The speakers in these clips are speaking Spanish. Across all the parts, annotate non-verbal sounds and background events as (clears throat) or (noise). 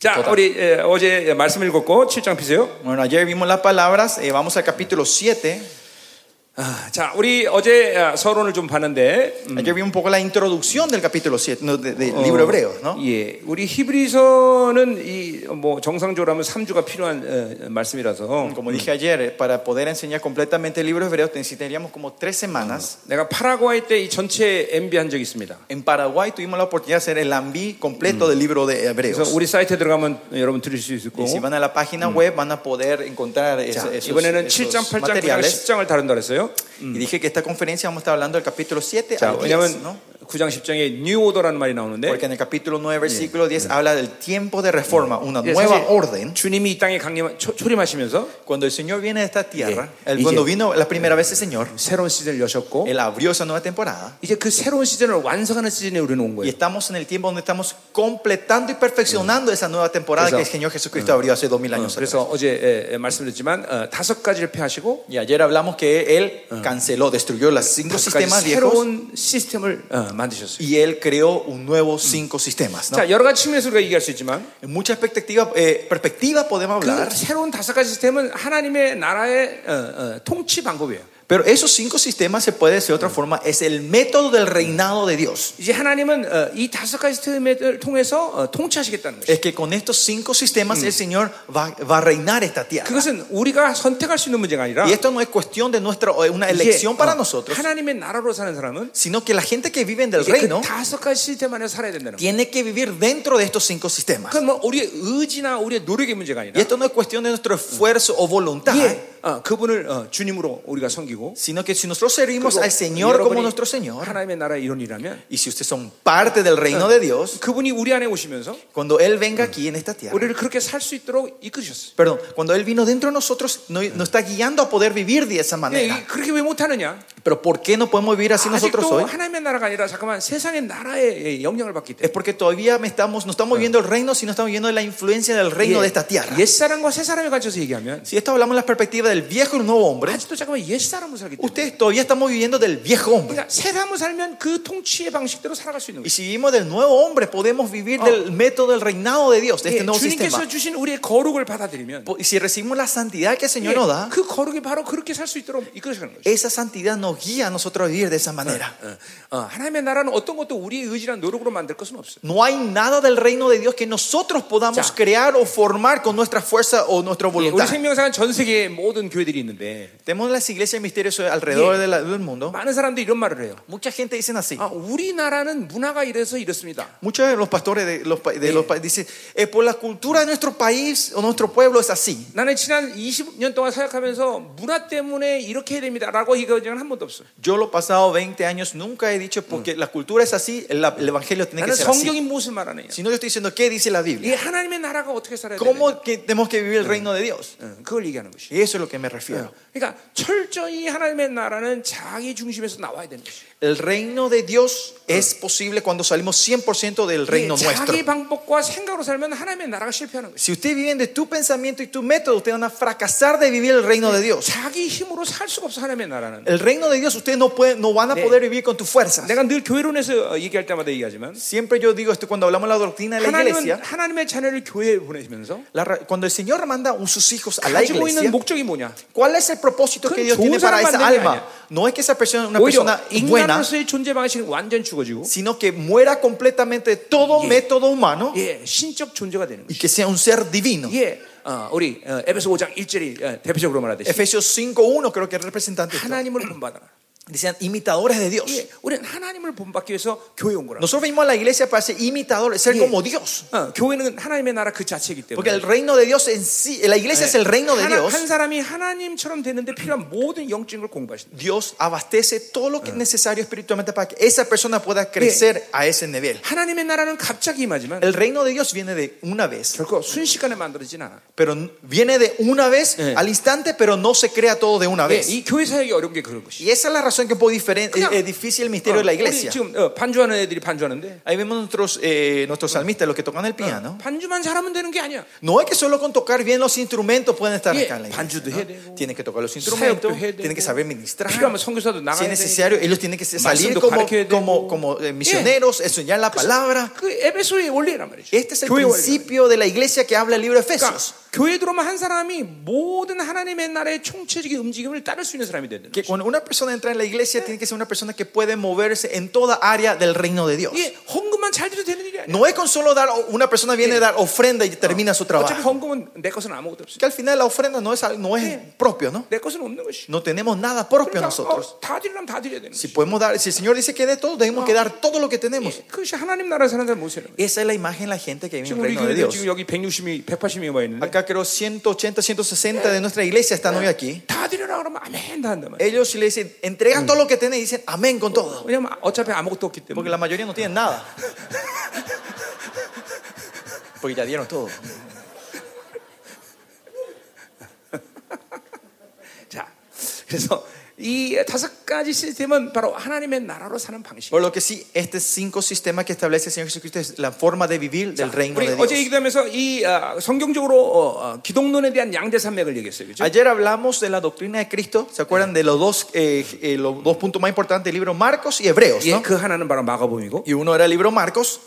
자, total. 우리 에, 어제 말씀 읽었고 7장 피세요. Bueno, ayer vimos las palabras, eh, vamos al capítulo 7. 아, 자, 우리 어제 아, 서론을 좀 봤는데 음, Ayer vimos un poco la introducción del capítulo 7, no, de- del libro hebreo, ¿no? 예, 우리 히브리서는 이 뭐 정상적으로 하면 3주가 필요한 어, 말씀이라서 Como dije ayer, eh, para poder enseñar completamente el libro hebreo necesitaríamos como tres semanas. 내가 파라과이 때 이 전체 MB 한 적이 있습니다. En Paraguay tuvimos la oportunidad de hacer el AMBI completo del libro de 그래서 Hebreos. 우리 사이트에 들어가면 여러분 들을 수 있을 Y si 거고. van a la página web van a poder encontrar 자, esos, 이번에는 esos 7장, 8장, 9장, materiales. 10장을 다룬다 그랬어요. Y mm. dije que esta conferencia vamos a estar hablando del capítulo 7 Chao. al 10, ¿no? 9장, 10장에 뉴 오더라는 말이 나오는데 Porque en el capítulo 9, versículo 10 habla del tiempo de reforma, una 이게 nueva 사실 orden. 주님이 이 땅에 강림, 초, 초림하시면서 Cuando el Señor viene a esta tierra, Yeah. el- cuando 이제- vino la primera vez el Señor, 새로운 시즌을 여셨고 Él abrió esa nueva temporada. 이제 그 새로운 시즌을 완성하는 시즌에 우리는 온 Y 거예요. estamos en el tiempo donde estamos completando y perfeccionando esa nueva temporada K래서- que el Señor Jesucristo abrió hace dos mil 어, años atrás. 그래서 어제 에, 에, 말씀드렸지만 어, 다섯 가지를 폐하시고 Y ayer hablamos que Él canceló, destruyó los cinco 다섯 가지 sistemas viejos 새로운 시스템을 어, 만드셨어요. y Él creó un nuevo cinco sistemas. ¿no? 자 여러 가지 측면에서 우리가 얘기할 수 있지만 En muchas perspectivas, eh, perspectivas podemos 그 hablar, 새로운 다섯 가지 시스템은 하나님의 나라의 어, 어, 통치 방법이에요. pero esos cinco sistemas se puede decir de otra forma, es el método del reinado de Dios. 이제 하나님은 어, 이 다섯 가지 시스템을 통해서 어, 통치하시겠다는 것이죠. Es que con estos cinco sistemas el Señor va, va a reinar esta tierra. 그것은 우리가 선택할 수 있는 문제가 아니라 Y esto no es cuestión de nuestra, una elección 이게, para 어, nosotros, 하나님의 나라로 사는 사람은 sino que la gente que vive del 이제 그 reino 다섯 가지 시스템 안에서 살아야 된다는 거예요. tiene que vivir dentro de estos cinco sistemas. 그건 뭐 우리의 의지나 우리의 노력의 문제가 아니라 Y esto no es cuestión de nuestro esfuerzo o voluntad, 예, 어, 그분을 어, 주님으로 우리가 섬기고 sino que si nosotros servimos 그리고 al Señor como 여러분이 nuestro Señor, 하나님의 나라의 일원이라면 y si ustedes son parte del reino de Dios, 그분이 우리 안에 오시면서 cuando Él venga aquí en esta tierra, 우리를 그렇게 살 수 있도록 이끌으셨어요. perdón, cuando Él vino dentro de nosotros, nos, nos está guiando a poder vivir de esa 예, manera. 이- 그렇게 왜 못하느냐? Pero ¿por qué no podemos vivir así nosotros 아직도 hoy? 하나님의 나라가 아니라 잠깐만 세상의 나라의 예, 영향을 받기 Es 때문에 porque todavía me estamos, no estamos viendo el reino, sino estamos viendo la influencia del reino de esta tierra. 옛 사람과 새 사람에 관해서 얘기하면 Si esto hablamos en la perspectiva del viejo y el nuevo hombre, 아직도 잠깐만 옛 사람 으로 살기 때문에 ustedes todavía estamos viviendo del viejo hombre. 그러니까 새 사람으로 살면 그 통치의 방식대로 살아갈 수 있는 Y 거예요. si vivimos del nuevo hombre, podemos vivir del método del reinado de Dios, de 예, este nuevo sistema. 주님께서 주신 우리의 거룩을 받아들이면 Y si recibimos la santidad que el Señor 예, nos da, 그 거룩이 바로 그렇게 살 수 있도록 이끌어가는 거죠. esa santidad nos guía a nosotros a vivir de esa manera. 어, 어, 하나님의 나라는 어떤 것도 우리의 의지나 노력으로 만들 것은 없어요. No hay nada del reino de Dios que nosotros podamos Ya. crear o formar con nuestra fuerza o nuestra 예, 우리 voluntad. 생명상은 전 세계 모든 교회들이 있는데 Tenemos las iglesias misterios alrededor 예. de la- del mundo. 많은 사람들이 이런 말을 해요. Mucha gente dicen así. 아, 우리나라는 문화가 이래서 이렇습니다. Muchos de los pastores de los, pa- de los pa- dicen, eh, por la cultura de nuestro país o nuestro pueblo es así. 나는 지난 20년 동안 사역하면서 문화 때문에 이렇게 해야 됩니다라고 얘기한 적은 한 번도 없어요. Yo los pasados 20 años nunca he dicho porque la cultura es así, el, el evangelio tiene que 나는 ser así. 성경이 무엇을 말하느냐. Si no, yo estoy diciendo qué dice la 이 Biblia. 하나님의 나라가 어떻게 살아야 되냐. ¿Cómo que tenemos que vivir el reino de Dios? 어, 그걸 얘기하는 것이. Y eso es lo que me refiero. 그러니까 철저히 하나님의 나라는 자기 중심에서 나와야 되는 것이. El reino de Dios es posible cuando salimos 100% del reino 예, nuestro. 자기 방법과 생각으로 살면 하나님의 나라가 실패하는 것이. Si ustedes viven de tu pensamiento y tu método, ustedes van a fracasar de vivir el reino de Dios. 자기 힘으로 살 수가 없어 하나님의 나라는. El reino de Dios, ustedes no, pueden, no van a 네. poder vivir con tus fuerzas. 내가 늘 교회론에서 얘기할 때마다 얘기하지만 Siempre yo digo esto cuando hablamos de la doctrina de la 하나님은 iglesia. 하나님의 자녀를 교회에 보내시면서 la ra- cuando el Señor manda a sus hijos a la 가지고 있는 iglesia, 목적이 뭐냐? ¿cuál es el propósito que 그건 Dios tiene 좋은 para 사람 esa 만드는 게 alma? 아니야. No es que esa persona una 오히려 persona buena, 인간으로서의 존재 방식이 완전 죽어지고 sino que muera completamente todo 예. método humano 예, 신적 존재가 되는 y 거죠. que sea un ser divino. 예, 어, 우리 어, 에베소 5장 1절이 어, 대표적으로 말하듯이 Efesios 5.1 creo que es representante. de esto. 하나님을 본받아라. Decían imitadores de Dios. 예, 우리는 하나님을 본받기 위해서 교회 온 거라. Nosotros venimos a la iglesia para ser imitadores, ser 예. como Dios. 어, 교회는 하나님의 나라 그 자체이기 Porque 때문에 el reino de Dios en sí, la iglesia es el reino de 하나- Dios. 한 사람이 하나님처럼 되는데 필요한 모든 영적인 걸 공부하신다. Dios abastece todo lo que es necesario espiritualmente para que esa persona pueda crecer a ese nivel. 하나님의 나라는 갑자기 임하지만 El reino de Dios viene de una vez, 결코 순식간에 만들어지진 않아. pero viene de una vez Eh. al instante, pero no se crea todo de una 예, vez. 이 교회 사역이 어려운 게 그런 것이. Y esa es la razón que es un poco diferente, 그냥- es difícil el misterio de la 어, 우리 iglesia. 지금 어, 반주하는 애들이 반주하는데 Ahí vemos nuestros, eh, nuestros salmistas, los que tocan el piano. 반주만 잘하면 되는 게 아니야. No es que solo con tocar bien los instrumentos pueden estar 예, acá en la iglesia. 반주도 ¿no? 해야 되고, Tienen que tocar los instrumentos, 사역도 해야 tienen que 되고, saber ministrar. 필요하면 선교사도 Si 나가야 es necesario, 되고. ellos tienen que salir 말씀도 como, 가르쳐야 되고. como, como eh, misioneros, enseñar la palabra. 그 에베소의 원리란 말이죠. Este es el 교회 원리. principio de la iglesia que habla el libro de 그러니까 Efesios. 교회 들어오면 한 사람이 모든 하나님의 나라의 총체적인 움직임을 따를 수 있는 사람이 되는 Que 거죠. cuando una persona entra en la iglesia, tiene que ser una persona que puede moverse en toda área del reino de Dios. 이게 헌금만 잘 드려도 되는 일이 아니야. No es con solo dar, una persona viene a dar ofrenda y termina su 어차피 trabajo. 헌금은 내 것은 아무것도 없어. Que al final la ofrenda no es, no es propio, ¿no? 내 것은 없는 것이. No tenemos nada propio 그러니까 nosotros. 어, 다 드리려면 다 드려야 되는 Si 거지. podemos dar, si el Señor dice que dé todo, tenemos que dar todo lo que tenemos. 예, 그것이 하나님 나라에 사는 사람 모습이에요. Esa es la imagen de la gente que vive en 지금 el 우리 reino de 교회도 Dios. 지금 여기 160명, 180명이 와 있는데 Acá creo 180, 160 de nuestra iglesia están hoy aquí. 다 드려라 그러면 아멘 다 한단 말이야. Ellos si le dicen, entrega todo lo que tenés, dicen amén con todo. 왜냐면 어차피 아무것도 없기 Porque 때문에. la mayoría no tienen nada. (laughs) Porque ya dieron todo. (laughs) 자, 그래서 por lo que sí, estos cinco sistemas que establece el Señor Jesucristo es la forma de vivir del reino de Dios. Ayer hablamos de la doctrina de Cristo, ¿se acuerdan de los dos, eh, eh, los dos puntos más importantes del libro Marcos y Hebreos? ¿no? Y uno era el libro Marcos.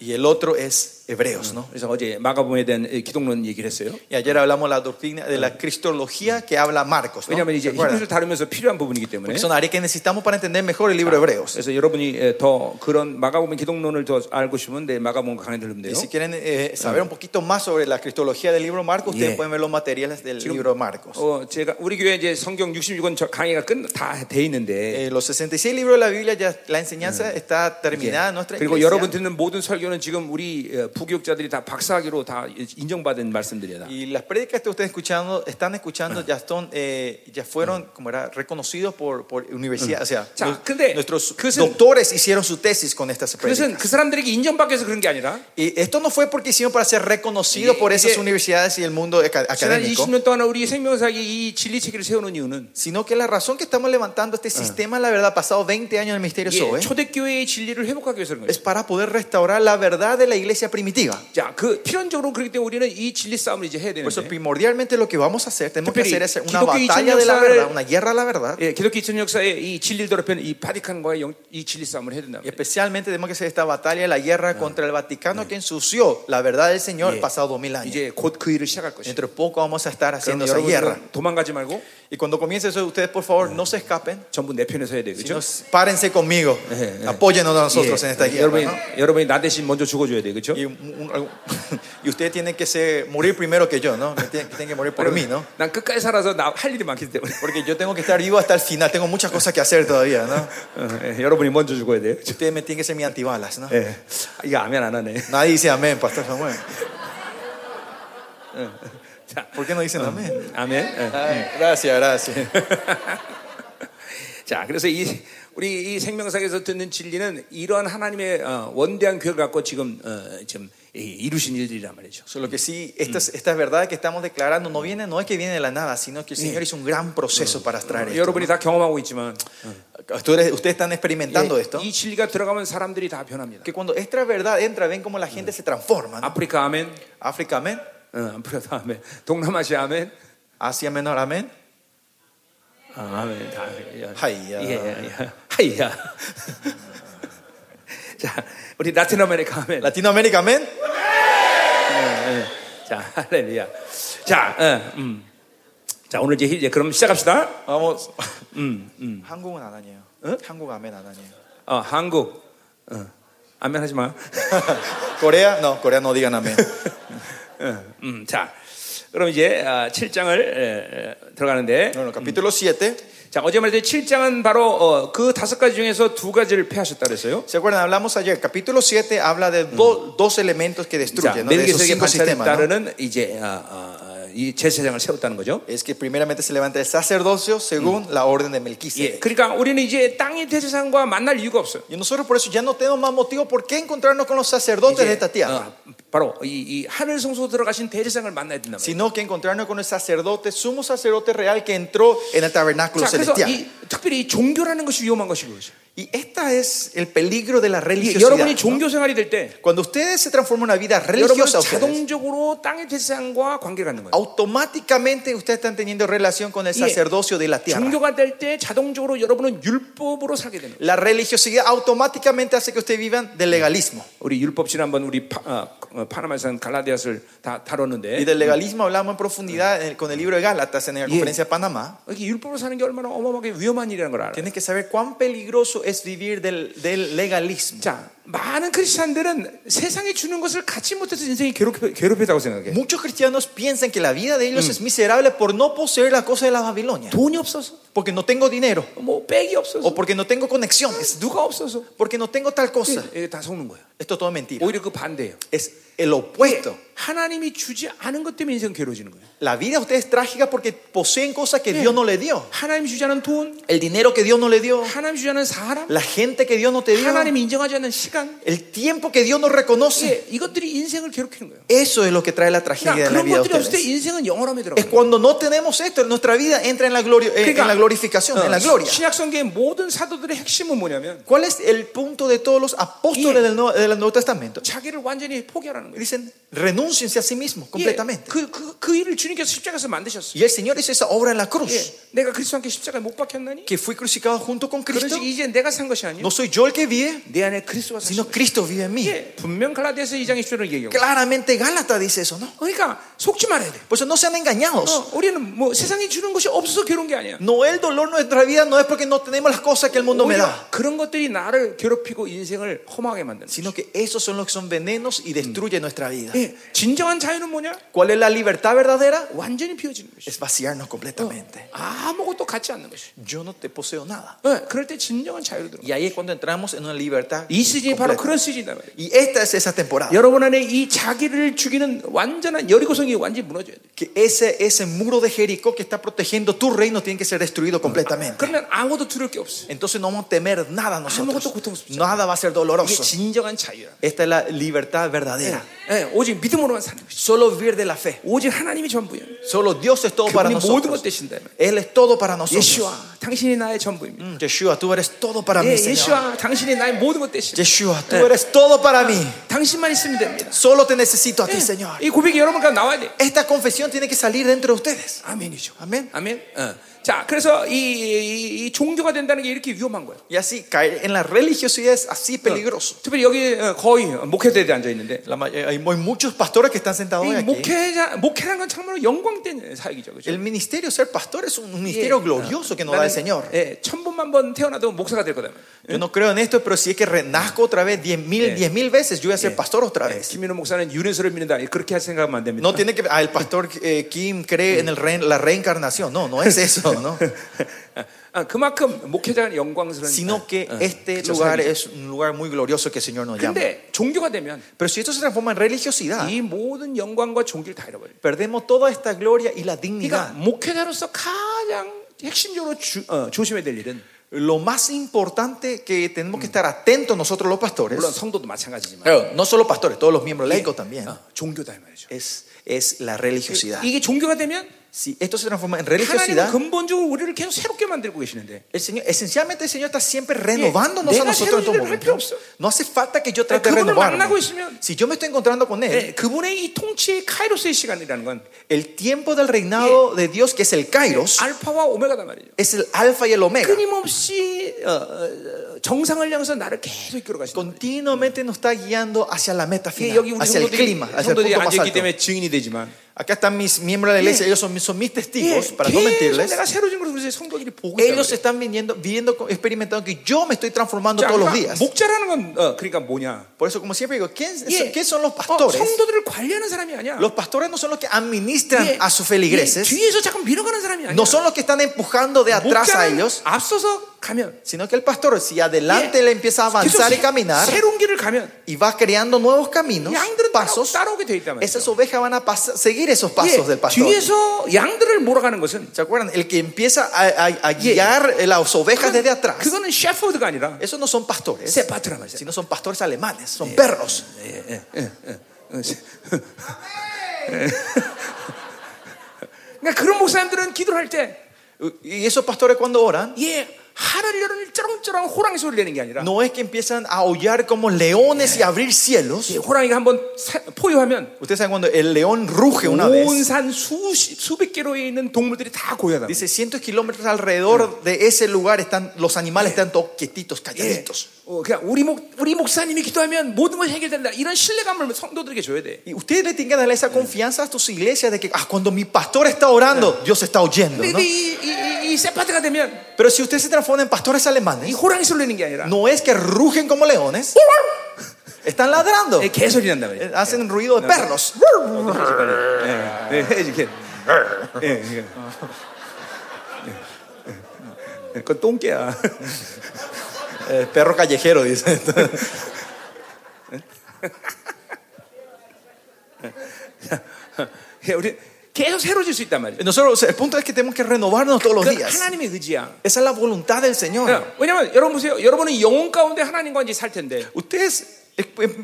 Y el otro es Hebreos, ¿no? 그래서 어제 마가복음에 대한 이 기독론 얘기를 했어요. Y ayer hablamos de la doctrina de la cristología que habla Marcos. ¿no? 왜냐하면 ¿Se 이제 acuerdan? 히브리서를 다루면서 필요한 부분이기 때문에. Porque son áreas que necesitamos para entender mejor el libro de Hebreos. 그래서 여러분이 에, 더 그런 마가복음 기독론을 더 알고 싶으면 내 마가복음 강의 들으면 돼요. Y si quieren eh, saber un poquito más sobre la cristología del libro Marcos, ustedes Yeah. pueden ver los materiales del libro de Marcos. 어, 제가 우리 교회 이제 성경 66권 저 강의가 끝다돼 있는데 Eh, los 66 libros de la Biblia, ya la enseñanza está terminada en nuestra 그리고 iglesia. 여러분 듣는 모든 설교는 지금 우리 어, 부교육자들이 다 박사학위로 다 인정받은 말씀들이다. Y las prédicas que ustedes escuchando, están escuchando ya, son, eh, ya fueron como era, reconocidos por, por universidad. O sea, 자, los- 근데 nuestros 그것은- doctores hicieron su tesis con estas 그것은 prédicas. 그 사람들에게 인정받기 위해서 그런 게 아니라 Y esto no fue porque hicieron para ser reconocidos 이게- por esas 이게- universidades y el mundo aca- 지난 académico, 20년 동안 우리 생명사기 이 진리 체계를 세우는 이유는 sino que la razón que estamos levantando este sistema, la verdad, pasado 20 años en el Ministerio 예, SOE, 초대교회의 진리를 회복하기 위해서 그런 es 거예요. para poder restaurar la verdad de la iglesia primitiva. 자, 그 필연적으로 그렇기 때문에 우리는 이 진리 싸움을 이제 해야 Por eso, 되는데 primordialmente, lo que vamos a hacer, tenemos que 특별히 hacer es una 기독교 batalla de la 2000 verdad, 역사를- una guerra a la verdad. 예, 기독교 2000 역사에 이 진리를 더럽히는 이 바티칸과의 영- 이 진리 싸움을 해야 된다. Y especialmente tenemos que hacer esta batalla de la guerra contra el Vaticano que ensució la verdad del Señor 예. pasado dos mil años. 이제 곧 그 일을 시작할 것이에요. Dentro de poco vamos a estar 그럼 haciendo esa guerra. 여러분들 도망가지 말고 Y cuando comience eso, ustedes por favor no se escapen, 전부 내 편에서 해야 돼요. sino 그렇죠? párense conmigo, 예, 예. apóyennos a nosotros en esta guerra. 여러분이, ¿no? 여러분이 나 대신 먼저 죽어줘야 돼. 그렇죠? Y, un- un- (laughs) y ustedes tienen que ser, morir primero que yo, ¿no? Tienen, tienen que morir por mí, ¿no? 난 끝까지 살아서 나 할 일이 많기 때문에 Porque yo tengo que estar vivo hasta el final, tengo muchas cosas que hacer todavía, ¿no? (laughs) 어, 예, 여러분이 먼저 죽어야 돼요. 그렇죠? Ustedes me tienen que ser mi antibalas, ¿no? 예. 이거 아멘 안 하네. Nadie dice amén, Pastor Samuel. (laughs) 자, ¿Por qué no dicen amén? 아멘. 예. Ay, gracias, gracias. (laughs) 자, 그래서 이 우리 이 생명사에서 듣는 진리는 이러한 하나님의 어, 원대한 교회를 갖고 지금 어, 지금 이- 이루신 일들이란 말이죠. Solo que sí, estas, estas verdades que estamos declarando no vienen, no es que viene de la nada, sino que el Señor hizo un gran proceso para traer esto. 여러분이 다 경험하고 있지만 Ustedes, ustedes están experimentando 예, esto. 이 진리가 들어가면 사람들이 다 변합니다. Que cuando esta verdad entra, ven cómo la gente se transforma. ¿no? 아프리카 아멘, África, amén. 어, 아프리카 아멘, 동남아시아 아멘, Asia menor, amén. 아, 아멘, 다 아멘. 하이야. 예, 예, 하이야. (laughs) 자, 우리 라틴 아메리카 아멘. Latinoamérica, amén. 예. 자, 할렐루야. 자, 어, 음. 자, 오늘 이제, 이제 그럼 시작합시다. Vamos. 음, 음. 한국은 안 하네요. 한국 아멘 안 하네요. 어, 한국. 어, 아멘 하지 마. Corea, no, digan amén. 어, 음, 자, 그럼 이제 어, 7장을 들어가는데, Bueno, capítulo 7. 자, 어제 말했듯이 7장은 바로 어, 그 다섯 가지 중에서 두 가지를 패하셨다 그랬어요. ¿Se acuerdan? Hablamos ayer. Capítulo 7 habla de do- dos elementos que 자, destruyen, ¿no? de esos cinco sistemas. ¿no? 따르는 이제 어, 어, 어, 이 제사장을 세웠다는 거죠. Es que primeramente se levanta el sacerdocio según la orden de 예, Melquisedec. 그러니까 우리는 이제 땅의 대제사장과 만날 이유가 없어요. Y nosotros por eso ya no tenemos más motivo por qué encontrarnos con los sacerdotes de esta tierra. 어, 바로 이, 이 하늘 성소 들어가신 대제사장을 만나야 된단 말이에요. sino que encontrarnos con el sacerdote, sumo sacerdote real que entró en el tabernáculo 자, 그래서 celestial. 이, 특별히 이 종교라는 것이 위험한 것인 것이죠. Y esta es el peligro de la 이, religiosidad. 여러분이 ¿no? 종교 생활이 될 때 Cuando ustedes se transforman en una vida 여러분은 religiosa, ustedes, 자동적으로 땅의 대제사장과 관계를 갖는 거예요. automáticamente ustedes están teniendo relación con el Yeah. sacerdocio de la tierra. 종교가 될 때 자동적으로 여러분은 율법으로 살게 되는 거예요. La religiosidad automáticamente hace que ustedes vivan del legalismo. 우리 율법 지난번 우리 파, 어, 어, 파나마에서 갈라디아스를 다 Y 다뤘는데 del legalismo hablamos en profundidad en- con el libro de Gálatas en la Yeah. conferencia de Panamá. 이렇게 율법으로 사는 게 얼마나 어마어마하게 위험한 일이라는 걸 알아요. Tienen que saber cuán peligroso es vivir del, del legalismo. 자, 많은 크리스찬들은 세상에 주는 것을 갖지 못해서 인생이 괴롭, 괴롭히다고 생각해. Muchos cristianos piensan que la vida de ellos es miserable por no poseer la cosa de la Babilonia. 돈이 없어서, Porque no tengo dinero. 뭐 백이 없어서, O porque no tengo conexiones. 누가 없어서 Porque no tengo tal cosa. 이게 다 속는 거예요. Esto todo es mentira. 오히려 그 반대예요. Es el opuesto. 하나님이 주지 않은 것 때문에 인생 괴로워지는 거예요. La vida de ustedes es trágica porque poseen cosas que Dios no le dio. 하나님이 주지 않은 돈, El dinero que Dios no le dio. 하나님이 주지 않은 사람, La gente que Dios no te dio. 하나님이 인정하지 않는 시간, El tiempo que Dios no reconoce. 예, 이것들이 인생을 괴롭히는 거예요. Eso es lo que trae la tragedia 그러니까 de la 그런 vida de 것들이 없을 때 ustedes. 인생은 영원함에 Es 들어가요. cuando no tenemos esto, nuestra vida entra en la, gloria, en- en la glorificación, en la gloria. 신약 성경의 모든 사도들의 핵심은 뭐냐면 ¿Cuál es el punto de todos los apóstoles del Nuevo, del Nuevo Testamento? 자기를 완전히 포기하라는 거예요. Dicen, renúnciense a sí mismos 예, completamente. 그, 그, 그 일을 주님께서 십자가에서 만드셨어요. Y el Señor hizo esa obra en la cruz. 예, 내가 그리스도 함께 십자가에 못 박혔나니? Que fui crucificado junto con Cristo. 그러지 이제 내가 산 것이 아니요 No soy yo el que vive, 내 안에 그리스도가 sino 사시는 Cristo vive en mí. 예, 분명 갈라디아서 2장 20절을 얘기하고 Claramente Gálata dice eso, ¿no? 그러니까 속지 말아야 돼. Por eso no sean engañados. 어, 우리는 뭐 세상이 주는 것이 없어서 괴로운 게 아니야. No el dolor de nuestra vida no es porque no tenemos las cosas que el mundo me 오히려 da, 그런 것들이 나를 괴롭히고 인생을 험하게 만드는 거야. sino que esos son los que son venenos y destruyen nuestra vida. 예, 진정한 자유는 뭐냐? ¿Cuál es la libertad verdadera? 완전히 비워지는 것이. Es vaciarnos completamente. 아무것도 갖지 않는 것이. Yo no te poseo nada. 예, 그럴 때 진정한 자유로 들어가. Y ahí es cuando entramos en una libertad. 이 시즌 이 바로 completa. 그런 시즌이다 말이야. Y esta es esa temporada. 여러분 안에 이 자기를 죽이는 완전한 여리고성이 완전히 무너져야 돼. Que ese, ese muro de Jericó que está protegiendo tu reino tiene que ser destruido completamente. 그러면 아무도 두려울 게 없어. Entonces no vamos a temer nada 아무것도 nosotros. 고통스럽지 Nada va a ser 이게 doloroso. 진정한 자유야. Esta es la libertad verdadera. 예, 오직 믿음으로만 사는 것이. Solo vivir de la fe. 오직 하나님이 전부야. Solo Dios es todo para 그분이 모든 것 nosotros. 되신다. Él es todo para nosotros. 예수와 당신이 나의 전부입니다. Mm, Yeshua, tú eres todo para mí, 예, Señor. 예수와 당신이 나의 모든 것 되십니다. Yeshua, tú eres todo para mí. 당신만 있으면 됩니다. Solo te necesito a ti, 예, Señor. 이 고백이 여러분 가운데 나와야 돼. Esta confesión tiene que salir dentro de ustedes. 아멘이죠. Amén. 아멘. 어. 자, 그래서 이, 이- 이 종교가 된다는 게 이렇게 위험한 거예요. Y así, caer en la religiosidad es así peligroso. 특별히 여기 어, 거의 목회자들이 앉아 있는데 La may- hay hay muchos pastores que están sentados hoy 이 aquí. 목회자 목회라는 건 정말로 영광된 사역이죠, 그렇죠? El ministerio, ser pastor, es un ministerio glorioso que nos da el Señor. 예, 천 번만 번 태어나도 목사가 될 거다. Yo no creo en esto, pero si es que renazco otra vez diez mil, Yeah. diez mil veces, yo voy a ser pastor otra 예, vez. 김민호 목사는 유래서를 믿는다. 그렇게 할 생각하면 안 됩니다. No tiene que, ah, el pastor eh, Kim cree en el re- la reencarnación. No, no es (laughs) eso, ¿no? (laughs) 아, 그만큼 목회자는 영광스러운 Sino que 어, este 그쵸, lugar 사역이죠. es un lugar muy glorioso que el Señor nos llama. 근데 종교가 되면 Pero si esto se transforma en religiosidad, 이 모든 영광과 종기를 다 잃어버려요. perdemos toda esta gloria y la 그러니까 dignidad. 목회자로서 가장 핵심적으로 주- 어, 조심해야 될 일은 Lo más importante que tenemos que estar atentos nosotros los pastores, 물론 성도도 마찬가지지만 Claro, no solo pastores, todos los miembros laicos también, 어, 종교다 이 말이죠. es, es la religiosidad. 이게 종교가 되면 Si esto se transforma en religiosidad, el Señor, esencialmente el Señor está siempre renovándonos a nosotros en todo momento. No hace falta que yo trate de renovarme. Si yo me estoy encontrando con Él, el tiempo del reinado de Dios, que es el Kairos, es el Alfa y el Omega. Continuamente nos está guiando hacia la meta final, hacia el clima, hacia el punto 때문에 증인이 되지만 Acá están mis miembros de la iglesia, Yeah. ellos son, son mis 예, testigos, para no 계속 mentirles. 내가 새로진 것을 우리 성도들이 보고 있다 Ellos están viviendo, viviendo, experimentando que yo me estoy transformando 자, todos los 그러니까 días. 목자라는 건 어, 그러니까 뭐냐? Por eso, como siempre digo, ¿quién, 예, ¿qué son los 어, pastores? 성도들을 관리하는 사람이 아니야. Los pastores no son los que administran 예, a sus 예, feligreses, 뒤에서 잠깐 밀어가는 사람이 아니야. no son los que están empujando de atrás a 목자는 ellos, 앞서서 가면 sino que el pastor, si adelante 예, le empieza a 계속 avanzar y 새- caminar 새로운 길을 가면 y va creando nuevos caminos, 양들은 따라, pasos, 따라오게 돼 있단 말이야. esas ovejas van a pas- seguir esos pasos del pastor. 뒤에서 양들을 몰아가는 것은 ¿Se acuerdan? El que empieza a, a- a guiar las ovejas desde atrás, 그거는 셰퍼드가 아니라 esos no son pastores, 세파트란 말이야. sino son pastores alemanes, son perros. 어, 그러니까 그런 목사님들은 기도를 할 때, (laughs) Y esos pastores cuando oran, 예, No es que empiezan a aullar como leones y abrir cielos. Ustedes saben cuando el león ruge una vez. Dice cientos kilómetros alrededor de ese lugar están los animales están todos quietitos, calladitos. 어, 그냥 우리 목 우리 목사님이 기도하면 모든 것이 해결된다. 이런 신뢰감을 성도들에게 줘야 돼. Y ustedes le tienen que darle esa confianza a tus iglesias de que ah, cuando mi pastor está orando, Dios está oyendo. 근데 ¿no? 이, 이, 이, 이 세파트가 되면 Pero si ustedes se transforman en pastores 이 alemanes, 호랑이 소리 내는 게 아니라 no es que rugen como leones, están ladrando, 예, 개소리 난다 말이야. eh, hacen ruido de perros. 예, 예, 이렇게. 예, 예. 예, 그건 똥개야. Eh, perro callejero, dice. 예, 우리 계속 새로질 수 있단 말이야. Nosotros, o sea, el punto es que tenemos que renovarnos todos los 그 días. 하나님의 의지야. Esa es la voluntad del Señor. 예, 왜냐면 여러분 보세요. 여러분은 영혼 가운데 하나님과 이제 살 텐데 Ustedes eh,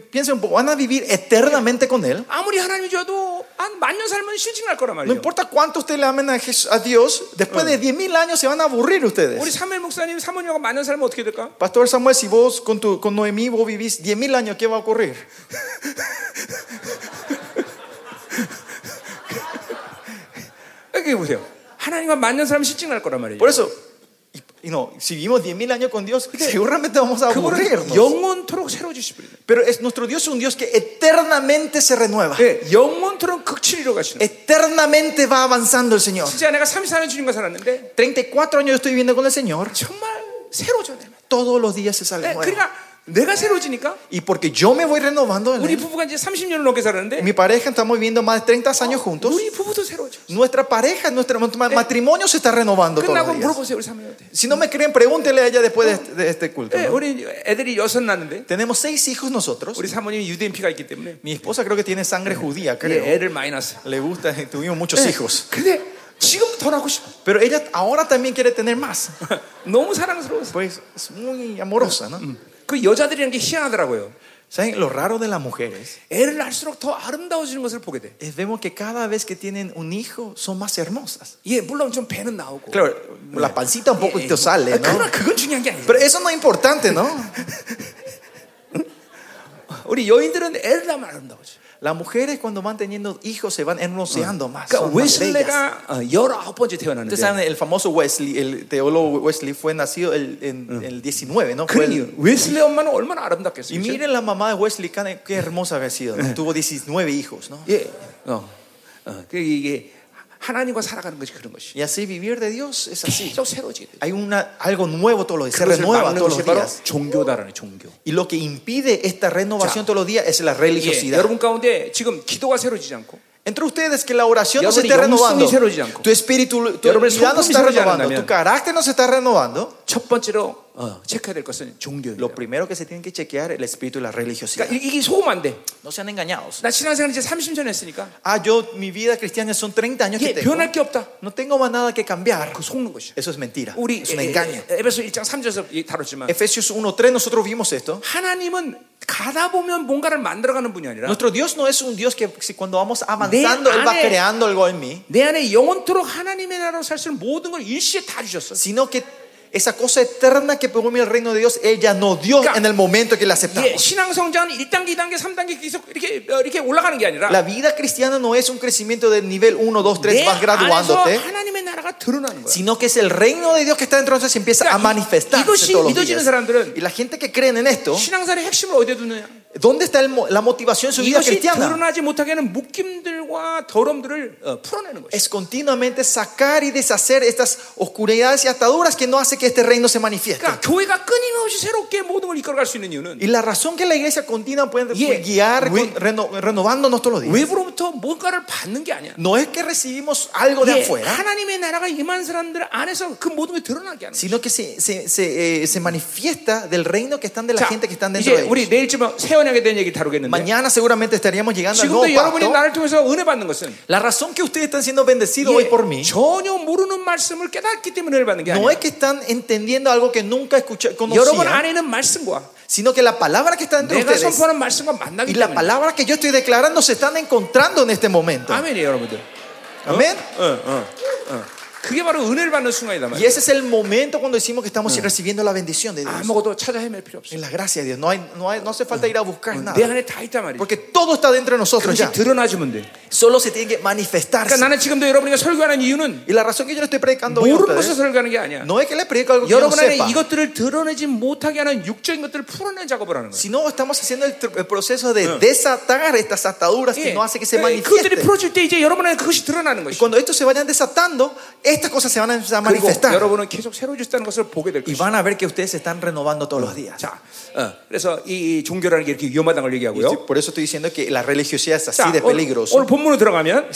piensen un poco, van a vivir eternamente con Él. 아무리 하나님이 줘도 한 만 년 살면 실증날 거란 No 말이에요. importa cuánto ustedes le amen a, Jes- a Dios, después de 10.000 años se van a aburrir 우리 ustedes. 사무엘 목사님 사모님하고 만 년 살면 어떻게 될까? Pastor Samuel, si vos con, tu, con Noemí vos vivís 10.000 años, ¿qué va a ocurrir? (laughs) 여기 보세요. 하나님과 만 년 살면 실증날 거란 말이에요. Por eso, y, y no, si vivimos 10.000 años con Dios, seguramente vamos a 그분은 aburrirnos. 영원토록 새로워지실 분이에요. Pero es, nuestro Dios es un Dios que eternamente se renueva. 예, 영원토록 극치리로 가시는. Eternamente va avanzando el Señor. 진짜 내가 34년 주님과 살았는데 34 años estoy viviendo con el Señor. 정말 새로워져 내가. Todos los días se sale 예, nuevo. 그러니까 내가 새로워지니까 Y porque yo me voy renovando, en 우리 él, 부부가 이제 30년을 넘게 살았는데 mi pareja estamos viviendo más de 30 años juntos. 우리 부부도 새로워져. Nuestra pareja, nuestro ma- matrimonio se está renovando todos 끝나고 los días. 물어보세요 우리 사모님한테. Si no me creen, pregúntele a ella después de este, de este culto. 예, ¿no? 우리 애들이 여섯 낳는데 Tenemos seis hijos nosotros. 우리 사모님이 유대인 피가 있기 때문에 Mi esposa creo que tiene sangre judía, 예, creo. 애를 많이 낳았어. Le gusta, tuvimos muchos 예, hijos. 근데 지금 더 낳고 싶어. Pero ella ahora también quiere tener más. (laughs) 너무 사랑스러워서. Pues es muy amorosa, ¿no? 그 여자들이라는 게 희한하더라고요. ¿Saben? Lo raro de las mujeres 애를 낳을수록 더 아름다워지는 것을 보게 돼. es vemos que cada vez que tienen un hijo son más hermosas. 예, 물론 좀 배는 나오고. Claro, la pancita un poquito sale, 아, ¿no? 그러나 그건 중요한 게 아니에요. Pero eso no es importante, ¿no? (laughs) 우리 여인들은 애를 낳으면 아름다워져. Las mujeres cuando van teniendo hijos se van hermoseando más. 그러니까 son más bellas. 웨슬레가 어, 열아홉 번째 Ustedes 태어났는데 saben, el famoso Wesley, el teólogo Wesley fue nacido el- en el 19, ¿no? Fue el- 그러니 웨슬레 엄마는 얼마나 y 아름답겠어요. 그렇죠? miren la mamá de Wesley, qué qué hermosa había sido. ¿no? Tuvo 19 hijos, ¿no? 예, 어, 어, 그 이게 하나님과 살아가는 것이 그런 것이. Y así vivir de Dios es así. 계속 새로워지게 돼. Hay una, algo nuevo todos los días, se 그것을 renueva 막는 todos 것이 los 바로 días. 종교다라는 종교. Y lo que impide esta renovación 자. todos los días es la 예, religiosidad. 여러분 가운데 지금 기도가 새로지지 않고 Entre ustedes que la oración no se 여러분의 esté renovando, 영성이 새로지지 않고, tu espíritu, tu 여러분의 vida no se está 성품이 새로지 renovando, 않는다면, tu carácter no se está renovando, 첫 번째로 어, 체크해야 될 것은 종교예요. lo primero que se tiene que chequear el espíritu y la religiosidad. 그러니까 이- 이게 속으면 안 돼. No sean engañados. 나 신앙생활 이제 30년 했으니까 Ah, yo, mi vida cristiana son 30 años que tengo. 변할 게 없다. No tengo más nada que cambiar. 그 속는 것이야. Eso es mentira. 우리 Es un engaño. 에- 에베소 1장 3절에서 다뤘지만 Efesios 1.3 nosotros vimos esto. 하나님은 가다 보면 뭔가를 만들어가는 분이 아니라 Nuestro Dios no es un Dios que si cuando vamos avanzando, Él va creando algo en mí, 내 안에 영원토록 하나님의 나라로 살 수 있는 모든 걸 일시에 다 주셨어. sino que esa cosa eterna que pegó en el reino de Dios, Él ya nos dio Claro. en el momento que la 예, aceptamos. 신앙 성장은 1단계, 2단계, 3단계 계속 이렇게 어, 이렇게 올라가는 게 아니라 La vida cristiana no es un crecimiento de nivel 1, 2, 3, 내 vas 안에서 graduándote, 하나님의 나라가 드러나는 거야. sino que es el reino de Dios que está dentro de nosotros y empieza a 그러니까 이- manifestarse 이것이 todos los 믿어지는 días. 사람들은 Y la gente que creen en esto, 신앙생활의 핵심을 어디에 두느냐? ¿dónde está el mo- la motivación en su vida 이것이 cristiana? 드러나지 못하게 하는 묶임들과 더럼들을 어, 풀어내는 것이. Es continuamente sacar y deshacer estas oscuridades y ataduras que no hace que este reino se manifieste. 그러니까 교회가 끊임없이 새롭게 모든 걸 이끌어갈 수 있는 이유는 Y la razón que la iglesia continua puede Yeah. guiar We- con- reno- renovándonos todos los días. 외부로부터 뭔가를 받는 게 아니야. No es que recibimos algo de 예, afuera, 하나님의 나라가 임한 사람들 안에서 그 모든 게 드러나게 하는 거야. sino que se, se, se, eh, se manifiesta del reino que están de la 자, gente que están dentro 이제 de 우리 ellos. 내일쯤 새 언약에 대한 얘기 다루겠는데 Mañana seguramente estaríamos llegando al nuevo 지금도 여러분이 pacto. 나를 통해서 은혜 받는 것은 La razón que ustedes están siendo bendecidos hoy 예, por mí 전혀 모르는 말씀을 깨닫기 때문에 은혜를 받는 게 no 아니야. es que están entendiendo algo que nunca escuché, 여러분 conocían, 안에는 말씀과 sino que la palabra que está dentro de 내가 ustedes 선포하는 말씀과 만나기 y la 때문에. palabra que yo estoy declarando se están encontrando en este momento. 아멘이에요, 여러분들. Amén. 어, 어, 어. Y ese es el momento cuando decimos que estamos recibiendo la bendición de Dios. En la gracia de Dios. No, hay, no, hay, no hace falta ir a buscar nada. Porque todo está dentro de nosotros. Solo se tiene que manifestarse. Y la razón que yo le estoy predicando hoy no es que le predico algo que yo no sepa. Si no, estamos haciendo el, el proceso de desatar estas ataduras que no hace que se manifieste. Y cuando estos se vayan desatando, es estas cosas se van a manifestar. 여러분은 계속 새로워졌다는 것을 보게 될 Y 것이. van a ver que ustedes se están renovando todos los días. 자, 어, 그래서 이, 이 종교라는 게 이렇게 위험하다는 걸 Y 얘기하고요. por eso estoy diciendo que la religiosidad es así 자, de 오늘, peligroso. 오늘 본문으로 들어가면,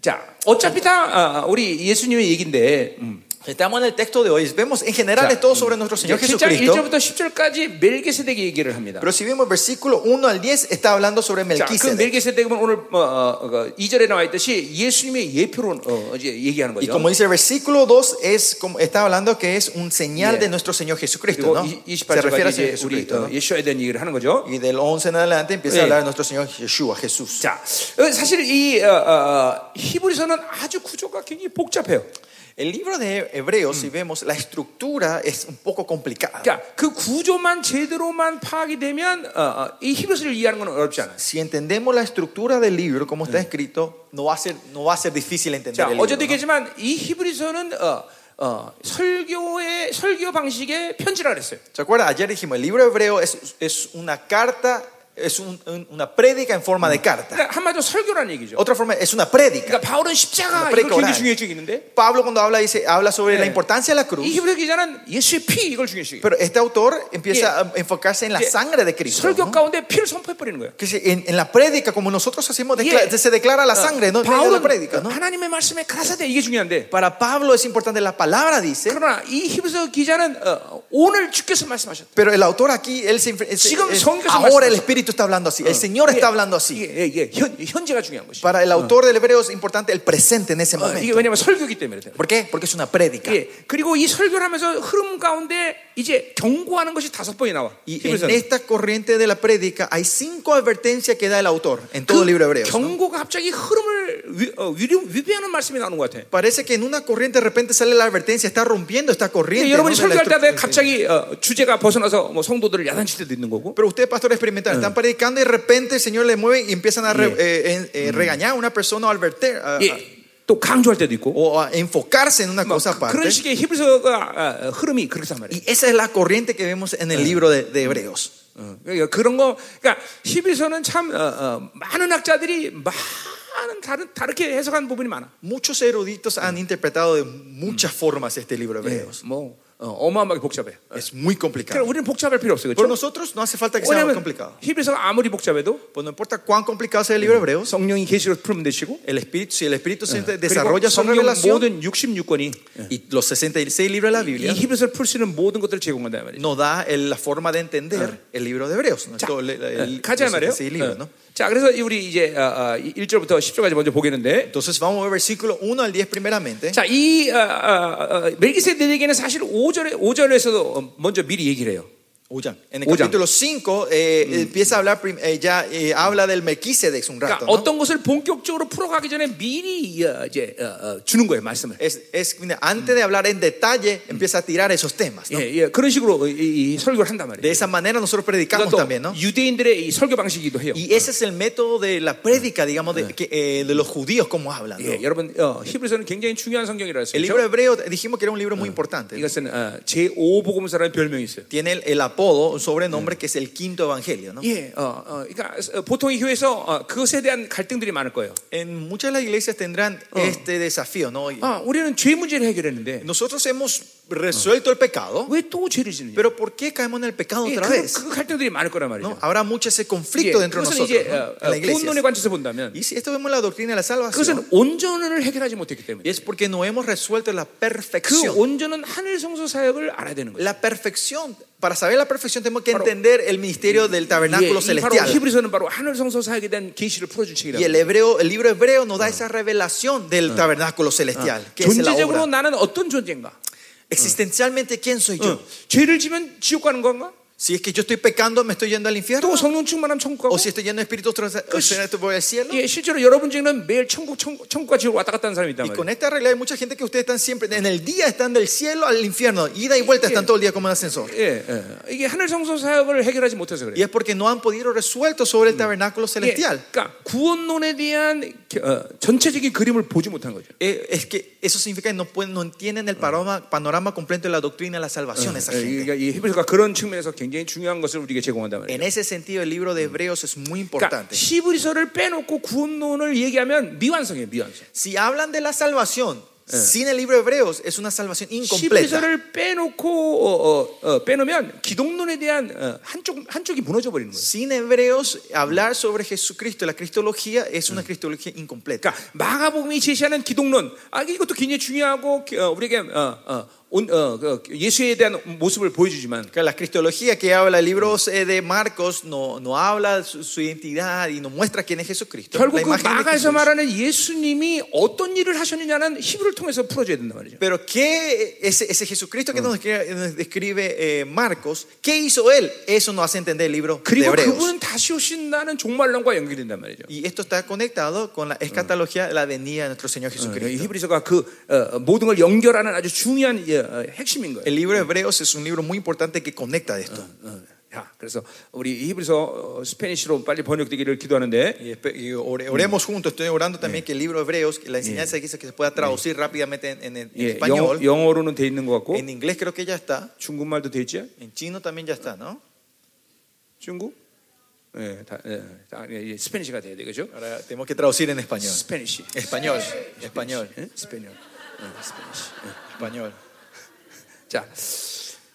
자, 어차피 다 어, 우리 예수님의 얘기인데. 음. Estamos en el texto de hoy. Vemos en general 자, es todo sobre nuestro Señor 7장 Jesucristo. 1절부터 10절까지 멜기세덱의 얘기를 합니다. Pero si vemos versículo 1 al 10, está hablando sobre 자, 그 Melquisedec. 멜기세덱은 오늘 어, 어, 어, 2절에 나와 있듯이 예수님의 예표로 어, 이제 얘기하는 Y 거죠. como dice el versículo 2, es como, está hablando que es un señal Yeah. de nuestro Señor Jesucristo. 그리고 ¿no? 이- Se refiere 28절까지 al Señor 이제 우리 Jesucristo. 어, ¿no? 예수에 대한 얘기를 하는 거죠. Y del 11 en adelante empieza Yeah. a hablar de nuestro Señor Yeshua, Jesús. 자, 어, 사실 이 어, 어, 히브리서는 아주 구조가 굉장히 복잡해요. El libro de Hebreos, si vemos, la estructura es un poco complicada. 그러니까 그 구조만 제대로만 파악이 되면 어, 어, 이 히브리서를 이해하는 건 어렵지 않아요. Si entendemos la estructura del libro, como está escrito, no va a ser, no va a ser difícil entender 자, el libro. 어제도 ¿no? 얘기했지만 이 히브리서는 어, 어, 설교의 설교 방식의 편지라 그랬어요. ¿Se acuerdan? Ayer dijimos, el libro hebreo es, es una carta, es un- un- una prédica en forma de carta. 그러니까 한마디로 설교라는 얘기죠. Otra forma, es una prédica. 그러니까 바울은 십자가 una 이걸 prédica 굉장히 oral. 중요시 여기는데 Pablo cuando habla dice habla sobre Yeah. la importancia de la cruz, 이 히브리 기자는 예수의 피 이걸 중요시 여기. pero este autor empieza a enfocarse en la Yeah. sangre de Cristo. 설교 ¿no? 가운데 피를 선포해 버리는 거예요. Que se- en, en la prédica, como nosotros hacemos, decla- Yeah. se declara la sangre, no en medio de la 바울은 prédica. ¿no? 하나님의 말씀에 가사대 이게 중요한데 Para Pablo es importante la palabra, dice, 그러나 이 히브리서 기자는 어, 오늘 주께서 말씀하셨다. pero el autor aquí, él se, él se- 지금 él- 성경에서 ahora el 말씀하셨어. Espíritu está hablando así, el Señor está hablando así. 이게, 이게 현, 현재가 중요한 것이. Para el autor del hebreo es importante el presente en ese 어, 이게 momento. 왜냐면 설교기 때문에 그래요. ¿Por qué? Porque es una prédica. 예, 그리고 이 설교를 하면서 흐름 가운데 이제 경고하는 것이 다섯 번이 나와. Y en 히브리서는. esta corriente de la prédica hay cinco advertencias que da el autor en todo el libro hebreo. ¿no? 경고가 갑자기 흐름을 위, 어, 위리, 위배하는 말씀이 나오는 것 같아. Parece que en una corriente de repente sale la advertencia, está rompiendo esta corriente. 예, 여러분이 ¿no? de la 설교할 때 estructura. 갑자기 어, 주제가 벗어나서 뭐 성도들을 야단칠 때도 있는 거고. Pero ustedes, pastores experimentales, están predicando y de repente el Señor le mueve y empiezan a re- Yeah. eh, eh, eh, regañar a una persona o advertir a- 예, 또 강조할 때도 있고. o a enfocarse en una 뭐 cosa 그- aparte. 그런 식의 히브리서가 어, 흐름이 그렇단 말이에요. Y esa es la corriente que vemos en el libro de, de Hebreos. 어, 그러니까 그런 거, 그러니까 히브리서는 참 어, 어, 많은 학자들이 많은 다른 다르게 해석한 부분이 많아. Muchos eruditos han interpretado de muchas formas este libro de 예, Hebreos. 뭐 어, 마어마하게 복잡해. Es muy 그러니까 complicado. 우리는 복잡할 필요 없어요. Pero 그렇죠? nosotros no hace falta que sea muy 왜냐하면 complicado. 히브리서가 아무리 복잡해도 Pues no importa cuán complicado sea el libro de Hebreos, 성령이 계시로 풀면 되시고 el Espíritu, si el Espíritu Santo 그리고 desarrolla su 성경 revelación 모든 66권이 y los 66 libros de la 이 Biblia 히브리서를 풀 수 있는 모든 것들을 제공한다 말이죠. nos da el- la forma de entender el libro de Hebreos. ¿no? 자, Todo el- el- 어, 가자 los 말이에요. 66 libros, ¿no? 어. 자, 그래서 우리 이제 어, 어, 1절부터 10절까지 먼저 보겠는데 Entonces vamos a ver versículo 1 al 10 primeramente. 자, 이 어, 어, 어, 멜기세덱에게는 사실 5절에 5절에서도 먼저 미리 얘기를 해요. Oyan. En el Oyan. capítulo 5 eh, empieza a hablar, prim- eh, ya eh, habla del Melquisedec un 그러니까 rato. ¿no? 어떤 것을 본격적으로 풀어가기 전에 미리 어, 이제 어, 어, 주는 거예요, 말씀을. Es, es- antes de hablar en detalle, empieza a tirar esos temas. ¿no? 예, 예, 그런 식으로 이, 이 설교를 한단 De 말이에요. esa manera nosotros predicamos 그러니까 또 también, ¿no? 유대인들의 이 설교 방식이기도 해요. Y ese es el método de la prédica, digamos, de, que, eh, de los judíos, como hablan. ¿no? 예, 여러분 어, 히브리서는 굉장히 중요한 성경이라 El 했어요. libro hebreo, dijimos que era un libro muy importante. 이것은 어, 제5복음서라는 별명이 있어요. Tiene el, el apodo, un sobrenombre que es el quinto evangelio. ¿no? 예, 어, 어, 그러니까 어, 보통 이 교회에서 어, 그것에 대한 갈등들이 많을 거예요. En muchas de las iglesias tendrán este desafío, ¿no? Y 아, 우리는 죄 문제를 해결했는데 Nosotros hemos resuelto el pecado, 왜 또 죄를 짓느냐? pero ¿por qué caemos en el pecado 예, otra 그, vez? 그 갈등들이 많을 거란 말이죠. ¿No? Habrá mucho ese 예, conflicto dentro de 그것은 nosotros, 이제 ¿no? 어, en la 어, iglesia. 구원론의 관점에서 본다면 Y si esto vemos la doctrina de la salvación, 그것은 온전을 해결하지 못했기 때문에 es porque no hemos resuelto la 그 perfección. 온전은 하늘 성소 사역을 알아야 되는 거예요. La perfección, para 사회 la perfección tenemos que entender el ministerio del tabernáculo celestial. Y el hebreo, el libro hebreo nos da esa revelación del tabernáculo celestial, que es la obra. existencialmente quién soy yo? 어, 죄를 지면 지옥 가는 건가? Si es que yo estoy pecando, me estoy yendo al infierno. 또 성령 충만하면 천국 가고 O si estoy lleno de Espíritu Santo, voy al cielo. 예, 실제로 여러분 중에는 매일 천국, 천국, 천국과 지옥 왔다 갔다 하는 사람이 있단 Y con 말이에요. esta realidad hay mucha gente que ustedes están siempre, en el día están del cielo al infierno, ida y vuelta están todo el día como en ascensor. 예, 예. 이게 하늘 성소 사역을 해결하지 못해서 그래요. Y es porque no han podido resuelto sobre el tabernáculo 예, celestial. 그러니까 구원론에 대한 어, 전체적인 그림을 보지 못한 거죠. Eh, Es que eso significa que no, pueden, no entienden el panorama, panorama completo de la doctrina de la salvación esa 예, gente. 그러니까 이 히브리서가 그런 측면에서 굉장히 중요한 것을 우리에게 제공한단 말이에요. En ese sentido, el libro de Hebreos es muy 그러니까 importante. 히브리서를 빼놓고 구원론을 얘기하면 미완성이에요, 미완성. Si hablan de la salvación sin el libro de Hebreos, es una salvación incompleta. 히브리서를 빼놓고 어, 어, 어, 빼놓으면 기독론에 대한 어, 한쪽 한쪽이 무너져 버리는 거예요. Sin Hebreos, hablar sobre Jesucristo, la cristología, es una cristología incompleta. 그러니까 마가복음이 제시하는 기독론, 아 이것도 굉장히 중요하고 어, 우리에게 어, 어, 온, 어, 그 예수에 대한 모습을 보여주지만 Que la cristología que habla el libro eh, de Marcos no, no habla su, su identidad y no muestra quién es Jesucristo. 결국 la 그 imagen de 마가에서 Jesús. 말하는 예수님이 어떤 일을 하셨느냐는 히브리를 통해서 풀어줘야 된단 말이죠. Pero ¿qué ese, ese Jesucristo que nos describe, nos describe, eh, Marcos, qué hizo él? Eso nos hace entender el libro de 그리고 Hebreos. 그분은 다시 오신다는 종말론과 연결된단 말이죠. Y esto está conectado con la escatología de la venida de nuestro Señor 이 Jesucristo. 히브리서가 그 어, 모든 걸 연결하는 아주 중요한 예, 어, 핵심인 거예요. El libro de Hebreos es un libro muy importante que conecta esto. 어, 자, 그래서 우리 이 히브리서 어, 스페니쉬로 빨리 번역되기를 기도하는데 Y, oremos juntos. Estoy orando también que el libro de Hebreos, que la enseñanza que dice que se pueda traducir rápidamente en, en- en 예, español. 영어, 영어로는 돼 있는 것 같고 En inglés creo que ya está. 중국말도 돼 있지? En chino también ya está, ¿no? 중국? 예, 다, 예, 다, 예, 스페니쉬가 돼야 되겠죠? Ahora tenemos que traducir en español. 스페니쉬. Español. Español. 예? 예, 스페니쉬. 예. Español. 자,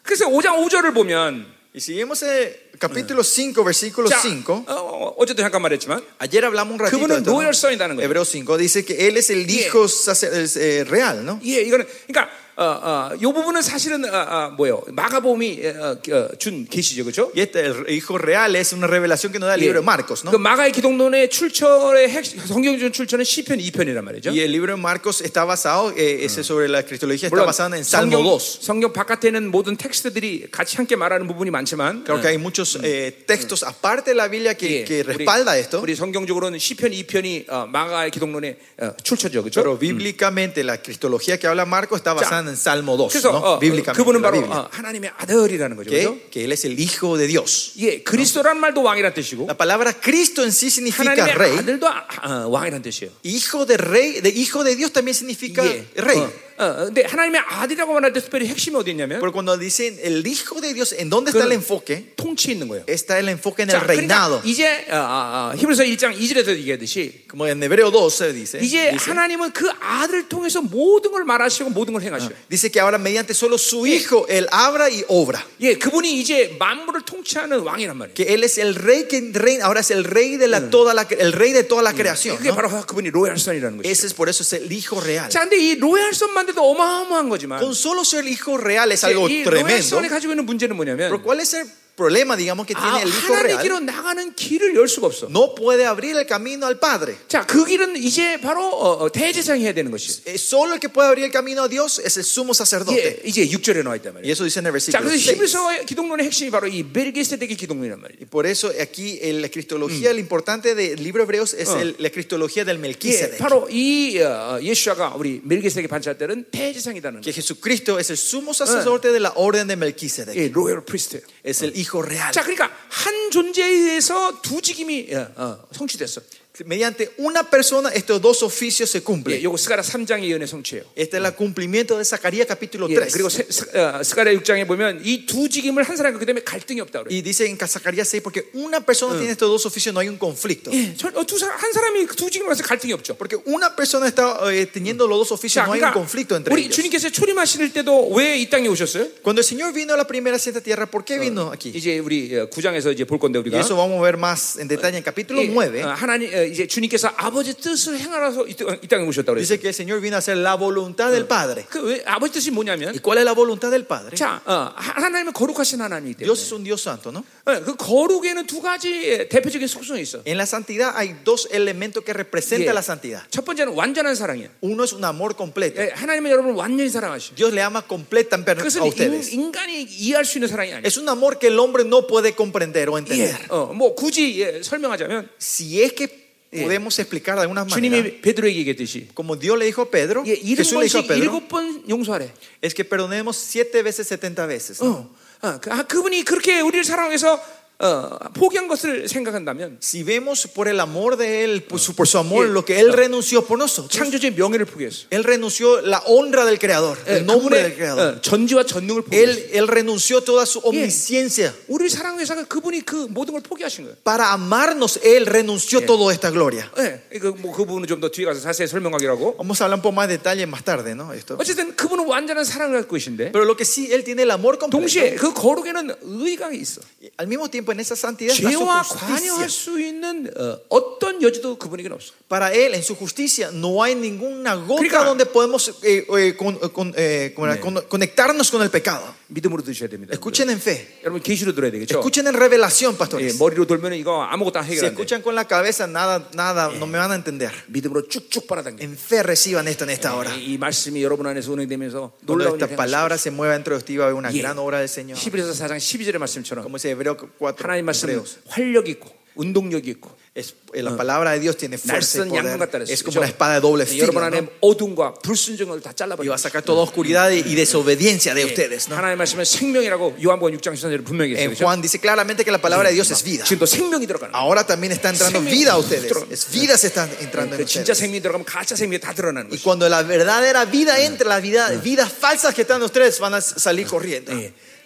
그래서 5장 5절을 보면 Y si vemos el capítulo 5, versículo 자, 5. 어, 어, 어제도 잠깐 말했지만 Ayer hablamos un ratito de 그분은 esto, ¿no? 노열성이라는 거예요. Hebreos 5 dice que él es el Yeah. hijo sacer- es, eh, real, ¿no? 예, 이거는 그러니까 어, 어, 이 부분은 사실은 어, 어, 뭐요? 마가복음이 어, 어, 준 계시죠, 그렇죠? Y este, el hijo real es una revelación que nos da el libro de Marcos, ¿no? 그 마가의 기독론의 출처의 핵, 성경적 출처는 시편 2편이란 말이죠. Y el libro de Marcos está basado, eh, ese sobre la cristología está basado en Salmo 성경, 2. 성경 바깥에는 모든 텍스트들이 같이 함께 말하는 부분이 많지만 Creo que hay muchos eh, textos aparte de la Biblia que, 예, que 우리, respalda esto. 우리 성경적으로는 시편 2편이 어, 마가의 기독론의 어, 출처죠, 그렇죠? Pero bíblicamente la cristología que habla Marcos está basada en Salmo 2, 그래서 ¿no? 어, Bíblicamente. 그분은 la 바로 Biblia. 어, 하나님의 아들이라는 거죠, 그렇죠? que, que él es el hijo de Dios. 예, 그리스도란 말도 왕이란 뜻이고 La palabra Cristo en sí significa 하나님의 rey. 아들도 아, 아, 왕이란 뜻이에요. Hijo de rey, de hijo de Dios también significa 예, rey. 어, 어, 근데 하나님의 아들이라고 말할 때 특별히 핵심이 어디 있냐면 Pero cuando dicen el hijo de Dios, ¿en dónde está el enfoque? 통치에 있는 거예요. Está el enfoque en 자, el reinado. 그러니까 이제 어, 어, 어, 히브리서 1장 2절에서 얘기하듯이 Como en Hebreo 12 dice. 이제 dice, 하나님은 그 아들을 통해서 모든 걸 말하시고 모든 걸 행하셔요. dice que ahora mediante solo su hijo, él abra y obra. 예, 그분이 이제 만물을 통치하는 왕이란 말이에요. Que él es el rey que reina, ahora es el rey de la, toda la, el rey de toda la creación. 그게 ¿no? 바로 그분이 로얄선이라는 것이죠. Ese es por eso es el hijo real. 자, 근데 이 로얄선만 돼도 어마어마한 거지만 Con solo ser el hijo real es 이 algo tremendo. 로얄선이 가지고 있는 문제는 뭐냐면 Pero ¿cuál es el problema, digamos, que 아, tiene el hijo 하나님의 real? 길로 나가는 길을 열 수가 없어. No puede abrir el camino al Padre. 자, 그 길은 이제 바로 어, 어, 대제사장이 해야 되는 것이. Eh, Solo el que puede abrir el camino a Dios es el sumo sacerdote. 예, 이제 6절에 나와 있단 Y 말이에요. eso dice en el 자, versículo 그래서 6. 히브리서의 기독론의 핵심이 바로 이 멜기세덱의 기독론이란 말이에요. Y por eso aquí en la cristología, lo importante del libro de Hebreos es el- la cristología del 예, Melquisedec. 바로 이 어, 예수아가 우리 멜기세덱의 반차할 때는 대제사장이라는 Que 거예요. Jesucristo es el sumo sacerdote de la orden de Melquisedec. 예, 로열 프리스트. Es el hijo real. 자, 그러니까 한 존재에 의해서 두 직임이 어, 어, 성취됐어. Mediante una persona estos dos oficios se 예, cumplen. 요거 스가랴 3장의 예언의 성취예요. Este es el cumplimiento de Zacarías capítulo 예, 3. 그리고 세- 스- 어, 스가랴 6장에 보면 이 두 직임을 한 사람이 그 때문에 갈등이 없다 그래요. Y dice en Zacarías 6, porque una persona tiene estos dos oficios, no hay un conflicto. 예, 저- 어, 두 사람, 한 사람이 그 두 직임을 해서 갈등이 없죠. Porque una persona está eh, teniendo los dos oficios, 자, no hay un 그러니까 conflicto entre 우리 ellos. 주님께서 초림하실 때도 왜 이 땅에 오셨어요? Cuando el Señor vino a la primera santa tierra, ¿por qué vino aquí? 이제 우리 어, 9장에서 이제 볼 건데 Y 우리가 eso vamos a ver más en detalle en capítulo 이, 9. 어, 하나님 어, 어, 이제 주님께서 아버지 뜻을 행하라서 이, 땅- 이 땅에 오셨다고 그랬어요. Dice que el Señor vino a hacer la voluntad del Padre. 그 왜, 아버지 뜻이 뭐냐면 ¿Y cuál es la voluntad del Padre? 자, 어, 하나님은 거룩하신 하나님이기 때문에 Dios es un Dios santo, ¿no? 어, 그 거룩에는 두 가지 대표적인 속성이 있어. En la santidad hay dos elementos que representan 예. la santidad. 첫 번째는 완전한 사랑이야. Uno es un amor completo. 예, 하나님은 여러분을 완전히 사랑하시고 Dios le ama completamente a 그것은 ustedes. 인, 간이 이해할 수 있는 사랑이 아니야. Es un amor que el hombre no puede comprender o 예, entender. 어, 뭐 굳이 예, 설명하자면 Si es que podemos explicar de alguna manera, 주님이 베드로에게 얘기했듯이 como Dios le dijo a Pedro, 예, 일흔 Jesús le dijo a 번씩 Pedro, 일곱 번 용서하래. es que perdonemos siete veces, setenta veces. ¿no? 어, 어, 그, 아, 그분이 그렇게 우리를 사랑해서 어, 포기한 것을 생각한다면 Si vemos por el amor de Él, por su, por su amor, lo que Él renunció por nosotros, 창조주의 명예를 포기했어. Él renunció la honra del Creador, 예, el nombre del 그분의 Creador. 어, 전지와 전능을 포기했어. Él, él renunció toda su omnisciencia. 우리 사랑해서 그분이 그 모든 걸 포기하신 거예요. Para amarnos, Él renunció toda esta gloria. 예, 그, 뭐, 그 부분은 좀 더 뒤에 가서 자세히 설명하기로 하고. Vamos a hablar un poco más de detalle más tarde, ¿no? Esto. 어쨌든 그분은 완전한 사랑을 갖고 계신데 Pero lo que sí, Él tiene el amor completo. 동시에 그 거룩에는 의가 있어. Al mismo tiempo, en esa santidad está su 죄와 justicia. 관여할 수 있는 어, 어떤 여지도 그분에게는 없어. Para Él, en su justicia, no hay ninguna gota 그러니까- donde podemos eh, eh, con- con- eh, ¿cómo era? Con- conectarnos con el pecado. 믿음으로 드셔야 됩니다. Escuchen en fe. 여러분 계시로 들어야 되겠죠. Escuchen en revelación, 예, pastores. 머리로 돌면 이거 아무것도 안 Si 해결 안 돼. escuchan con la cabeza, nada, nada, no me van a entender. 믿음으로 쭉쭉 빨아당겨. En fe reciban esto en esta hora. 이, 이 말씀이 여러분 안에서 운행되면서 Cuando 놀라운 esta 일이 palabra se mueva dentro de ti, va a haber una 예. gran obra del Señor. 11에서 4장 12절의 말씀처럼 Como dice Hebreo 4, 하나님 말씀은 Hebreos. 활력 있고 운동력 있고 Es, eh, la palabra de Dios tiene fuerza y 날선 양문 poder. 같다 그랬어요. Es como una espada de doble filo. 여러분 안에 ¿no? 어둠과 불순종을 다 Y 잘라버려. va a sacar toda oscuridad y y desobediencia de ustedes. ¿no? 하나님 말씀은 생명이라고 요한복음 6장 13절에 분명히 En 했어요. 그렇죠? Juan dice claramente que la palabra de Dios es vida. 지금도 생명이 들어가는 거예요. Ahora también está entrando 생명이 vida a ustedes. 들어가는 Es vida se está entrando en 그 진짜 ustedes. 생명이 들어가면 가짜 생명이 다 드러나는 Y 거죠. cuando la verdadera vida entra, las vida, vidas falsas que están en ustedes van a salir corriendo.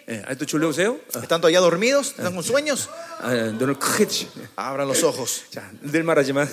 예. 예. 아직도 졸려오세요? 어. ¿Están todavía dormidos? ¿Están con sueños? (laughs) 아, 눈을 크게 뜨시. Abran los ojos. 자, 늘 말하지만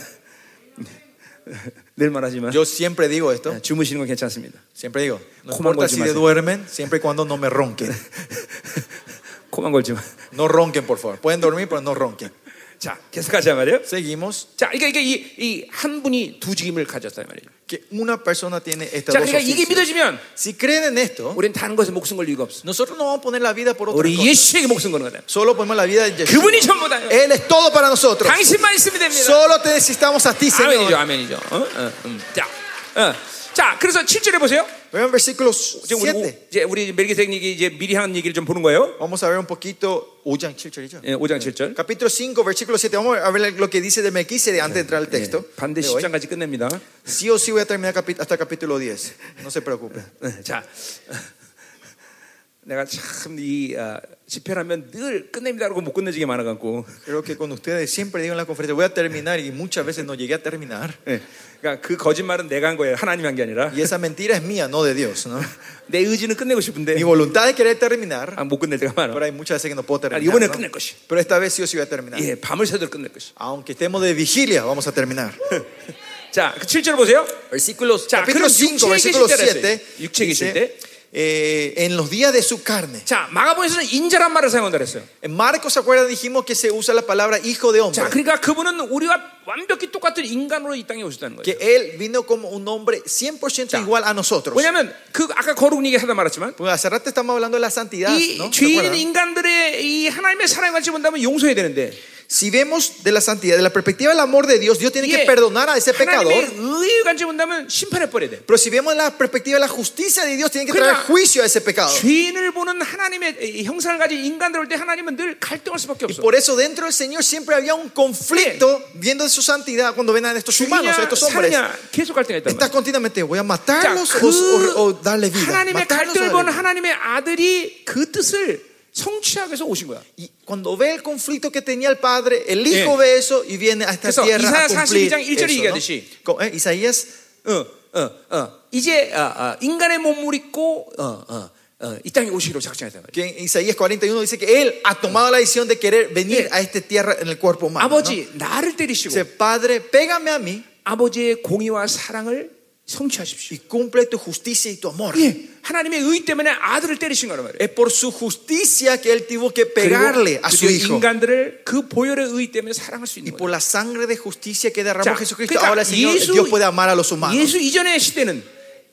늘 말하지만 Yo siempre digo esto. 주무시는 건 괜찮습니다. Siempre digo. No Coman importa si golpe más. duermen, siempre y cuando no me ronquen. (laughs) 코만 걸지 마. No ronquen, por favor. Pueden dormir, pero no ronquen. 자, 계속하자 말이에요. Seguimos. 자, 그러니까 이게 이한 분이 두 직임을 가졌단 말이에요. Que una persona tiene estas 자, dos 그러니까 이게 oficios. 믿어지면 Si creen en esto, 우리는 다른 것에 목숨 걸 이유가 없어. nosotros no vamos a poner la vida por otra 우리 cosa. 예수에게 목숨 거는 거다. Solo ponemos la vida de Jesús. 그분이 전부다요. Él es todo para nosotros. 당신만 있으면 됩니다. Solo te necesitamos a ti, 아멘이죠, Señor. 아멘이죠. 어? 어, 음. 자, 어. 자, 그래서 7절에 보세요. Vean versículo 지금 우리, 7. 이제 우리 멜기세덱 얘기 이제 미리 한 얘기를 좀 보는 거예요. Vamos a ver un poquito. 5장 7절이죠. 예, 5장 7절. Capítulo 5, versículo 7. Vamos a ver lo que dice de Melquisede antes de entrar al texto. 반대 de hoy. 10장까지 끝냅니다. Sí o sí voy a terminar capi- hasta capítulo 10. No se preocupe. 네, 자, 내가 참이 어, 집회하면 늘 끝냅니다 그러고 못 끝내지게 게 많아 갖고. Creo que con ustedes siempre digo en la conferencia, voy a terminar y muchas veces no llegué a terminar. 예, 그러니까 그 거짓말은 내가 한 거예요. 하나님이 한 게 아니라 Y esa mentira es mía, no de Dios. ¿no? 내 의지는 끝내고 싶은데 Mi voluntad es querer terminar, 아, 못 끝낼 때가 많아. pero hay muchas veces que no puedo 아, terminar. 이번에 ¿no? 끝낼 것이. Pero esta vez sí o sí voy a terminar. 예, 밤을 새도록 끝낼 것이. Aunque estemos de vigilia, vamos a terminar. 자, 그 7절 보세요. Versículos, 자, capítulo 그럼 5, 육체에 versículo 계실 때라 7. 했어요. 육체에 계실 때. eh, en los días de su carne. 자, 마가복음에서는 인자란 말을 사용한다 그랬어요. En Marcos, ¿se acuerdan? Dijimos que se usa la palabra hijo de hombre. 자, 그러니까 그분은 우리와 완벽히 똑같은 인간으로 이 땅에 오셨다는 거예요. Que él vino como un hombre 100% igual a nosotros. 왜냐하면 그 아까 거룩 얘기 하다 말았지만 Porque hace rato estamos hablando de la santidad. 이 ¿no? ¿Se 죄인 acuerdan? 인간들의 이 하나님의 사랑을 같이 본다면 용서해야 되는데 Si vemos de la santidad, de la perspectiva del amor de Dios, Dios tiene que perdonar a ese pecador. Pero si vemos la perspectiva de la justicia de Dios, tiene que traer juicio a ese pecado. Y por eso dentro del Señor siempre había un conflicto viendo su santidad cuando ven a estos humanos, a estos hombres. Está continuamente, voy a matarlos o, o, o darle vida. 마tarlos, darle vida 하나님의 아들이 그 뜻을 성취하기 위해서 오신 거야. Y cuando ve el conflicto que tenía el padre, el hijo 예. ve eso y viene a esta 그래서 tierra a 이사야 cumplir 42장 1절에 eso, ¿no? 얘기하듯이. Co- eh, Isaías 어, 어, 어. 이제 어, 어, 인간의 몸을 입고 어, 어, 어, 이 땅에 오시기로 작정했단 말이야. que en Isaías 41 dice que él ha tomado la decisión de querer venir 예. a esta tierra en el cuerpo humano. ¿no? 아버지 나를 때리시고 Dice, Padre, pégame a mí 아버지의 공의와 사랑을 성취하십시오. y cumple tu justicia y tu amor. 예, 하나님의 의 때문에 아들을 때리신 거란 말이에요. Es por su justicia que él tuvo que 그리고 pegarle a su 그리고 hijo. 인간들을 그 보혈의 의 때문에 사랑할 수 Y 있는 por 거예요. la sangre de justicia que derramó 자, Jesucristo, 그러니까 ahora el Señor, 예수- Dios puede amar a los humanos. 예수 이전의 시대는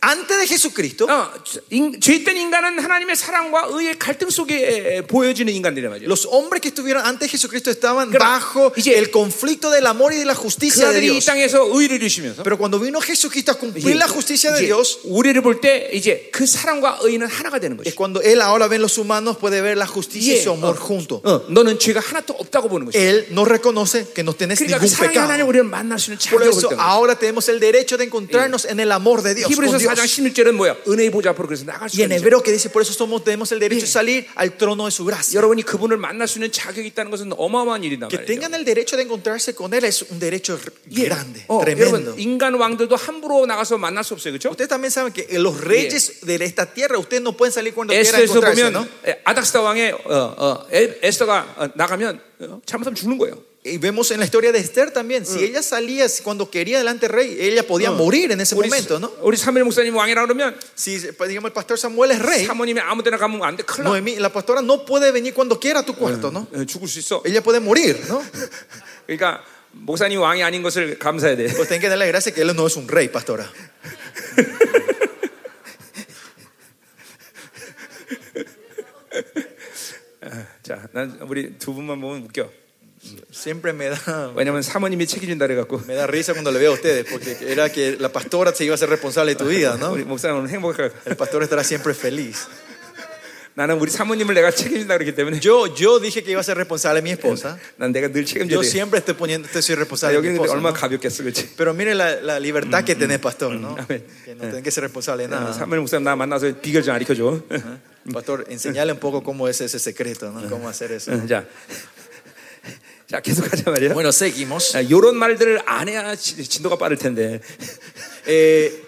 Antes de Jesucristo, 어, 인, 죄된 인간은 하나님의 사랑과 의의 갈등 속에 보여지는 인간들이란 말이에요. los hombres que estuvieron antes de Jesucristo estaban 그러나 bajo 이제 el conflicto del amor y de la 그 justicia de 아들이 이 Dios. 땅에서 의를 이루시면서 Pero cuando vino Jesucristo a cumplir 이제- la justicia de 이제 Dios, 우리를 볼 때 이제 그 사랑과 의는 하나가 되는 es 것이. cuando Él ahora ve los humanos, puede ver la justicia y 예, su amor 어, juntos. 어, 너는 죄가 하나도 없다고 보는 것이. Él no reconoce que no tienes 그러니까 그 ningún 사랑의 하나님 pecado. 우리를 만날 수 있는 Por 자격을 eso 얻는 거예요. ahora tenemos el derecho de encontrarnos en el amor de Dios. Con 히브리서 Dios. 4장 16절은 뭐야? 은혜의 보좌 앞으로 그래서 나갈 수 Y en 있는 hebreo que dice, por eso somos, tenemos el derecho de salir al trono de su gracia. 여러분이 그분을 만날 수 있는 자격이 있다는 것은 어마어마한 Que 말이에요. tengan el derecho de encontrarse con Él es un derecho 예. grande, 어, tremendo. 여러분 인간 왕들도 함부로 나가서 만날 수 없어요, 그렇죠? Ustedes también saben que los reyes de esta tierra, ustedes no pueden salir cuando quieran encontrarse, 보면 ¿no? 에, 아닥스다 왕의 어, 어, 에, 에스더가 어, 나가면 어, 잘못하면 죽는 거예요. Y vemos en la historia de Esther también, si ella salía cuando quería delante del rey, ella podía morir en ese 우리, momento, ¿no? 우리 사무엘 목사님 왕이라 그러면 Si digamos el pastor Samuel es rey, 사모님이 아무 데나 가면 안 돼. 큰일 나. Noemí, la pastora no puede venir cuando quiera a tu cuarto, ¿no? 어, 죽을 수 있어. Ella puede morir, ¿no? (laughs) 그러니까 목사님 왕이 아닌 것을 감사해야 돼. Pues tienen que darle gracias que él no es un rey, pastora. 자, 난 우리 두 분만 보면 웃겨. Siempre me da, 왜냐면 사모님이 책임진다 그래갖고 me da risa cuando le veo a ustedes, porque era que la pastora se iba a ser responsable de tu vida, ¿no? 우리 목사님은 행복할 거야. El pastor estará siempre feliz. 나는 우리 사모님을 내가 책임진다 그랬기 때문에 Yo, yo dije que iba a ser responsable de mi esposa. 난 내가 늘 책임져야 Yo 돼. siempre estoy poniendo, estoy soy responsable de mi 여기는 근데 esposa. 얼마나 ¿no? 가볍겠어, 그렇지? Pero mire la, la libertad que tenés, pastor, ¿no? Amén. Que no tienen que ser responsable de nada. 사모님 목사님 나 만나서 비결 좀 알려줘. Pastor, enseñale un poco cómo es ese secreto, ¿no? Cómo hacer eso. 자, 자 계속하자 말이야. Bueno, seguimos. 이런 말들을 안 해야 지- 진도가 빠를 텐데. Eh,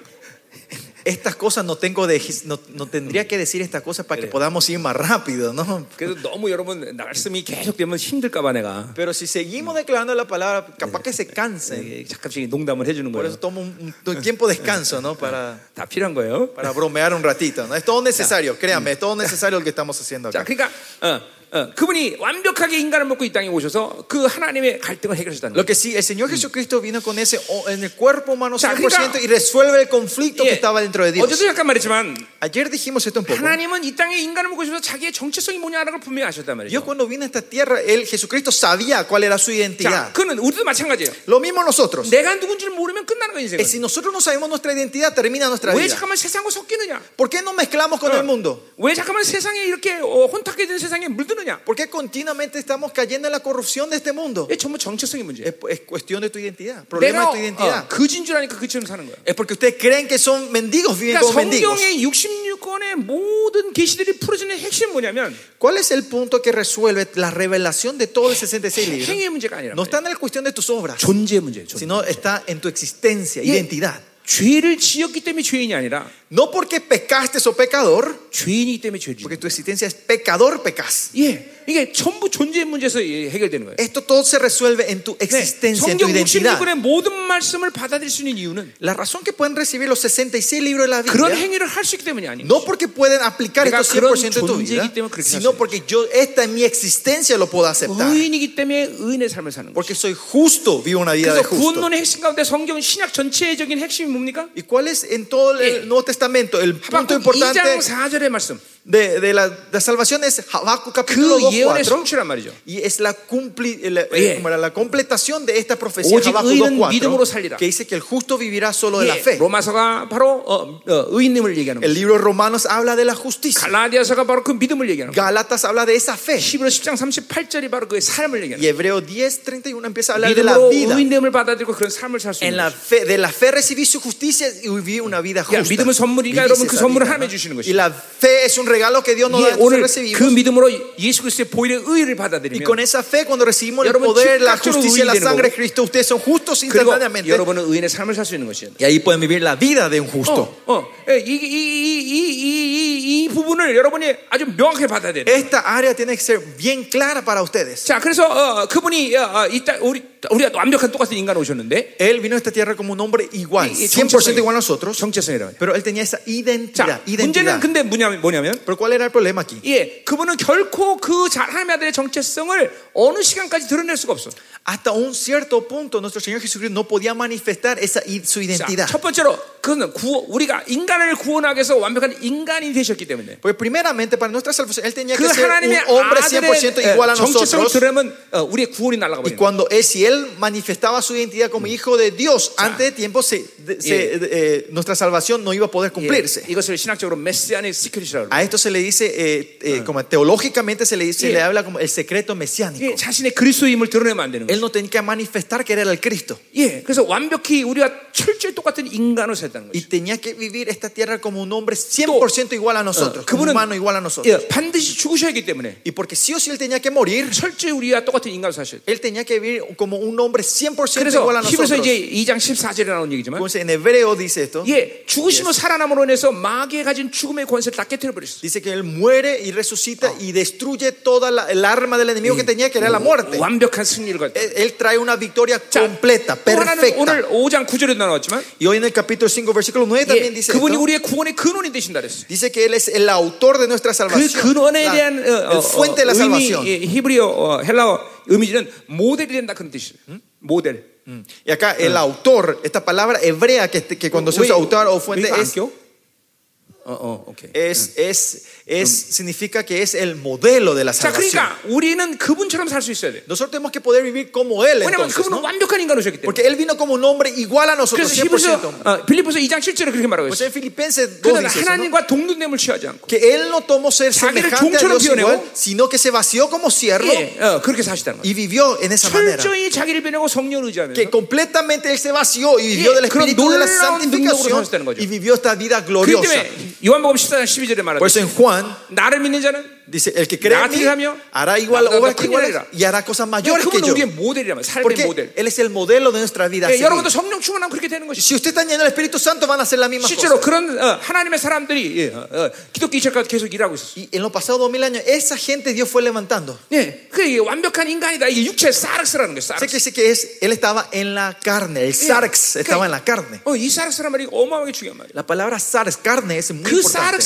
estas cosas no tengo de, no, no tendría que decir estas cosas para que podamos ir más rápido, ¿no? 그래서 너무 여러분 말씀이 계속되면 힘들까봐 내가 Pero si seguimos declarando la palabra, capaz que se cansen. 예, 잠깐씩 농담을 해주는 Por 거예요. eso tomo un, un tiempo de descanso, ¿no? Para, 다 (laughs) 필요한 거예요. para bromear un ratito, ¿no? Es todo necesario, (laughs) créanme, es todo necesario lo que estamos haciendo 자, acá. 그러니까 어, 어, 그분이 완벽하게 인간을 먹고 이 땅에 오셔서 그 하나님의 갈등을 해결하셨다는 Lo 거예요. que sí, el Señor Jesucristo vino con ese o- en el cuerpo humano 자, 100% 그러니까- y resuelve el conflicto que 예, estaba dentro de Dios. 어제도 잠깐 말했지만 Ayer dijimos esto un poco. 하나님은 이 땅에 인간을 먹고 오셔서 자기의 정체성이 뭐냐는 걸 분명히 아셨단 Dios 말이죠. cuando vino a esta tierra, él, Jesucristo sabía cuál era su 자, identidad. 그는 우리도 마찬가지예요. Lo mismo nosotros. 내가 누군지를 모르면 끝나는 거예요, Eh, 인생은. si nosotros no sabemos nuestra identidad, termina nuestra 왜 vida. 잠깐만 세상과 섞이느냐? ¿Por qué no mezclamos con el mundo? 왜 잠깐만 세상에 이렇게 어, 혼탁해 된 세상에 물드느냐? ¿Por qué continuamente estamos cayendo en la corrupción de este mundo? 이게 전부 정체성의 문제예요. Es, es cuestión de tu identidad, problema 내가 de tu identidad. 어, 그진 줄 아니까 그처럼 사는 거야. Es porque ustedes creen que son mendigos, viven 그러니까 como mendigos. 성경의 66권의 모든 계시들이 풀어지는 핵심 은 뭐냐면 ¿Cuál es el punto que resuelve la revelación de todo el 66 libros? 행위의 문제가 아니라 No está en la cuestión de tus obras, 존재의 문제예요. 존재. sino está en tu existencia, 예, identidad. 죄를 지었기 때문에 죄인이 아니라 No porque pecaste o pecador, 죄인이기 때문에 죄지. porque tu existencia es pecador, pecas. 예, 이게 전부 존재의 문제에서 예, 해결되는 거예요. Esto todo se resuelve en tu 네, existencia, en tu 성경 identidad. 66권의 모든 말씀을 받아들일 수 있는 이유는 La razón que pueden recibir los 66 libros de la 그런 Biblia 행위를 할 수 있기 때문이 아니에요. no porque pueden aplicar 내가 esto 그런 100% de tu vida, 존재이기 때문에 그렇게 sino 할 수 porque yo esta en mi existencia lo puedo aceptar. 의인이기 때문에 의인의 삶을 사는 거예요. Porque soy justo, vivo una vida de 그래서 justo. 구원론의 핵심 가운데 성경 신약 전체적인 핵심이 뭡니까? ¿Y cuál es en todo el 예. Nuevo Testamento el punto 하박국 importante 2장 4절의 말씀. de, de la, de la salvación? Es Habacuc capítulo 그 2, 예언의 4. 성취란 말이죠. Y es la, cumpli- la- 예. como era la completación de esta profecía 오직 Habacuc 의인은 2, 믿음으로 살리라. 4, que dice que el justo vivirá solo de la 예, fe. 로마서가 바로 어, 어, 의인님을 얘기하는 El 거예요. libro de Romanos habla de la justicia. 갈라디아서가 바로 그 믿음을 얘기하는 거예요. Gálatas habla de esa fe. 히브리 10장 38절이 바로 그 삶을 얘기하는 Y 거예요. Hebreo 10, 31 empieza a hablar de la 믿음으로 vida. 의인됨을 받아들이고 그런 삶을 살 수 En 있는 la 거예요. fe, de la fe recibí su justicia y viví una vida 그러니까 justa. 믿음은 선물이니까 vivís 여러분 그 esa 선물을 vida, 하나님이 ¿no? 주시는 Y 것이에요. la fe es un regalo que Dios nos da, 예, 오늘 그 recibimos. 믿음으로 예수 그리스도의 보일의 의를 Y 받아들이면 con esa fe, cuando recibimos el poder, la justicia y la sangre de. Cristo, ustedes son justos instantáneamente. 여러분은 의인의 삶을 살 수 있는 것이에요. Y ahí pueden vivir la vida de un justo. 어, 어, 예, 이, 이, 이, 이, 이, 이, 이 부분을 여러분이 아주 명확하게 받아야 돼요. Esta área tiene que ser bien clara para ustedes. 자, 그래서 어, 그분이 어, 어, 이따 우리 우리가 완벽한 똑같은 인간 오셨는데 Él vino a esta tierra como un hombre igual, 이- 이100% igual a nosotros, 정체성이라고 pero él tenía esa identidad. 자, identidad. 문제는 근데 뭐냐면, 뭐냐면 Pero ¿cuál era el problema aquí? 예, 그분은 결코 그 자- 하나님의 아들의 정체성을 어느 시간까지 드러낼 수가 없어. Hasta un cierto punto nuestro Señor Jesucristo no podía manifestar esa, i- su 자, identidad. 첫 번째로 그는 구원, 우리가 인간을 구원하기 위해서 완벽한 인간이 되셨기 때문에 Porque primeramente para nuestra salvación Él tenía 그 que ser un 하나님의 hombre 아들의 100% igual a 예, 정체성을 nosotros. 드러내면 어, 우리의 구원이 날아가 Y 버린다. cuando él, si él manifestaba su identidad como hijo de Dios antes de tiempo, se, de- se- eh, nuestra salvación no iba a poder 예, cumplirse. 이것을 신학적으로 메시아닉 시크릿이라고 그래요. A esto se le dice, eh, eh, como teológicamente se le dice, se Yeah. le habla como el secreto mesiánico. 예, 자신의 그리스도임을 드러내면 안 되는 Él 거예요. no tenía que manifestar que era el Cristo. 예, 그래서 완벽히 우리가 철저히 똑같은 인간으로 살다는 Y 거죠. tenía que vivir esta tierra como un hombre 100% igual a nosotros, 어, como un 그분은 humano igual a nosotros. 예, 반드시 죽으셔야 하기 때문에 Y porque sí o sí él tenía que morir, 철저히 우리가 똑같은 인간으로 사셔야 돼요. él tenía que vivir como un hombre 100% 그래서 igual a 히브리서 nosotros. 이제 2장 14절에 나오는 얘기지만 Entonces, en hebreo dice esto. 예, 죽으시면 살아남으로 인해서 마귀에 가진 죽음의 권세를 다 깨뜨려 버렸어. Dice que él muere y resucita y destruye toda la, el arma del enemigo que tenía, que era la muerte. 완벽한 승리를 가졌다. Él, él trae una victoria completa, 또 하나는 perfecta. 오늘 5장 9절에 나왔지만 Y hoy en el capítulo 5, versículo 9 también 예, dice 그분이 esto. 우리의 구원의 근원이 되신다 그랬어. Dice que él es el autor de nuestra 그 salvación. 근원에 la- 대한 어, 어, el fuente de la 어, 의미 salvación. 예, 히브리어 어, 헬라어 의미는 모델이 된다 그런 뜻이에요. 모델. Mm. Y acá el autor, esta palabra hebrea que, que cuando se 왜- usa autor o 왜 fuente 이거 안 es, 껴? 어, 어, 오케이. es, es, es, significa que es el modelo de la 자, salvación. 그러니까 우리는 그분처럼 살 수 있어야 돼. Nosotros tenemos que poder vivir como él 왜냐면 entonces, 그분은 ¿no? 완벽한 인간이셨기 때문에. Porque él vino como un hombre igual a nosotros, 그래서 100%. 히브리서 어, 빌립보서 2장 7절에 그렇게 말하고 Pues 있어요. en Filipenses 2 그는 dice eso, ¿no? 하나님과 동등됨을 취하지 않고 que él no tomó ser 자기를 semejante a 종처럼 Dios igual, 비워내고, sino que se vació como siervo 예, 어, 그렇게 사시다는 거예요. y vivió en esa manera. 철저히 자기를 변하고 성령을 의지하면서 Que completamente él se vació y vivió 예, del 그런 espíritu de la 놀라운 능력으로 santificación 사셨다는 거죠. y vivió esta vida 그렇기 gloriosa. 때문에 요한복음 14장 12절에 Por eso 말하듯이 en Juan 나를 믿는 자는 dice el que cree en mí hará igual obras que y hará cosas mayores que yo. Porque él es el modelo de nuestra vida. Si usted está lleno del Espíritu Santo van a hacer las mismas cosas. Y en los pasados dos mil años esa gente Dios fue levantando. Sé que que es él estaba en la carne, el sarx estaba en la carne. La palabra sarx carne es muy importante.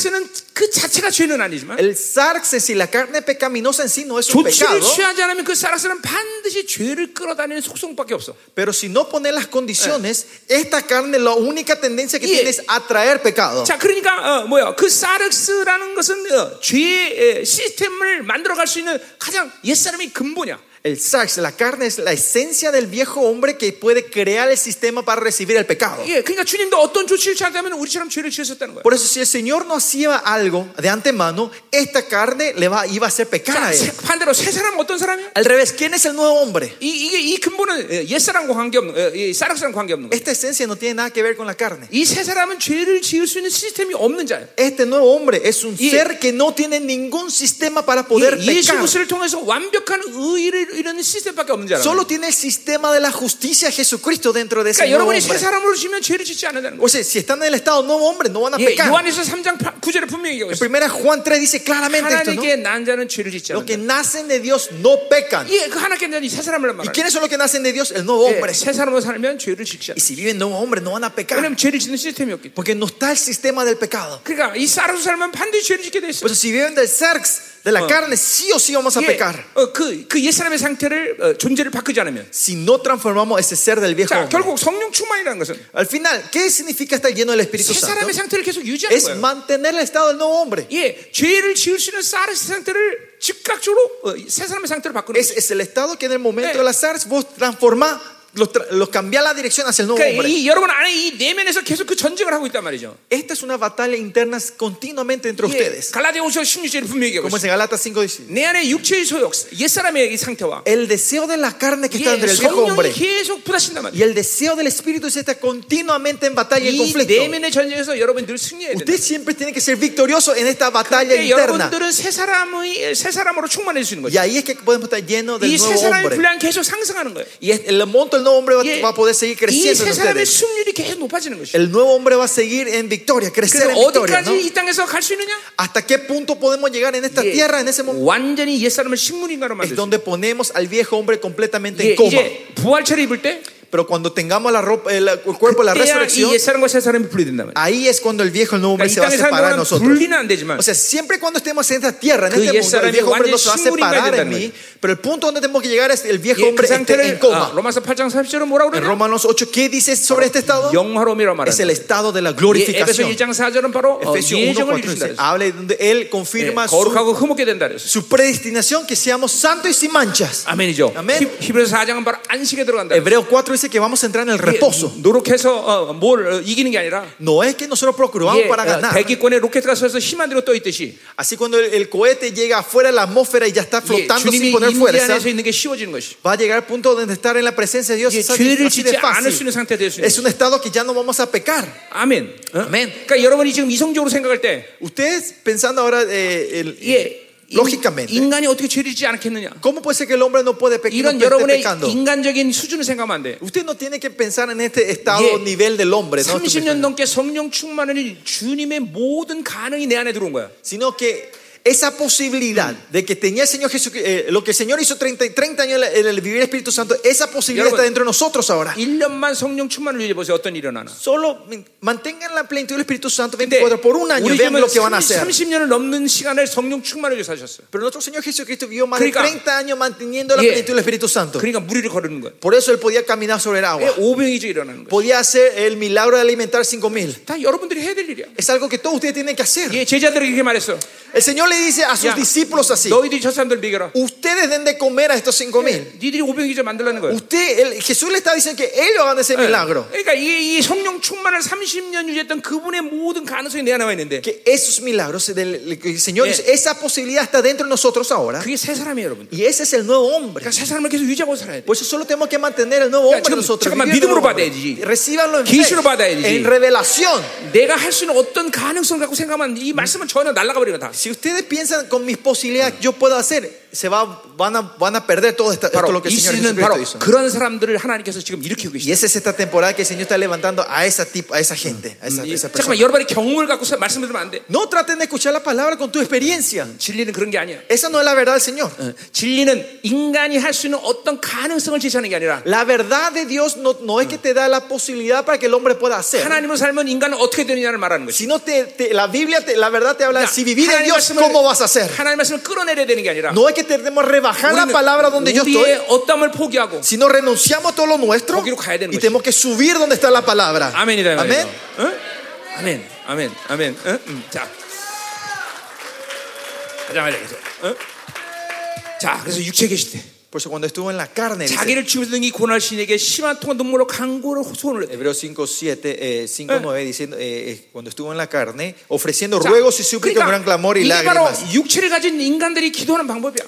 그 자체가 죄는 아니지만 El sarx en sí, la carne pecaminosa en sí no es un pecado, 취하지 않으면 그 사르스는 반드시 죄를 끌어다니는 속성밖에 없어. pero si no pones las condiciones, esta carne la única tendencia que Yeah. tiene es atraer pecado. 자, 그러니까 어, 뭐야? 그 사르스라는 것은 어, 죄의 에, 시스템을 만들어갈 수 있는 가장 옛 사람의 근본이야. El sarx, la carne es la esencia del viejo hombre que puede crear el sistema para recibir el pecado. 예, 그러니까 주님도 어떤 조치를 취하다면 우리처럼 죄를 지었었다는 거야. Por eso si el Señor no hacía algo de antemano, esta carne le va, iba a hacer pecar 자, a él. 세- 반대로 새 사람은 어떤 사람이야? Al revés, ¿quién es el nuevo hombre? 이, 이게 이 근본은 예, 옛 사람과 관계 없는, 어, 이 사르스랑 관계 없는 거야. Esta esencia no tiene nada que ver con la carne. 이 새 사람은 죄를 지을 수 있는 시스템이 없는 자야. Este nuevo hombre es un Y- ser que no tiene ningún sistema para poder 예, 예수 pecar. 그리스도를 통해서 완벽한 의를 이루는 시스템밖에 없는 자라. Solo tiene el sistema de la justicia Jesucristo dentro de ese 그러니까 nuevo 여러분이 새 hombre. 사람으로 지면 죄를 짓지 않는다는 거야. O sea, si están en el estado nuevo hombre, no van a 예, pecar. 요한에서 3장 9절에 분명히 얘기하고 En 있어. primera Juan 3 dice claramente esto, ¿no? 하나님께 난 자는 죄를 짓지 Los que 않는다. nacen de Dios no pecan. 예, 그 하나님께 난 새 사람을 ¿Y 말하는 quiénes son los que nacen de Dios? El nuevo hombre. 예, 새 사람으로 살면 죄를 짓지 Y 않는다. si viven nuevo hombre, no van a pecar. 왜냐면 죄를 짓는 시스템이 없기 때문에. Porque no está el sistema del pecado. 그러니까 이 쌀로 살면 반드시 죄를 짓게 돼 있어. Por eso si viven del sarx, de la Oh. carne, sí o sí vamos a 예, pecar. 어, 그, 그 옛사람의 상태를, 어, 존재를 바꾸지 않으면. Si no transformamos ese ser del viejo 자, hombre. 결국 성령 충만이라는 것은 Al final, ¿qué significa estar lleno del Espíritu 새 Santo? 사람의 상태를 계속 유지하는 Es 거예요. mantener el estado del nuevo hombre. 예, 죄를 지을 수 있는 사르스 상태를 즉각적으로 어, 새 사람의 상태로 바꾸는 Es, 거예요. es el estado que en el momento Eh. de la SARS vos transformás los, tra- los cambiar la dirección hacia el nuevo 그러니까 hombre. 이 여러분 안에 이 내면에서 계속 그 전쟁을 하고 있단 말이죠. Esta es una batalla interna continuamente entre 예, ustedes. 갈라디아 5장 16절에 분명히 얘기하고 Como 있어요. es en Galatas 5:16. 내 안에 육체의 소욕, 옛사람의 이 상태와 El deseo de la carne que está 예, entre el viejo 성령이 hombre 계속 부딪힌단 말이에요. y el deseo del espíritu se está continuamente en batalla y en 이 conflicto. 내면의 전쟁에서 여러분 늘 승리해야 된다. Usted siempre tiene que ser victorioso en esta batalla 근데 interna. 여러분들은 새 사람의 새 사람으로 충만해질 수 있는 Y 거죠. ahí es que podemos estar llenos del 이 새 nuevo 사람의 hombre. 분량 계속 상승하는 거예요. Y es- el monto del nuevo hombre va, 예, va a poder seguir 이 creciendo en 새 사람의 ustedes. 승률이 계속 높아지는 것이죠. El nuevo hombre va a seguir en victoria, crecer 그래서 en victoria. 어디까지 ¿no? 이 땅에서 갈 수 있느냐? ¿Hasta qué punto podemos llegar en esta 예, tierra en ese momento? 완전히 옛 사람을 식물인가로 Es 만들 수. donde ponemos al viejo hombre completamente 예, en coma. 이제 부활체를 입을 때 Pero cuando tengamos la ropa, el, el cuerpo de la resurrección, ahí es cuando el viejo el nuevo hombre se va a separar de nosotros. O sea, siempre cuando estemos en esta tierra, en este mundo, el viejo hombre no se va a separar de mí. pero el punto donde tenemos que llegar es el viejo hombre esté en coma. en Romanos 8, ¿qué dice sobre este estado? Es el estado de la glorificación. Efesios 1, 4, 6, habla de donde él confirma su, su predestinación que seamos santos y sin manchas. Amén. Hebreos 4 장은 바로 안식에 들어간다. 그랬어요. Hebreo 4 dice que vamos a entrar en el reposo. 예, 노력해서 어, 뭘 어, 이기는 게 아니라 No es que nosotros procuramos 예, para 어, ganar. 대기권에 로켓가 서서 힘안 들어 떠 있듯이 Así cuando el, el cohete llega afuera de la atmósfera y ya está 예, flotando 주님이 sin poner 임재 fuerza, 안에서 있는 게 쉬워지는 것이. va a llegar al punto donde estar en la presencia de Dios 예, es así, 죄를 así de 짓지 않을 수 fácil. 있는 상태 될수 있는 Es un estado que ya no vamos a pecar. 아멘. 어? 아멘. 그러니까 여러분이 지금 이성적으로 생각할 때 Ustedes pensando ahora eh, el- 예, lógicamente, 인, 간이 어떻게 죄를 짓지 않겠느냐? ¿cómo puede ser que el hombre no puede pecar? 이런 여러분의 pecando? 인간적인 수준을 생각하면 안 돼. Usted no tiene que pensar en este estado 예, nivel del hombre, ¿no? 30년 넘게 성령 충만을 주님의 모든 가능이 내 안에 들어온 거야. sino que esa posibilidad de que tenía el Señor Jesucristo, eh, lo que el Señor hizo 30, 30 años en el, en el vivir el Espíritu Santo, esa posibilidad 여러분, está dentro de nosotros ahora. 1년만 성령 충만을 유지해 보세요. 어떤 일이 일어나나. Solo mantengan la plenitud del Espíritu Santo 근데 24 por un año, 우리 vean 주님은 lo que van a hacer. 30년을 넘는 시간을 성령 충만을 위해서 사셨어요. Pero nuestro Señor Jesucristo vivió más de 그러니까- 30 años manteniendo la 예. plenitud del Espíritu Santo. 그러니까 무리를 거르는 거예요. Por eso él podía caminar sobre el agua. 예, 오병이죠 일어나는 거예요. Podía hacer el milagro de alimentar 5 mil. 다 여러분들이 해야 될 일이야. Es algo que todos ustedes tienen que hacer. 예, 제자들에게 이렇게 말했어. El Señor le dice a sus 야, discípulos así: 너희들이 저 사람들 먹여라. Ustedes den de comer a estos 5 mil. 니들이 오병이죠 만들라는 거예요. Usted, el- Jesús le está diciendo que ellos hagan ese milagro. 그러니까 이, 이 성령 충만을 30년 유지했던 그분의 모든 가능성이 내 안에 와 있는데 Que esos milagros, del, el Señor 예. dice, esa posibilidad está dentro de nosotros ahora. 그게 새 사람이에요, 여러분. Y ese es el nuevo hombre. 그러니까 새 사람을 계속 유지하고 살아야 돼. Por eso solo tenemos que mantener el nuevo 야, hombre 지금 nosotros. 잠깐만 믿음으로. 받아야지. Recíbanlo en fe, 받아야지. en revelación. 내가 할 수 있는 어떤 가능성 갖고 생각하면 이 말씀은 전혀 날아가 버리는 다. Si ustedes piensan con mis posibilidades yo puedo hacer, se va, van, a, van a perder todo esta- esto, 바로 lo que el 이 Señor 시즌은 Jesucristo 바로 hizo. 그런 사람들을 하나님께서 지금 일으키고 Y 계시다. esa es esta temporada que el Señor está levantando a esa, tipo, a esa gente, a esa, 이- esa persona. 잠깐만 여러분의 경험을 갖고 말씀 들으면 안 돼. No traten de escuchar la palabra con tu experiencia. 진리는 그런 게 아니야. Esa no es la verdad del Señor. 어, 진리는 인간이 할 수 있는 어떤 가능성을 제시하는 게 아니라 La verdad de Dios no, no es que te da la posibilidad para que el hombre pueda hacer, 하나님으로 살면 인간은 어떻게 되느냐를 말하는 것이. sino te, te- la Biblia, te- la verdad te habla de si vivir en 하나님 Dios, 말씀을- ¿cómo vas a hacer? 하나님 말씀을 끌어내려야 되는 게 아니라 No es que tenemos que rebajar la palabra donde yo estoy, 우리의 어떠함을 포기하고 sino renunciamos a todo lo nuestro 거기로 가야 되는 y 것이죠. tenemos que subir donde está la palabra. 아멘이다 이 말이죠. Amén. 어? 아멘, 아멘, 아멘. 어? 음, 자, 가자 말이야. 계속. 어? 자, 그래서 육체 계실 때 Por eso cuando estuvo en la carne, dice, 자기를 치우던 이 고날 신에게 심한 통한 눈물로 강고를 소원을 냈대. Hebreos 5, 7, eh, 5, Eh. 9, diciendo, eh, eh, cuando estuvo en la carne, ofreciendo 자, ruegos y súplicas, gran clamor y 이게 바로 lágrimas. 육체를 가진 인간들이 기도하는 방법이야.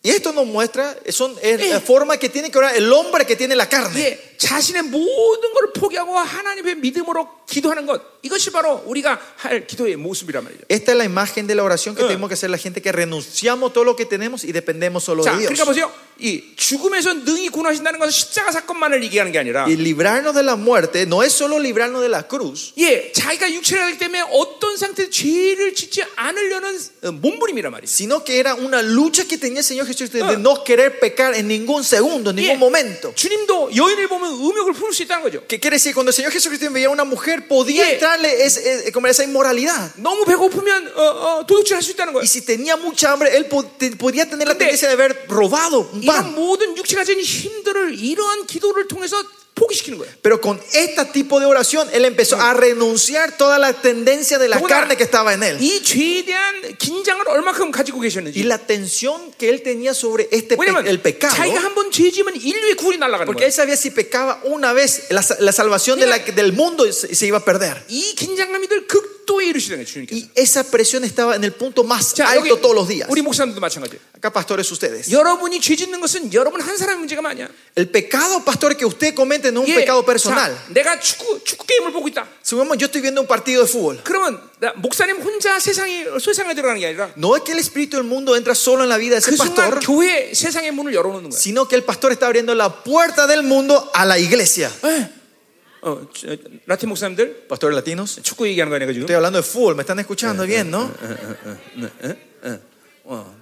Y esto nos muestra, son es Eh. la forma que tiene que orar el hombre que tiene la carne. 예, 자신의 모든 걸 포기하고 하나님의 믿음으로 기도하는 것 이것이 바로 우리가 할 기도의 모습이란 말이죠. Esta es la imagen de la oración que Eh. tenemos que hacer la gente que renunciamos todo lo que tenemos y dependemos solo 자, de Dios. 그러니까 보세요. 이 죽음에서 능히 구원하신다는 것은 십자가 사건만을 얘기하는 게 아니라 Y librarnos de la muerte no es solo librarnos de la cruz, 예, 자기가 육체를 하기 때문에 어떤 상태에 죄를 짓지 않으려는 어, 몸부림이란 말이죠. sino que era una lucha que tenía el Señor Jesucristo de Eh. no querer pecar en ningún segundo, en ningún 예, momento. 주님도 여인을 보면 음욕을 품을 수 있다는 거죠. ¿Qué quiere decir? Cuando el Señor Jesucristo veía a una mujer, podía Yeah. entrarle es- es- como esa inmoralidad. 너무 배고프면 어, 어, 도둑질 할 수 있다는 거예요. Y si tenía mucha hambre, él po- te- podía tener la 근데 tendencia de haber robado un 이런. 모든 육체가 가진 힘들을 이러한 기도를 통해서. Pero con este tipo de oración, él empezó a renunciar toda la tendencia de la carne que estaba en él. Y la tensión que él tenía sobre este pe el pecado. Porque él sabía si pecaba una vez, la, la salvación de la, del mundo se, se, iba a perder. Y esa presión estaba en el punto más alto todos los días. Acá, pastores, ustedes. El pecado, pastor, que usted comete no es un 예, pecado personal. 자, 내가 축구 축구 게임을 보고 있다. Supongamos, yo estoy viendo un partido de fútbol. 그러면 나- 목사님 혼자 세상에 세상에 들어가는 게 아니라 No es que el espíritu del mundo entra solo en la vida de ese 그 순간 pastor, 교회 세상의 문을 열어놓는 거야. sino que el pastor está abriendo la puerta del mundo a la iglesia. 예. 어, 저, 라틴 목사님들 Pastores latinos, 축구 얘기하는 거 아니야 지금? estoy hablando de fútbol, me están escuchando bien, ¿no? 어. 이,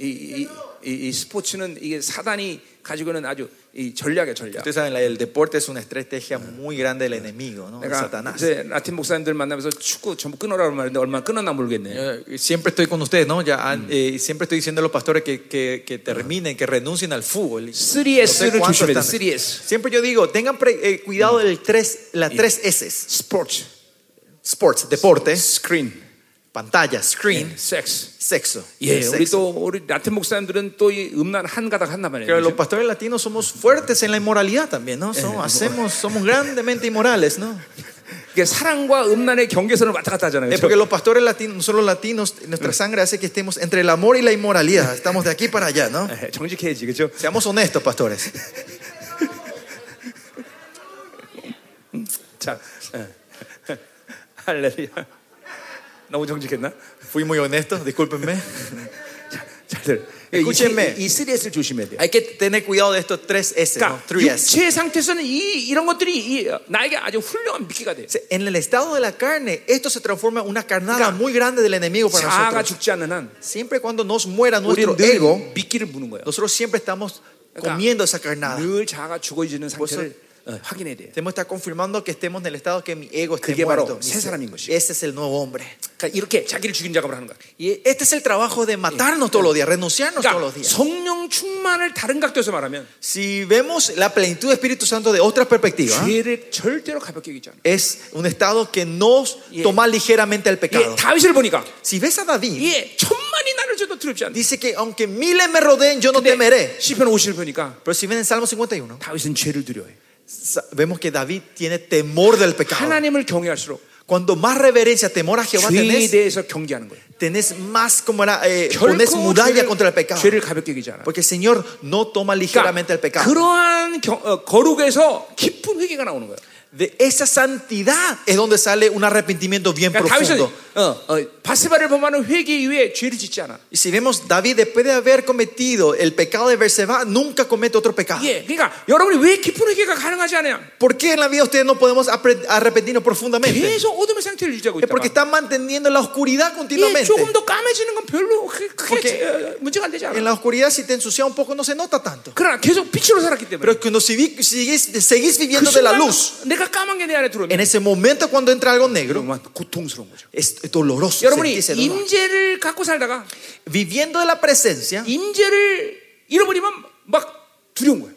이, 이, 이 스포츠는 이게 사단이 가지고는 아주 이 전략이야 전략. Ustedes saben, la- el deporte es una estrategia muy grande del enemigo, ¿no? De 내가 Satanás. 이제 라틴 목사님들 만나면서 축구 전부 끊으라고 말했는데 얼마나 끊었나 모르겠네. Eh, Siempre estoy con ustedes, ¿no? Ya, han- eh, siempre estoy diciendo a los pastores que, que, que terminen, que renuncien al fútbol. Y- 3S를 cuántos 조심해야 돼. están. 3S. Siempre yo digo, tengan pre- eh, cuidado del tres, las tres S. 스포츠, Sports, deporte, 스크린, pantalla, screen, 섹스. sexo. 예, El 우리 sexo. 또 우리 라틴 목사님들은 또 이 음란 한 가닥 한단 말이에요. Pero los 그죠? pastores latinos somos fuertes en la inmoralidad también, ¿no? Somos, hacemos, somos grandemente inmorales, ¿no? (laughs) 이게 사랑과 음란의 경계선을 왔다 갔다 하잖아요. Es 그죠? porque los pastores latinos, nosotros los latinos, nuestra sangre hace que estemos entre el amor y la inmoralidad. Estamos de aquí para allá, ¿no? 예, 정직해야지, 그죠? Seamos honestos, pastores. (laughs) 자, (laughs) 예. 할렐루야. 너무 정직했나? Fui muy honesto, discúlpenme. 자들, Escúchenme. 이, 이 3S를 조심해야 돼요. Hay que tener cuidado de estos tres S, ¿no? 그러니까 Three S. 육체 상태에서는 이 이런 것들이 이, 나에게 아주 훌륭한 미끼가 돼. En el estado de la carne, esto se transforma en una carnada Claro. muy grande del enemigo para 자아가 nosotros. 죽지 않는 한 Siempre cuando nos muera nuestro 우리는 늘 ego, 미끼를 무는 거예요. nosotros siempre estamos 그러니까 comiendo esa carnada. 늘 자아가 죽어지는 상태를 어, 확인해야 돼요. Tenemos que estar confirmando que estemos en el estado que mi ego esté 그게 바로 muerto. 새 사람인 것이에요. Ese es el nuevo hombre. 그러니까 이렇게 자기를 죽인 작업을 하는 거야. Y este es el trabajo de matarnos todos los días, renunciarnos todos los 그러니까 días. 성령 충만을 다른 각도에서 말하면 Si vemos la plenitud del Espíritu Santo de otra perspectiva, 죄를 절대로 가볍게 여기지 않아. es un estado que no Yeah. toma ligeramente el pecado. 예, 다윗을 보니까 Si ves a David, 예, 천만이 나를 줘도 두렵지 않아. dice que aunque miles me rodeen, yo no temeré. 시편 50을 보니까 Pero si ven en Salmo 51, 다윗은 죄를 두려워해. sa- vemos que David tiene temor del pecado. 하나님을 경외할수록 Cuando más reverencia, temor a Jehová 죄에 tenés, 대해서 경계하는 거예요. tenés más como era, eh, pones 결코 muralla contra el 죄를, pecado. 죄를 가볍게 여기지 않아. Porque el Señor no toma ligeramente el 그러니까 pecado. 그러한 경- 어, 거룩에서 깊은 회개가 나오는 거예요. De esa santidad es donde sale un arrepentimiento bien 그러니까 다윗은 profundo. 어, 어, 바세바를 범하는 회개 이후에 죄를 짓지 않아. Y si vemos, David, después de haber cometido el pecado de Berseba, nunca comete otro pecado. 예, 그러니까 여러분이 왜 깊은 회개가 가능하지 않냐? ¿Por qué en la vida ustedes no podemos apre- arrepentirnos profundamente? 계속 어둠의 상태를 유지하고 Es porque 있다. están manteniendo la oscuridad 예, continuamente. 조금 더 까매지는 건 별로 크게, 크게 porque 어, 문제가 안 되지 않아. En la oscuridad, si te ensucia un poco, no se nota tanto. 그러나 계속 빛으로 살았기 때문에 Pero cuando si vi- sigues, seguís 그 viviendo de la 순간 luz, 내가 en ese momento cuando entra algo negro, es doloroso. 여러분이. 임재를 갖고 살다가 Viviendo de la presencia, 임재를 잃어버리면 막 두려운 거예요.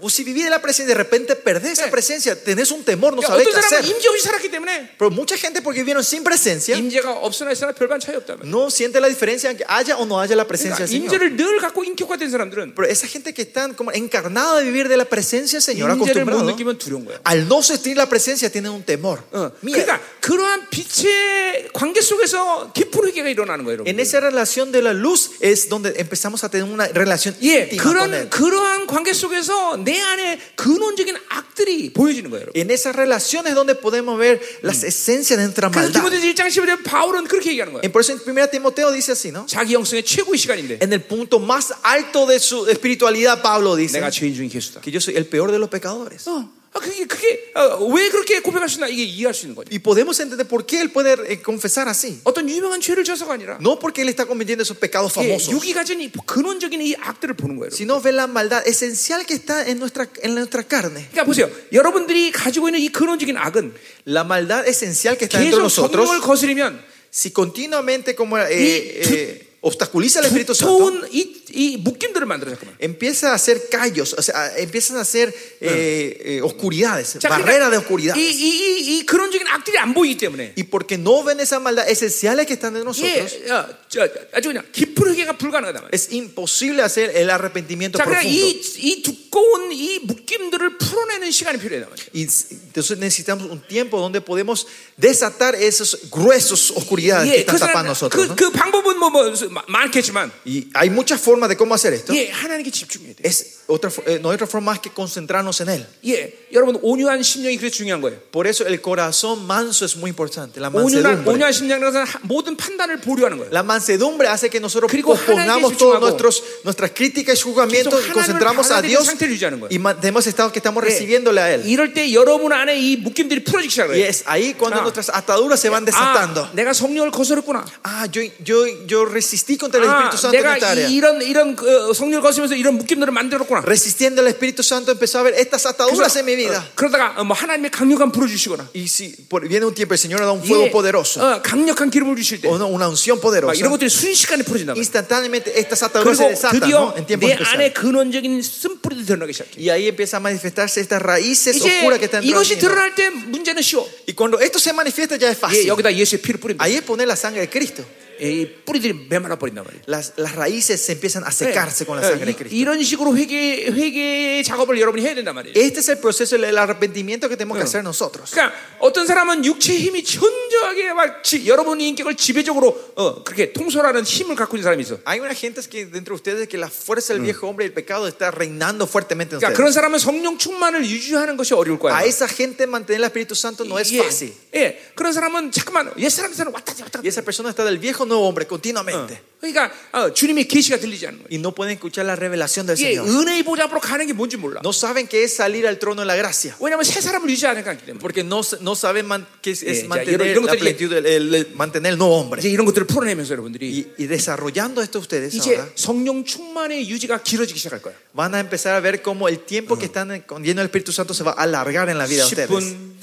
o si vivís de la presencia y de repente perdés esa Sí. presencia, tenés un temor, no 그러니까 sabés 어떤 qué 사람은 hacer. 임재 없이 살았기 때문에 Pero mucha gente, porque vivieron sin presencia, 임재가 없으나 있으나 별반 차이 없다면. no siente la diferencia en que haya o no haya la presencia 그러니까 del Señor. 임재를 늘 갖고 인격화된 사람들은 Pero esa gente que están como encarnada de vivir de la presencia del Señor, 임재를 못 acostumbrado, 느끼면 두려운 거예요. al no sentir la presencia tienen un temor. 어, miedo. 그러니까 그러한 빛의 관계 속에서 깊은 회개가 일어나는 거예요, En 여러분. esa relación de la luz es donde empezamos a tener una relación 예, íntima con 그런 Él. 그러한 관계 속에서 내 안에 근원적인 악들이 보여지는 거예요, 여러분. En esas relaciones donde podemos ver las esencias de nuestra 그래서 maldad. 디모데 1장 11절 바울은 그렇게 얘기하는 거예요. En por eso en 1 Timoteo dice así, ¿no? 자기 영성의 최고의 시간인데 En el punto más alto de su espiritualidad, Pablo dice 내가 죄인 중에 개수다. que yo soy el peor de los pecadores. 어, 아, 그게 그게 어, 왜 그렇게 고백할 수 있나 이게 이해할 수 있는 거죠. Y podemos entender por qué él puede eh, confesar así. 어떤 유명한 죄를 져서가 아니라 No porque él está cometiendo esos pecados 예, famosos, 육이 가진 이 근원적인 이 악들을 보는 거예요. sino ve la maldad esencial que está en nuestra, en nuestra carne. 그러니까 보세요. 여러분들이 가지고 있는 이 근원적인 악은 La maldad esencial que está dentro de 계속 성령을 nosotros, 거스리면 si continuamente como eh, eh, obstaculiza el Espíritu Santo, 두터운 이, 이 묶임들을 만들어 잠깐만. empieza a hacer callos, o sea, empiezan a hacer eh, eh, oscuridades, 자, barreras de 그러니까 oscuridad. 이, 이, 이, 이 근원적인 악들이 안 보이기 때문에 Y porque no ven esa maldad esenciales que están en nosotros, 예, 어, 저, 아주 그냥 깊은 회개가 불가능하단 말이야. es imposible hacer el arrepentimiento 자, 그러니까 profundo. 이, 이 두꺼운 이 묶임들을 풀어내는 시간이 필요하단 말이야. Y entonces necesitamos un tiempo donde podemos desatar esos gruesos oscuridades que 예, están 그, tapando 사람, nosotros. 그, ¿no? 그 방법은 뭐, 뭐 마- 많겠지만 Y hay muchas formas de cómo hacer esto. 예, 하나님께 집중해야 돼. Es otra, fo- eh, no hay otra forma más que concentrarnos en Él. 예, 여러분 온유한 심령이 그래서 중요한 거예요. Por eso el corazón manso es muy importante. La 온유한, mansedumbre. 온유한 심령이라는 것은 하- 모든 판단을 보류하는 거예요. La mansedumbre hace que nosotros 그리고 pospongamos 하나님께 todas 집중하고 nuestros, nuestras críticas y juzgamientos 계속 y 하나님을 concentramos a 받아들이는 Dios 상태를 유지하는 거예요. y mantenemos estado que estamos 예, recibiéndole a Él. 이럴 때 여러분 안에 이 묶임들이 풀어지기 Y 시작해요. es ahí cuando Ah. nuestras ataduras se van desatando. 아, 내가 성령을 거스렸구나. Ah, yo, yo, yo resistí contra el 아, Espíritu Santo en 내가 esta área. 이- 이런 이런 그, 어, 성령을 거스면서 이런 묶임들을 만들었구나. Resistiendo al Espíritu Santo empezó a ver estas ataduras en mi vida. 어, 그러다가 어, 뭐 하나님의 강력한 불을 주시거나 Y si por- viene un tiempo, el Señor da un fuego 예, poderoso 어, 강력한 기름을 주실 때 o una, una unción 막 poderosa. 이런 것들이 순식간에 풀어진단 말이야. Instantáneamente estas ataduras se 그리고 desatan 드디어 ¿no? en tiempos 내 안에 especiales. 근원적인 쓴뿌리도 드러나기 시작해. Y ahí empieza a manifestarse estas raíces 이제 oscuras que están dentro de 이것이 mí, ¿no? 드러날 때 문제는 쉬워. Y cuando esto se manifiesta ya es 예, fácil. 여기다 예수의 피를 뿌린다. Ahí es poner la sangre de Cristo. 예, 이 뿌리들이 메말라 버린단 말이야. Las, las raíces se empiezan a 예, secarse con la 예, sangre de 이- Cristo. 이런 식으로 회개 회개 작업을 여러분이 해야 된단 말이에요. Este es el proceso del arrepentimiento que tenemos que hacer nosotros. 그러니까 어떤 사람은 육체의 힘이 현저하게 막 지, 여러분의 인격을 지배적으로 어, 그렇게 통솔하는 힘을 갖고 있는 사람이 있어. Hay una gente que dentro de ustedes que la fuerza del viejo hombre y el pecado está reinando fuertemente en 그러니까 ustedes. 그런 사람은 성령 충만을 유지하는 것이 어려울 거야. A esa gente mantener el Espíritu Santo no es 예, fácil. 예, 그런 사람은 잠깐만 옛 사람 사람 왔다 갔다 왔다 Y esa persona está del viejo nuevo hombre continuamente. 그러니까 어, 주님의 계시가 들리지 않는 거예요. Y no pueden escuchar la revelación del 예, Señor. 은혜의 보좌 앞으로 가는 게 뭔지 몰라. No saben qué es salir al trono de la gracia. 왜냐하면 새 사람을 유지하니까 하기 때문에. Porque no, no saben man- qué es, es 자, mantener, 이런- 이런 la 것들이- plenitud del- el- el- mantener el nuevo hombre. 이제 이런 것들을 풀어내면서 여러분들이 Y, y desarrollando esto ustedes 이제 ahora, 성령 충만의 유지가 길어지기 시작할 거야. van a empezar a ver cómo el tiempo que están en- con- lleno del Espíritu Santo se va a alargar en la vida de ustedes. 10분,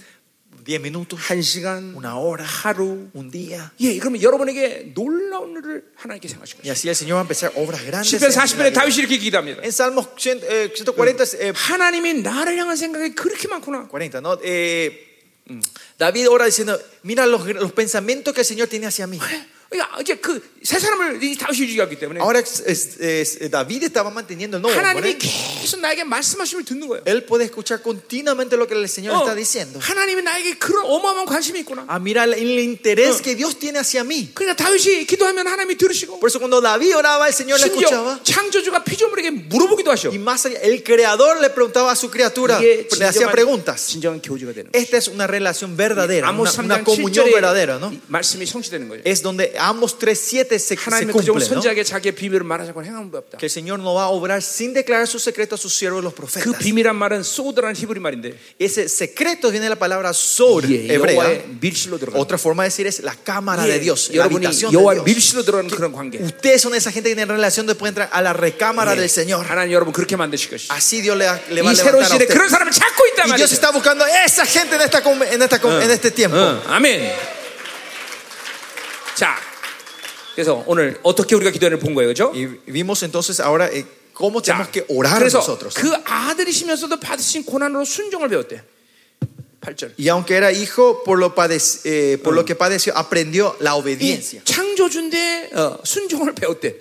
10 minutos, 1시간, una hora, 하루. un día. 예, 그러면 여러분에게 놀라운 일을 하나님께 생하실 Y 것이에요. así el Señor va a empezar obras grandes. 10편 en la 40편에 vida. 다윗이 이렇게 기도합니다. En Salmos 100, eh, 140, eh, 하나님이 나를 향한 생각이 그렇게 많구나. 40, ¿no? Eh, David ora diciendo, mira los, los pensamientos que el Señor tiene hacia mí. 그러니까 이제 그 세 사람을 이 다윗이 유지하기 때문에 Ahora es- es- David estaba manteniendo el nuevo 하나님이. 계속 나에게 말씀하심을 듣는 거예요. Él puede escuchar continuamente lo que el Señor 어, está diciendo. 하나님이 나에게 그런 어마어마한 관심이 있구나. A mirar el, interés que Dios tiene hacia mí. 그러니까 다윗이 기도하면 하나님이 들으시고 Por eso cuando David oraba, el Señor le escuchaba. 창조주가 피조물에게 물어보기도 하셔. Y más allá, el creador le preguntaba a su criatura, le hacía preguntas. 진정한 교제가 되는. Esta es una relación verdadera, una, una 3장 comunión 7절에 verdadera, ¿no? 말씀이 성취되는 거예요. Es donde Amos 3.7 se, se 하나님은 그 정도 cumple, ¿no? 선지자에게 자기의 비밀을 말하자고 행한 법 없다. Que el Señor no va a obrar sin declarar su secreto a sus siervos los 그 profetas. 비밀한 말은 소드라는 히브리 말인데 Ese secreto viene de la palabra sor 예, hebrea. 여호와의 밀실로 들어가. Otra forma de decir es la cámara de Dios, la 여러분이 habitación de 여호와의 Dios. 밀실로 들어가는 그런 관계. Ustedes son esa gente que tiene relación de pueden entrar a la recámara del Señor. 하나님 여러분 그렇게 만드실 것이. Así Dios le, le va a 이 새로운 levantar a 시대에 usted. 그런 사람을 찾고 있단 Y Dios 말이죠. está buscando esa gente en, esta, com- en, esta, com- en este tiempo. 어, 아멘. 자, 그래서 오늘 어떻게 우리가 기도를 본 거예요, 그렇죠? Y vimos entonces ahora eh, cómo 자, tenemos que orar 그래서 nosotros. 그 아들이시면서도 받으신 고난으로 순종을 배웠대. 8절. Y aunque era hijo, por lo, padec- eh, por lo que padeció, aprendió la obediencia. 창조주인데 어, 순종을 배웠대.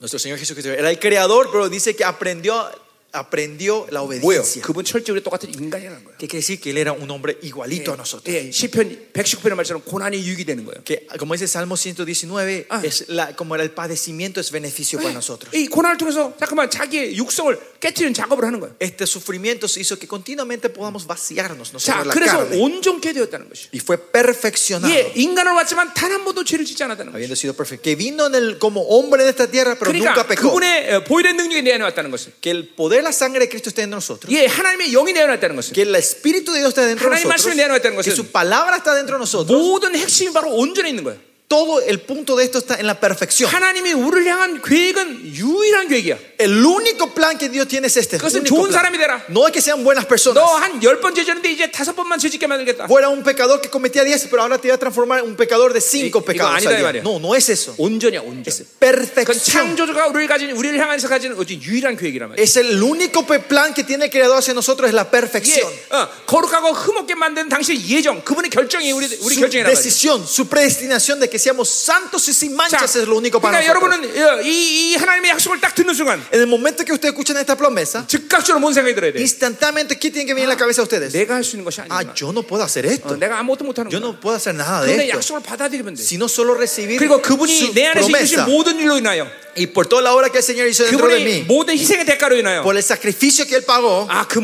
Nuestro Señor Jesucristo era el creador, pero dice que aprendió, aprendió la 뭐예요? obediencia. 그분 철저히 똑같은 인간이라는 거예요. ¿Qué quiere decir? Que él era un hombre igualito a nosotros. 예, 시편 119편의 말처럼 고난이 유익이 되는 거예요. Que como dice Salmo 119, Ah. es la, como era el padecimiento es beneficio para nosotros. 이 고난을 통해서 잠깐만 자기의 육성을 깨뜨리는 작업을 ha는 거예요. Este sufrimiento hizo que continuamente podamos vaciarnos 자, nosotros la 그래서 carne. 온전케 되었다는 것이. Y fue perfeccionado. 예, 인간을 왔지만 단 한 번도 죄를 짓지 않았다는 것이. Habiendo sido perfecto. Que vino en el, como hombre en esta tierra, pero nunca 그러니까 pecó. 그분의 어, 보혈의 능력이 내 안에 왔다는 것은. Que el poder, la sangre de Cristo esté en nosotros. 예, 하나님의 영이 내 안에 왔다는 것은. Que el Espíritu de Dios está dentro de 하나님 nosotros. 말씀이 내 안에 있다는 것은 Que su palabra está dentro de nosotros. 모든 핵심이 바로 온전에 있는 거예요. todo el punto de esto está en la perfección. 하나님이 우리를 향한 계획은 유일한 계획이야. El único plan que Dios tiene es este. 그것은 único 좋은 plan. 사람이 되라. No es que sean buenas personas. 너 한 열 번 죄졌는데 이제 다섯 번만 죄짓게 만들겠다. Fuera un pecador que cometía 10, pero ahora te voy a transformar en un pecador de 5 이- 이거 pecados. 아니다, al 이 día. 말이야. No, no es eso. 온전이야, 온전. Es 그건 perfección. 창조주가 우리를 가진 우리를 향해서 가진 어떤 유일한 계획이란 말이야. Es el único pe- plan que tiene el creador hacia nosotros es la 이게 perfección. 어, 거룩하고 흠없게 만든 당신의 예정, 그분의 결정이 우리 우리 Su 결정이란 말이야. decisión, su predestinación de que seamos santos y sin manchas es lo único para 그러니까 nosotros. 여러분은 어, 이, 이 하나님의 약속을 딱 듣는 순간 En el momento que ustedes escuchan esta promesa, 즉각적으로 뭔 생각이 들어야 돼? instantáneamente, ¿qué tiene que venir en la cabeza de ustedes? 내가 할 수 있는 것이 Ah, yo no puedo hacer 어, esto. 내가 아무것도 못 하는 Yo no puedo hacer nada de esto. 약속을 받아들이면 돼. Sino solo recibir 그리고 그분이 내 안에서 이루신 promesa. 모든 일로 인하여 Y por toda la obra que el Señor hizo dentro de mí, por el sacrificio que Él pagó, 아그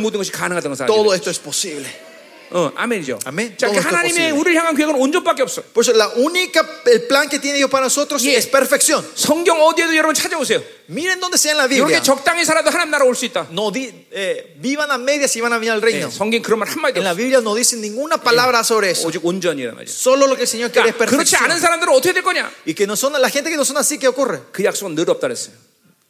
todo 돼. esto es posible. 어, 아멘이죠. 아멘. 자, 그 es 하나님의. 우리를 향한 계획은 온전밖에 없어. Por eso la única, el plan que tiene Dios para nosotros Yeah. es perfección. 성경 어디에도 여러분 찾아오세요. Miren donde sea en la Biblia. 이렇게 적당히 살아도 하나님 나라 올 수 있다. No di- eh, vivan a medias y van a venir al 예, reino. 성경 그런 말 한마디도 En la. Biblia no dice ninguna palabra sobre eso. 오직 온전이란 말이야. Solo lo que el Señor quiere es 그러니까 그렇지 perfección. 않은 사람들은 어떻게 될 거냐? Y que no son la gente que no son así, ¿qué ocurre? 그 약속은 늘 없다 그랬어요.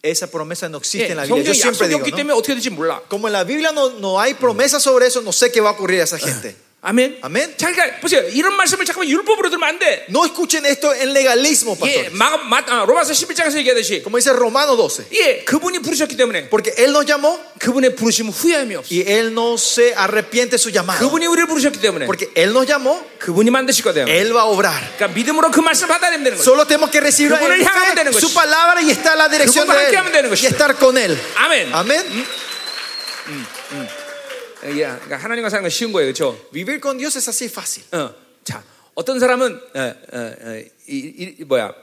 Esa promesa no existe 예, en la Biblia. Yo 성경에 siempre 약속이 digo, 없기 ¿no? 때문에 어떻게 될지 몰라. Como en la Biblia no, no hay promesa sobre eso, no sé qué va a ocurrir a esa gente. (clears throat) 아멘. 아멘. 자, 그러니까 보세요. 이런 말씀을 잠깐만 율법으로 들으면 안 돼. No escuchen esto en legalismo, 예, pastor. 마, 마, 아, 로마서 11장에서 얘기하듯이 Como dice Romano 12. 예, 그분이 부르셨기 때문에 Porque Él nos llamó 그분의 부르심은 후회함이 없어. y Él no se arrepiente de su llamado. 그분이 우리를 부르셨기 때문에 Porque Él nos llamó, 그분이 만드실 거다. Él va a obrar. 그러니까 믿음으로 그 말씀을 받아내면 되는 거죠. Solo tenemos que recibir 그분을 en 향하면 되는 fe 것이지. su palabra y estar en la dirección 그분과 de 함께하면 되는 Él. 것이지. Y estar con Él. 아멘. Amén. 예, 그러니까 하나님과 사는 건 쉬운 거예요, 그렇죠? Vivir con Dios es así fácil. 어, 자, 어떤 사람은 어, 어, 어, 이, 이, 이 뭐야,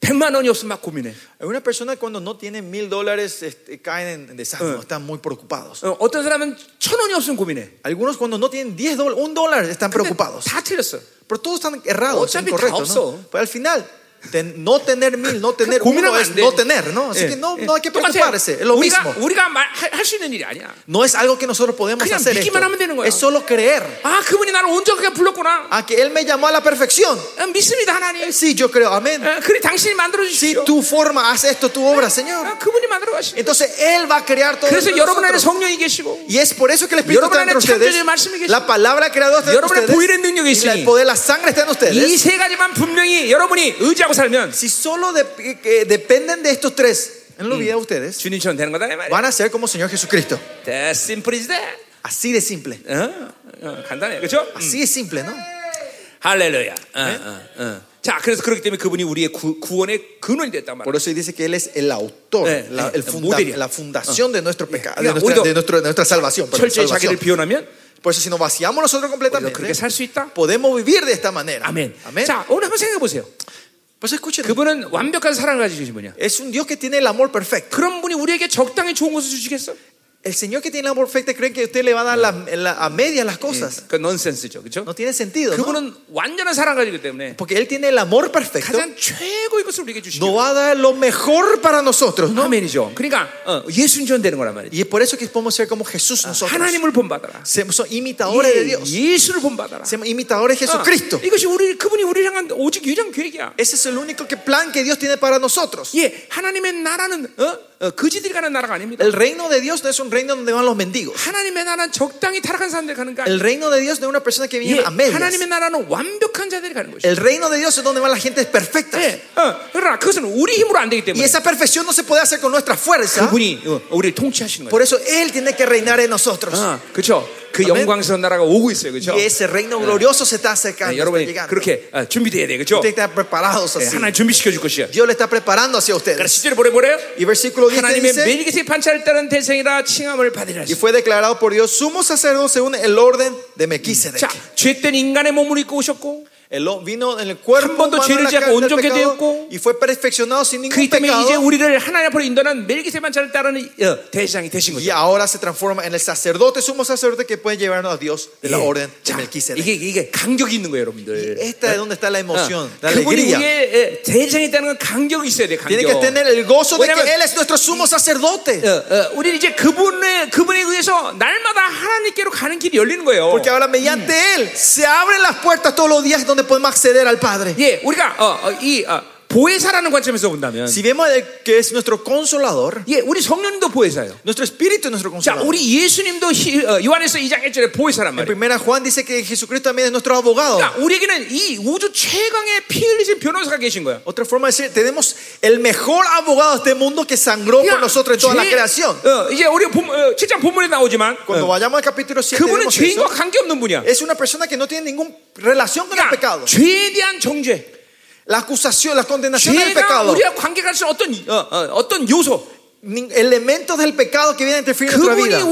100만 원이 없으면 막 고민해. Una persona cuando no tiene mil dólares este, caen en desánimo, están muy preocupados. 어, 어떤 사람은 천 원이 없으면 고민해. Algunos cuando no tienen 10 dólares, un dólar están 근데 preocupados. 다 틀렸어. Pero todos están errados, 어차피 다 incorrectos. 없어. ¿no? Pero al final, ten- no tener mil, no tener 고민하면 uno es 안 돼. no tener, ¿no? Así 예, que no, 예. no hay que 똑같아요. preocuparse. Es lo 우리가 mismo. 우리가 할 수 있는 일이 아니야. No es algo que nosotros podemos 그냥 hacer. esto. 믿기만 하면 되는 거야. Es solo creer. 아, 그분이 나를 온전하게 불렀구나. A que Él me llamó a la perfección. 어, 믿습니다, 하나님. Sí, yo creo. Amén. 어, 그래 당신이 만들어 Si 주십시오. tu forma, haz esto, tu obra, Señor. 아, 그분이 만들어 가시고. Entonces Él va a crear todo. 그래서 dentro de 여러분 안에 nosotros. 성령이 계시고 Y es por eso que el Espíritu 여러분 está dentro de 안에 ustedes. 창조주의 말씀이 계시고 La palabra creadora está dentro de 여러분의 ustedes. 보일의 능력이 Y 있으니 el poder, la sangre está en 이 ustedes. 세 가지만 분명히 여러분이 의지하고 살면 Si solo de- que dependen de estos tres en la vida de ustedes, 주님처럼 되는 거다 이 말이야. van a ser como Señor Jesucristo. That's simple is that. Así de simple. 어? 어, 간단해, 그렇죠? Así de simple, ¿no? 할렐루야. 어, 어, 어. 자, 그래서 그렇기 때문에 그분이 우리의 구, 구원의 근원이 됐단 말이야. Por eso dice que Él es el autor, Eh, la, eh, el funda- model이야. la fundación de nuestro pecado, 그러니까 de, nuestra, 우리도 de nuestro- de nuestra salvación. perdón, 철저히 자기를 salvación. 비워놓으면 Por eso si nos vaciamos nosotros 우리도 completamente, 그렇게 살 수 있다. podemos vivir de esta manera. 아멘. Amén. 자, 오늘 한번 생각해 보세요. Pues escuchen, 그분은 완벽한 사랑을 가지고 계신 분이야. es un Dios que tiene el amor perfecto. 그런 분이 우리에게 적당히 좋은 것을 주시겠어? El Señor que tiene el amor perfecto cree que usted le va a dar la- la- a media las cosas. 그 넌센스죠, 그렇죠? No tiene sentido. ¿no? 그분은 완전한 사랑 가지기 때문에 Porque Él tiene el amor perfecto. 가장 최고의 것을 우리에게 주시고 Nos va a dar lo mejor para nosotros. ¿no? 아멘이죠. 그러니까 어, 예순전 되는 거란 말이죠. Y es por eso que podemos ser como Jesús nosotros. 하나님을 본받아라. Somos imitadores de Dios. 예, 예수를 본받아라. Somos imitadores de 어, Jesucristo. 이것이 우리 그분이 우리를 향한 오직 유일한 계획이야. Ese es el único que plan que Dios tiene para nosotros. 예, 하나님의 나라는 어? 어, 거지들이 가는 나라가 아닙니다. El reino de Dios no es un reino donde van los mendigos. 하나님의 나라는 적당히 타락한 사람들이 가는 거 아니야. El reino de Dios es una persona que viene 예, a medias. 하나님의 나라는 완벽한 자들이 가는 것이야. El reino de Dios es donde van la gente perfecta. 예, 어, 그러나 그것은 우리 힘으로 안 되기 Y 때문에 esa perfección no se puede hacer con nuestra fuerza. 그분이 어, 우리를 통치하시는 거예요. Por eso Él tiene que reinar en nosotros. 아, 그렇죠. 그. 영광스러운 나라가 오고 있어요, 그렇죠? Y ese reino glorioso se está acercando. 예, está 여러분이. 그렇게 어, 준비돼야 돼, 그렇죠? Ustedes están preparados 예, así. 하나님 준비시켜 줄 것이야. Dios le está preparando hacia 그래서 ustedes. 10절에 뭐래 뭐래요? Y versículo 10 que 하나님의 멜기세 판차를 따른 대생이라 칭함을 받으리라. y fue declarado por Dios sumo sacerdote según el orden de Melquisedec. 자, 죄된 인간의 몸을 입고 오셨고 Él vino en el cuerpo 한 번도 humano en la 죄를 짓지 않고 carne del 온전하게 pecado, 되었고, y fue perfeccionado sin ningún 그렇기 때문에 이제 pecado 우리를 하나님 앞으로 인도하는 멜기세 판차를 따르는 어, 대장이 되신 y 거죠. ahora se transforma en el sacerdote sumo sacerdote que puede llevarnos a Dios de la 예. orden de 자, Melquisedec. 이게 이게 간격이 있는 거예요, 여러분들. Esta es donde está la emoción, 어, la 그분이 alegría. 우리의 예, 대장이 있다는 건 간격이 있어야 돼, Tiene que 간격. tener el gozo de que 왜냐면- Él es nuestro sumo sacerdote. 어, 어, 우리는 이제 그분의 그분에 의해서 날마다 하나님께로 가는 길이 열리는 거예요. Porque ahora mediante Él se abren las puertas todos los días donde donde podemos acceder al Padre. 예, 우리가 어, 어, 이 어, 보혜사라는 관점에서 본다면, Si vemos que es nuestro consolador, 예, 우리 성령님도 보혜사예요. nuestro espíritu es nuestro 자, consolador. 우리 예수님도 히- 어, 요한에서 2장 1절에 보혜사란 En 말이에요. primera Juan dice que Jesucristo también es nuestro abogado. 그러니까 우리에게는 이 우주 최강의 피 흘리신 변호사가 계신 거야. Otra forma de decir, tenemos el mejor abogado de este mundo que sangró por nosotros en toda la creación. 어, 이제 우리 본, 어, 7장 본문에 나오지만 Cuando 어, vayamos al capítulo 7, 그분은 vemos 죄인과 eso. 관계없는 분이야. es una persona que no tiene ninguna relación con el 그러니까 pecado. 죄에 대한 정죄, La acusación, la condenación del 죄가 pecado, 우리와 관계가 있는 어떤 어, 어, 어떤 요소, nin- elementos del pecado que vienen a interferir en nuestra 그분이 vida.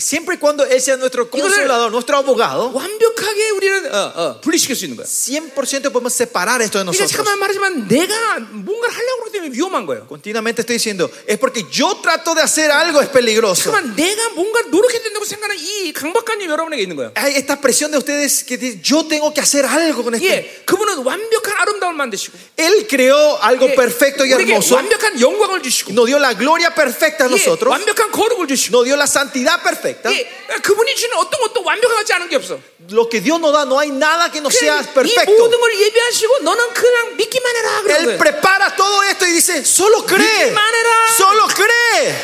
우리에게 보혜사가 되는 한 Siempre y cuando Él sea nuestro consolador, nuestro abogado, 완벽하게 우리는 어, 어, 분리시킬 수 있는 거야. 100% podemos separar esto de 이게 nosotros. 잠깐만 말하지만 내가 뭔가를 하려고 그러기 때문에 위험한 거예요. Continuamente estoy diciendo, es porque yo trato de hacer algo, es peligroso. 잠깐만 내가 뭔가 노력해야 된다고 생각하는 이 강박관념이 여러분에게 있는 거예요. Hay esta presión de ustedes que dicen, yo tengo que hacer algo con esto. 예, 그분은 완벽한 아름다움을 만드시고 Él creó algo 예, perfecto y 우리에게 hermoso. 완벽한 영광을 주시고 Nos dio la gloria perfecta a 예, nosotros. 완벽한 거룩을 주시고 Nos dio la santidad perfecta. 예, 그분이 주는 어떤 것도 완벽하지 않은 게 없어. Lo que Dios nos da, no hay nada que no sea 그냥 이 perfecto. 모든 걸 예비하시고 너는 그냥 믿기만 해라 그런 Él 거예요. prepara todo esto y dice, solo cree. 믿기만 해라. Solo cree.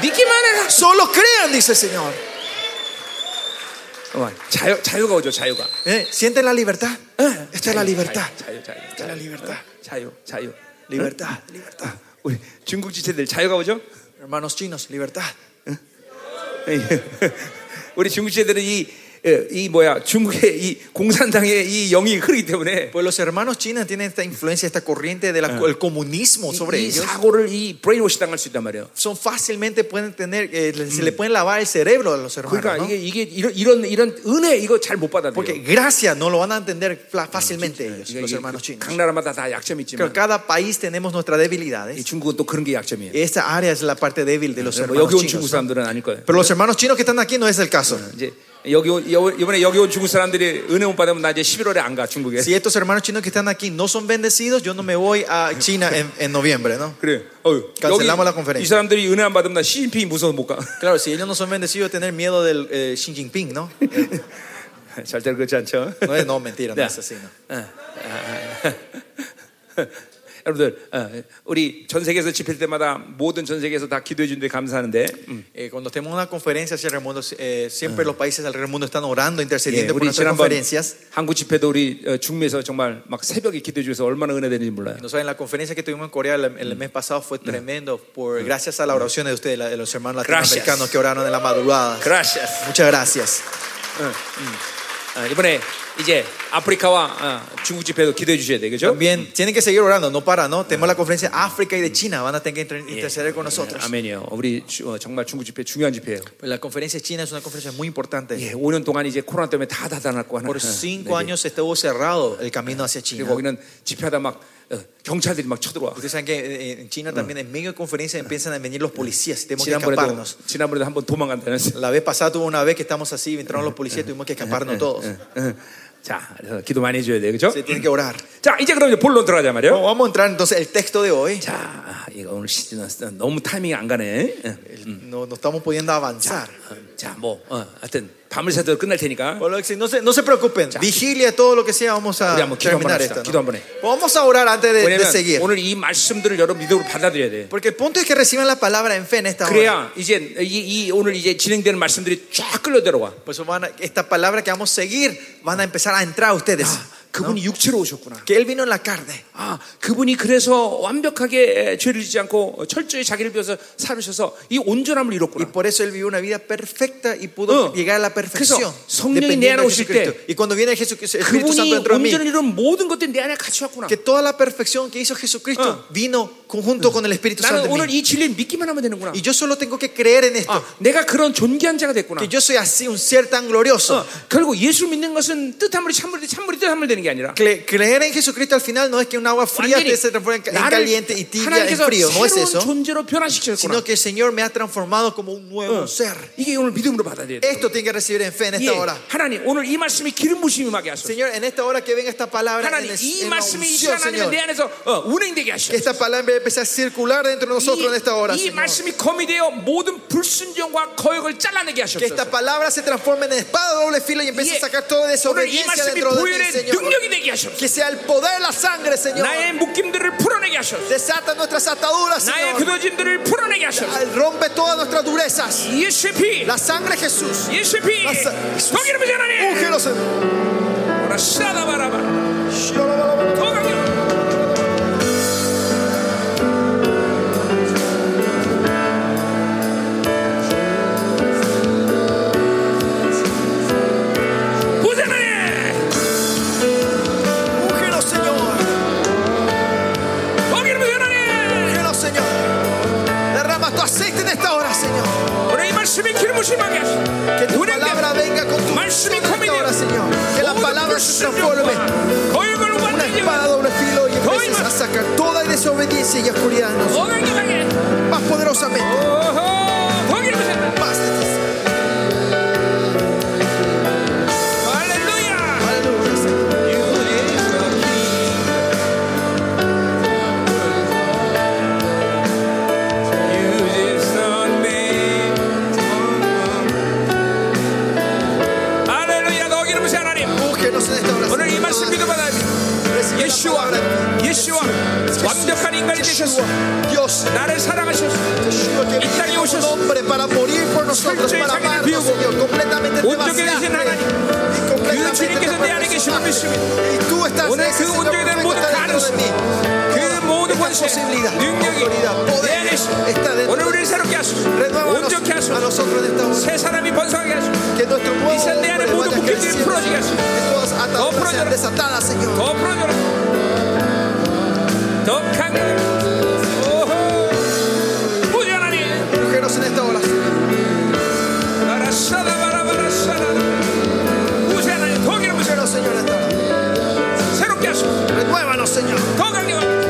믿기만 해라. Solo crean, dice el Señor. 어, 자유 자유가 오죠 자유가. ¿Eh? ¿Sienten la libertad? 예, Esta es la libertad. 자유 자유 Esta es la libertad. 자유 자유. Libertad, libertad. 우리 중국 지체들 자유가 오죠. Hermanos chinos, libertad. 우리 중국 지체들은 이, 어, 이 뭐야 중국의 이 공산당의 이 영이 흐르기 때문에 Pues los hermanos chinos tienen esta influencia, esta corriente del comunismo sobre 이 ellos. 사고를 이 브레인워시 당할 수 있단 말이에요. Son fácilmente pueden tener, eh, se le pueden lavar el cerebro a los hermanos. 그러니까 ¿no? 이게 이게 이런 이런 이런 은혜 이거 잘 못 Porque 받아들여요. gracia no lo van a entender fla- fácilmente ellos, 이게- los 이게 hermanos chinos. 각 나라마다 다 약점이 Pero 있지만 cada país tenemos nuestras 이 debilidades. 중국은 또 그런 게 약점이에요. Esta área es la parte débil de los 뭐 hermanos 여기 온 중국 chinos. ¿no? 사람들은 아닐 거예요. Pero los hermanos chinos que están aquí no es el caso. 이제 여기 온- 여- 이번에 여기 온 중국 사람들이 은혜 못 받으면 나 이제 11월에 안 가 중국에. Si estos hermanos chinos que están aquí no son bendecidos, yo no me voy a China en, en noviembre, ¿no? 그래. 어휴, Cancelamos la 여기 conferencia. 이 사람들이 은혜 안 받으면 나 시진핑이 무서워서 못 가. (laughs) Claro, si ellos no son bendecidos, tener miedo del eh, Xi Jinping, ¿no? (laughs) 절대로 그렇지 않죠. No es, no, mentira, no 네. es así, ¿no? 어, 어, 어. 여러분들 어, 우리 전 세계에서 집회할 때마다 모든 전 세계에서 다 기도해 주는데 감사하는데 음. Eh, cuando tenemos una conferencia hacia el mundo, eh, siempre los países alrededor del mundo están orando, 예, intercediendo por 우리 nuestras 지난번 conferencias. 한국 집회도 우리 어, 중미에서 정말 막 새벽에 기도해 주셔서 얼마나 은혜되는지 몰라요. No saben, la conferencia que tuvimos en Corea el, el mes pasado fue tremendo por gracias a las oraciones de ustedes, la- de los hermanos Gracias. latinoamericanos que oraron en la madrugada. Gracias. Muchas gracias. 어, 이번에 이제 아프리카와 어, 중국 집회도 기도해 주셔야 돼, 그죠? También tienen que seguir orando, no para, ¿no? Tenemos la conferencia África y de China, van a tener que inter- interceder con nosotros. 아멘이요. 우리 주- 어, 정말 중국 집회 중요한 집회예요. La conferencia China es una conferencia muy importante. 예, 5년 동안 이제 코로나 때문에 다 닫아놨고 하나. Por cinco años estuvo cerrado el camino hacia China. 거기는 집회하다 막 어, 경찰들이 막 쳐들어와. Ustedes saben que eh, en China también en medio de conferencia empiezan a venir los policías, tenemos que 지난번에도 escaparnos. 지난번에도 한번 도망간다면서. La vez pasada tuvo una vez que estamos así, entraron los policías, tuvimos que escaparnos todos. 어, 자, 그래서 기도 많이 해줘야 돼, 그죠? Se tienen que orar. 자, 이제 그럼 이제 본론 들어가자 말이요. Bueno, vamos a entrar entonces el texto de hoy. 자, 아, 이거 오늘 시- 너무 타이밍이 안 가네. 어, No, no estamos pudiendo avanzar. 어, 자, 뭐, 어, 하여튼 밤을 새도록 끝날 테니까. Bueno, no, se, no se preocupen, vigilia todo lo que sea, vamos a 우리 한번 기도 한번 terminar 합시다. esto. 기도 ¿no? 한번 해. Vamos a orar antes de, de 왜냐면 seguir. 오늘 이 말씀들을 여러분 믿음으로 받아들여야 돼. Porque el punto es que reciban la palabra en fe en esta hora. 그래야 이제 이, 이 오늘 이제 진행되는 말씀들이 쫙 끌려 들어와. Por eso van a- esta palabra que vamos a seguir van a empezar a entrar a ustedes. 그분이 육체로 오셨구나. Que Él vino en la carne. 아, 그분이 그래서 완벽하게 에, 죄를 짓지 않고 철저히 자기를 비워서 살으셔서 이 온전함을 Y 이뤘구나. por eso Él vivió una vida perfecta y pudo 어. llegar a la perfección. 성령이 내 안에 오실. 때 Y cuando viene Jesucristo, el Espíritu Santo 그분이 dentro de mí, 온전을 이룬 모든 것들이 내 안에 같이 왔구나. que toda la perfección que hizo Jesucristo 어. vino conjunto con el Espíritu Santo 나는 오늘. 이 진리를 믿기만 하면 되는구나. Y yo solo tengo que creer en esto. 아, 내가 그런 존귀한 자가 됐구나. Que yo soy así, un ser tan glorioso. 어, 결국 예수 믿는 것은 뜻하물이 참물이 참물이 뜻하물 되는 되는 게 아니라 Cre- creer en Jesucristo al final no es que un agua fría 완전히 te se transforme en, en 나를 caliente y tibia en 하나님께서 frío. No es 새로운 eso. 존재로 변화시켰구나. Sino que el Señor me ha transformado como un nuevo ser. 이게 오늘 믿음으로 받아들여야 돼. Esto tiene que recibir en fe en 예, esta hora. 하나님 오늘 이 말씀이 기름 부심이 임하게 하소서. Señor, en esta hora que venga esta palabra en, 하나님 el- 이 en la 말씀이 이 unción, 시간 안에 Señor. 내 안에서 어, 운행되게 Que 하소서. esta palabra empiece a circular dentro de nosotros en esta hora, 이, 이 Señor. 말씀이 검이 되어 모든 불순종과 거역을 잘라내게 Que esta 하소서. palabra se transforme en espada de doble filo y empiece 예, a sacar toda 오늘 이 desobediencia 말씀이 dentro de mí, 보혈의 Señor. Que sea el poder de la sangre, Señor. Desata nuestras ataduras, Señor. Rompe todas nuestras durezas. La sangre de Jesús. Jesús. 말씀이 기름부심 하게 하소서. Que tu 운행되게 palabra venga con tu 말씀이 unción en 검이 esta hora, 되어 Señor. Que la 모든 palabra se transforme 불순종과 거역을 una 완전히 espada de doble filo y empieces a sacar toda desobediencia y oscuridad en nosotros. 더 강력하게 más poderosamente. 예수와 palabra. 예수와 완벽한 인간이 되셨어 Yeshua, Dios, 나를 사랑하셨어 Yeshua que 이 땅에 vino un 오셨어. hombre para morir por nosotros, 철저히 para 자기를 amarnos, 비우고 Señor, completamente te 온전히 vaciaste 되신 하나님. y 그 completamente 주님께서 te 내 안에 계심을 perfeccionaste. 믿습니다 Y tú estás en 오늘 ese 그 Señor 온전히 되는 perfecto 모든 está dentro de 가능성 mí. 그 모든 Esta 권세 posibilidad, 능력이 autoridad, 내 poder 안에 있어 está dentro 오늘 우리를 새롭게 하소서 Renuévanos 온전케 a 하소서 nosotros en esta hora. 새 사람이 번성하게 하소서 Que nuestro nuevo 이 내 안에 hombre 모든 vaya 묶임들이 creciendo. 풀어지게 하소서 Que todas ataduras 풀어져라. sean desatadas, Señor. 더 풀어줘라 Tocan. Señor, Señor.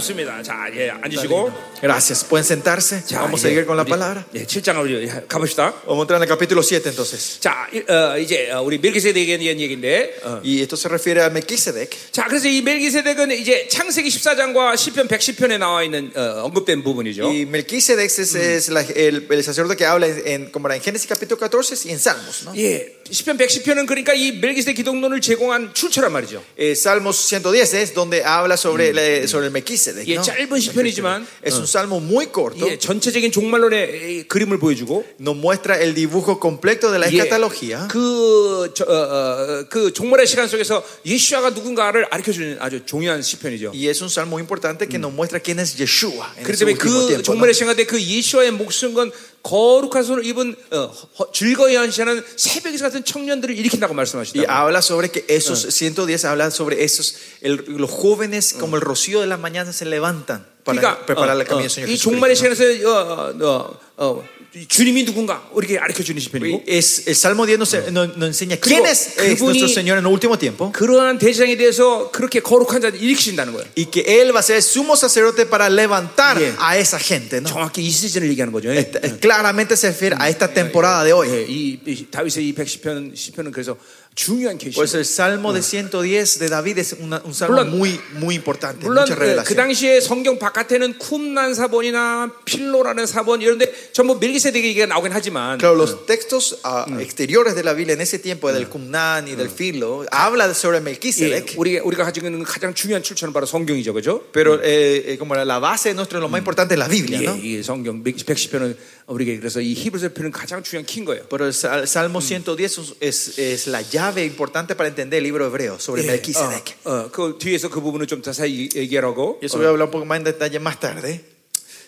좋습니다. 자, 예, 앉으시고. Gracias. ¿Pueden sentarse? 자, Vamos a 이제 seguir con la 우리, palabra. 예, 7장을 우리 가봅시다. Vamos a entrar en el capítulo 7 entonces. 자, 이- 어, 이제 어, 우리 멜기세덱에 대한 얘기인데. 어. Y esto se refiere a Melquisedec. 자, 그래서 이 멜기세덱은 이제 창세기 14장과 시편 110편에 나와 있는 어, 언급된 부분이죠. Y Melquisedec es, es la- el, el sacerdote que habla en, como era en Génesis capítulo 14 y en Salmos. ¿no? 예, 시편 110편은 그러니까 이 멜기세덱 기독론을 제공한 출처란 말이죠. Eh, Salmos 110 es donde habla sobre, la- sobre el Melquisedec. 예, ¿no? 짧은 시편이지만 Es un salmo muy corto. 예, 전체적인 종말론의 이 그림을 보여주고 Nos muestra el dibujo completo de la 예, escatología. 그, 저, 어, 어, 그 종말의 시간 속에서 예수아가 누군가를 가르쳐주는 아주 중요한 시편이죠. Y es un salmo muy importante que nos muestra quién es Yeshua. En 그렇기 ese 때문에 último 그 tiempo, ¿no? 종말의 시간 때 그 예수아의 목숨 건 거룩한 손을 입은 어, 허- 즐거이 한시하는 새벽에서 같은 청년들을 일으킨다고 Y 말씀하시다. habla sobre que esos 110 habla sobre esos el- los jóvenes como el rocío de la mañana se levantan Para 그러니까 preparar el 어, camino 어, del Señor 이 종말의. 시간에서 어, 어, 어, 이 주님이 누군가 이렇게 가르쳐 주는 시편이고 es, el Salmo 10 nos, nos- nos enseña quién es, es nuestro Señor en el último tiempo 그러한 대장에 대해서 그렇게 거룩한 자를 일으키신다는 거예요. y que Él va a ser el sumo sacerdote para levantar Yeah. a esa gente. ¿no? 정확히 이 시즌을 얘기하는 거죠. Esta- claramente se refiere a esta temporada de hoy. 예, 이, 이 다윗의 이 110편 시편은 그래서 중요한 계시. Por eso el Salmo de 110 de David es una- un salmo 물론- muy, muy importante. 물론 mucha 그, 그 revelación. 당시에 성경 바깥에는 쿰난 사본이나 필로라는 사본 이런데 전부 멜기세덱 얘기가 나오긴 하지만 Claro, los textos ah, exteriores de la Biblia en ese tiempo, del Cumnán y del Filo, habla sobre 예, Melquisedec. 우리가 우리가 가지고 있는 가장 중요한 출처는 바로 성경이죠, 그죠? Pero eh, eh, como la base de nuestro, lo más importante es la Biblia, 예, ¿no? 이 성경 110편은 우리가 그래서 이 히브리서 편은 가장 중요한 키인 거예요. Pero el Sal- Salmo 110 es, es la llave importante para entender el libro hebreo sobre 예, Melquisedec. 어, 어, 그 뒤에서 그 부분을 좀 자세히 얘기하라고. Eso voy a hablar un poco más en detalle más tarde.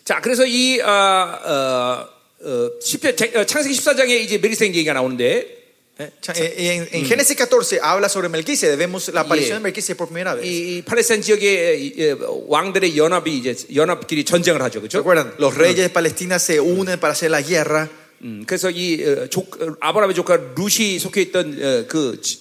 자, 그래서 이 어, 어, 어, 10편, 제- 어, 창세기 14장에 이제 메리스행 얘기가 나오는데 Eh, eh, en, en Génesis 14 habla sobre Melquisedec. Vemos la aparición de Melquisedec por primera vez. 이, 이 팔레스타인 지역의 이, 예, 왕들의 연합이 이제 연합끼리 전쟁을 하죠, ¿Se 그렇죠? acuerdan? Los reyes de Palestina se unen para hacer la guerra. 음, 그래서 이 어, 조, 어, 아브라함의 조카 룻이 속해 있던 어, 그 지,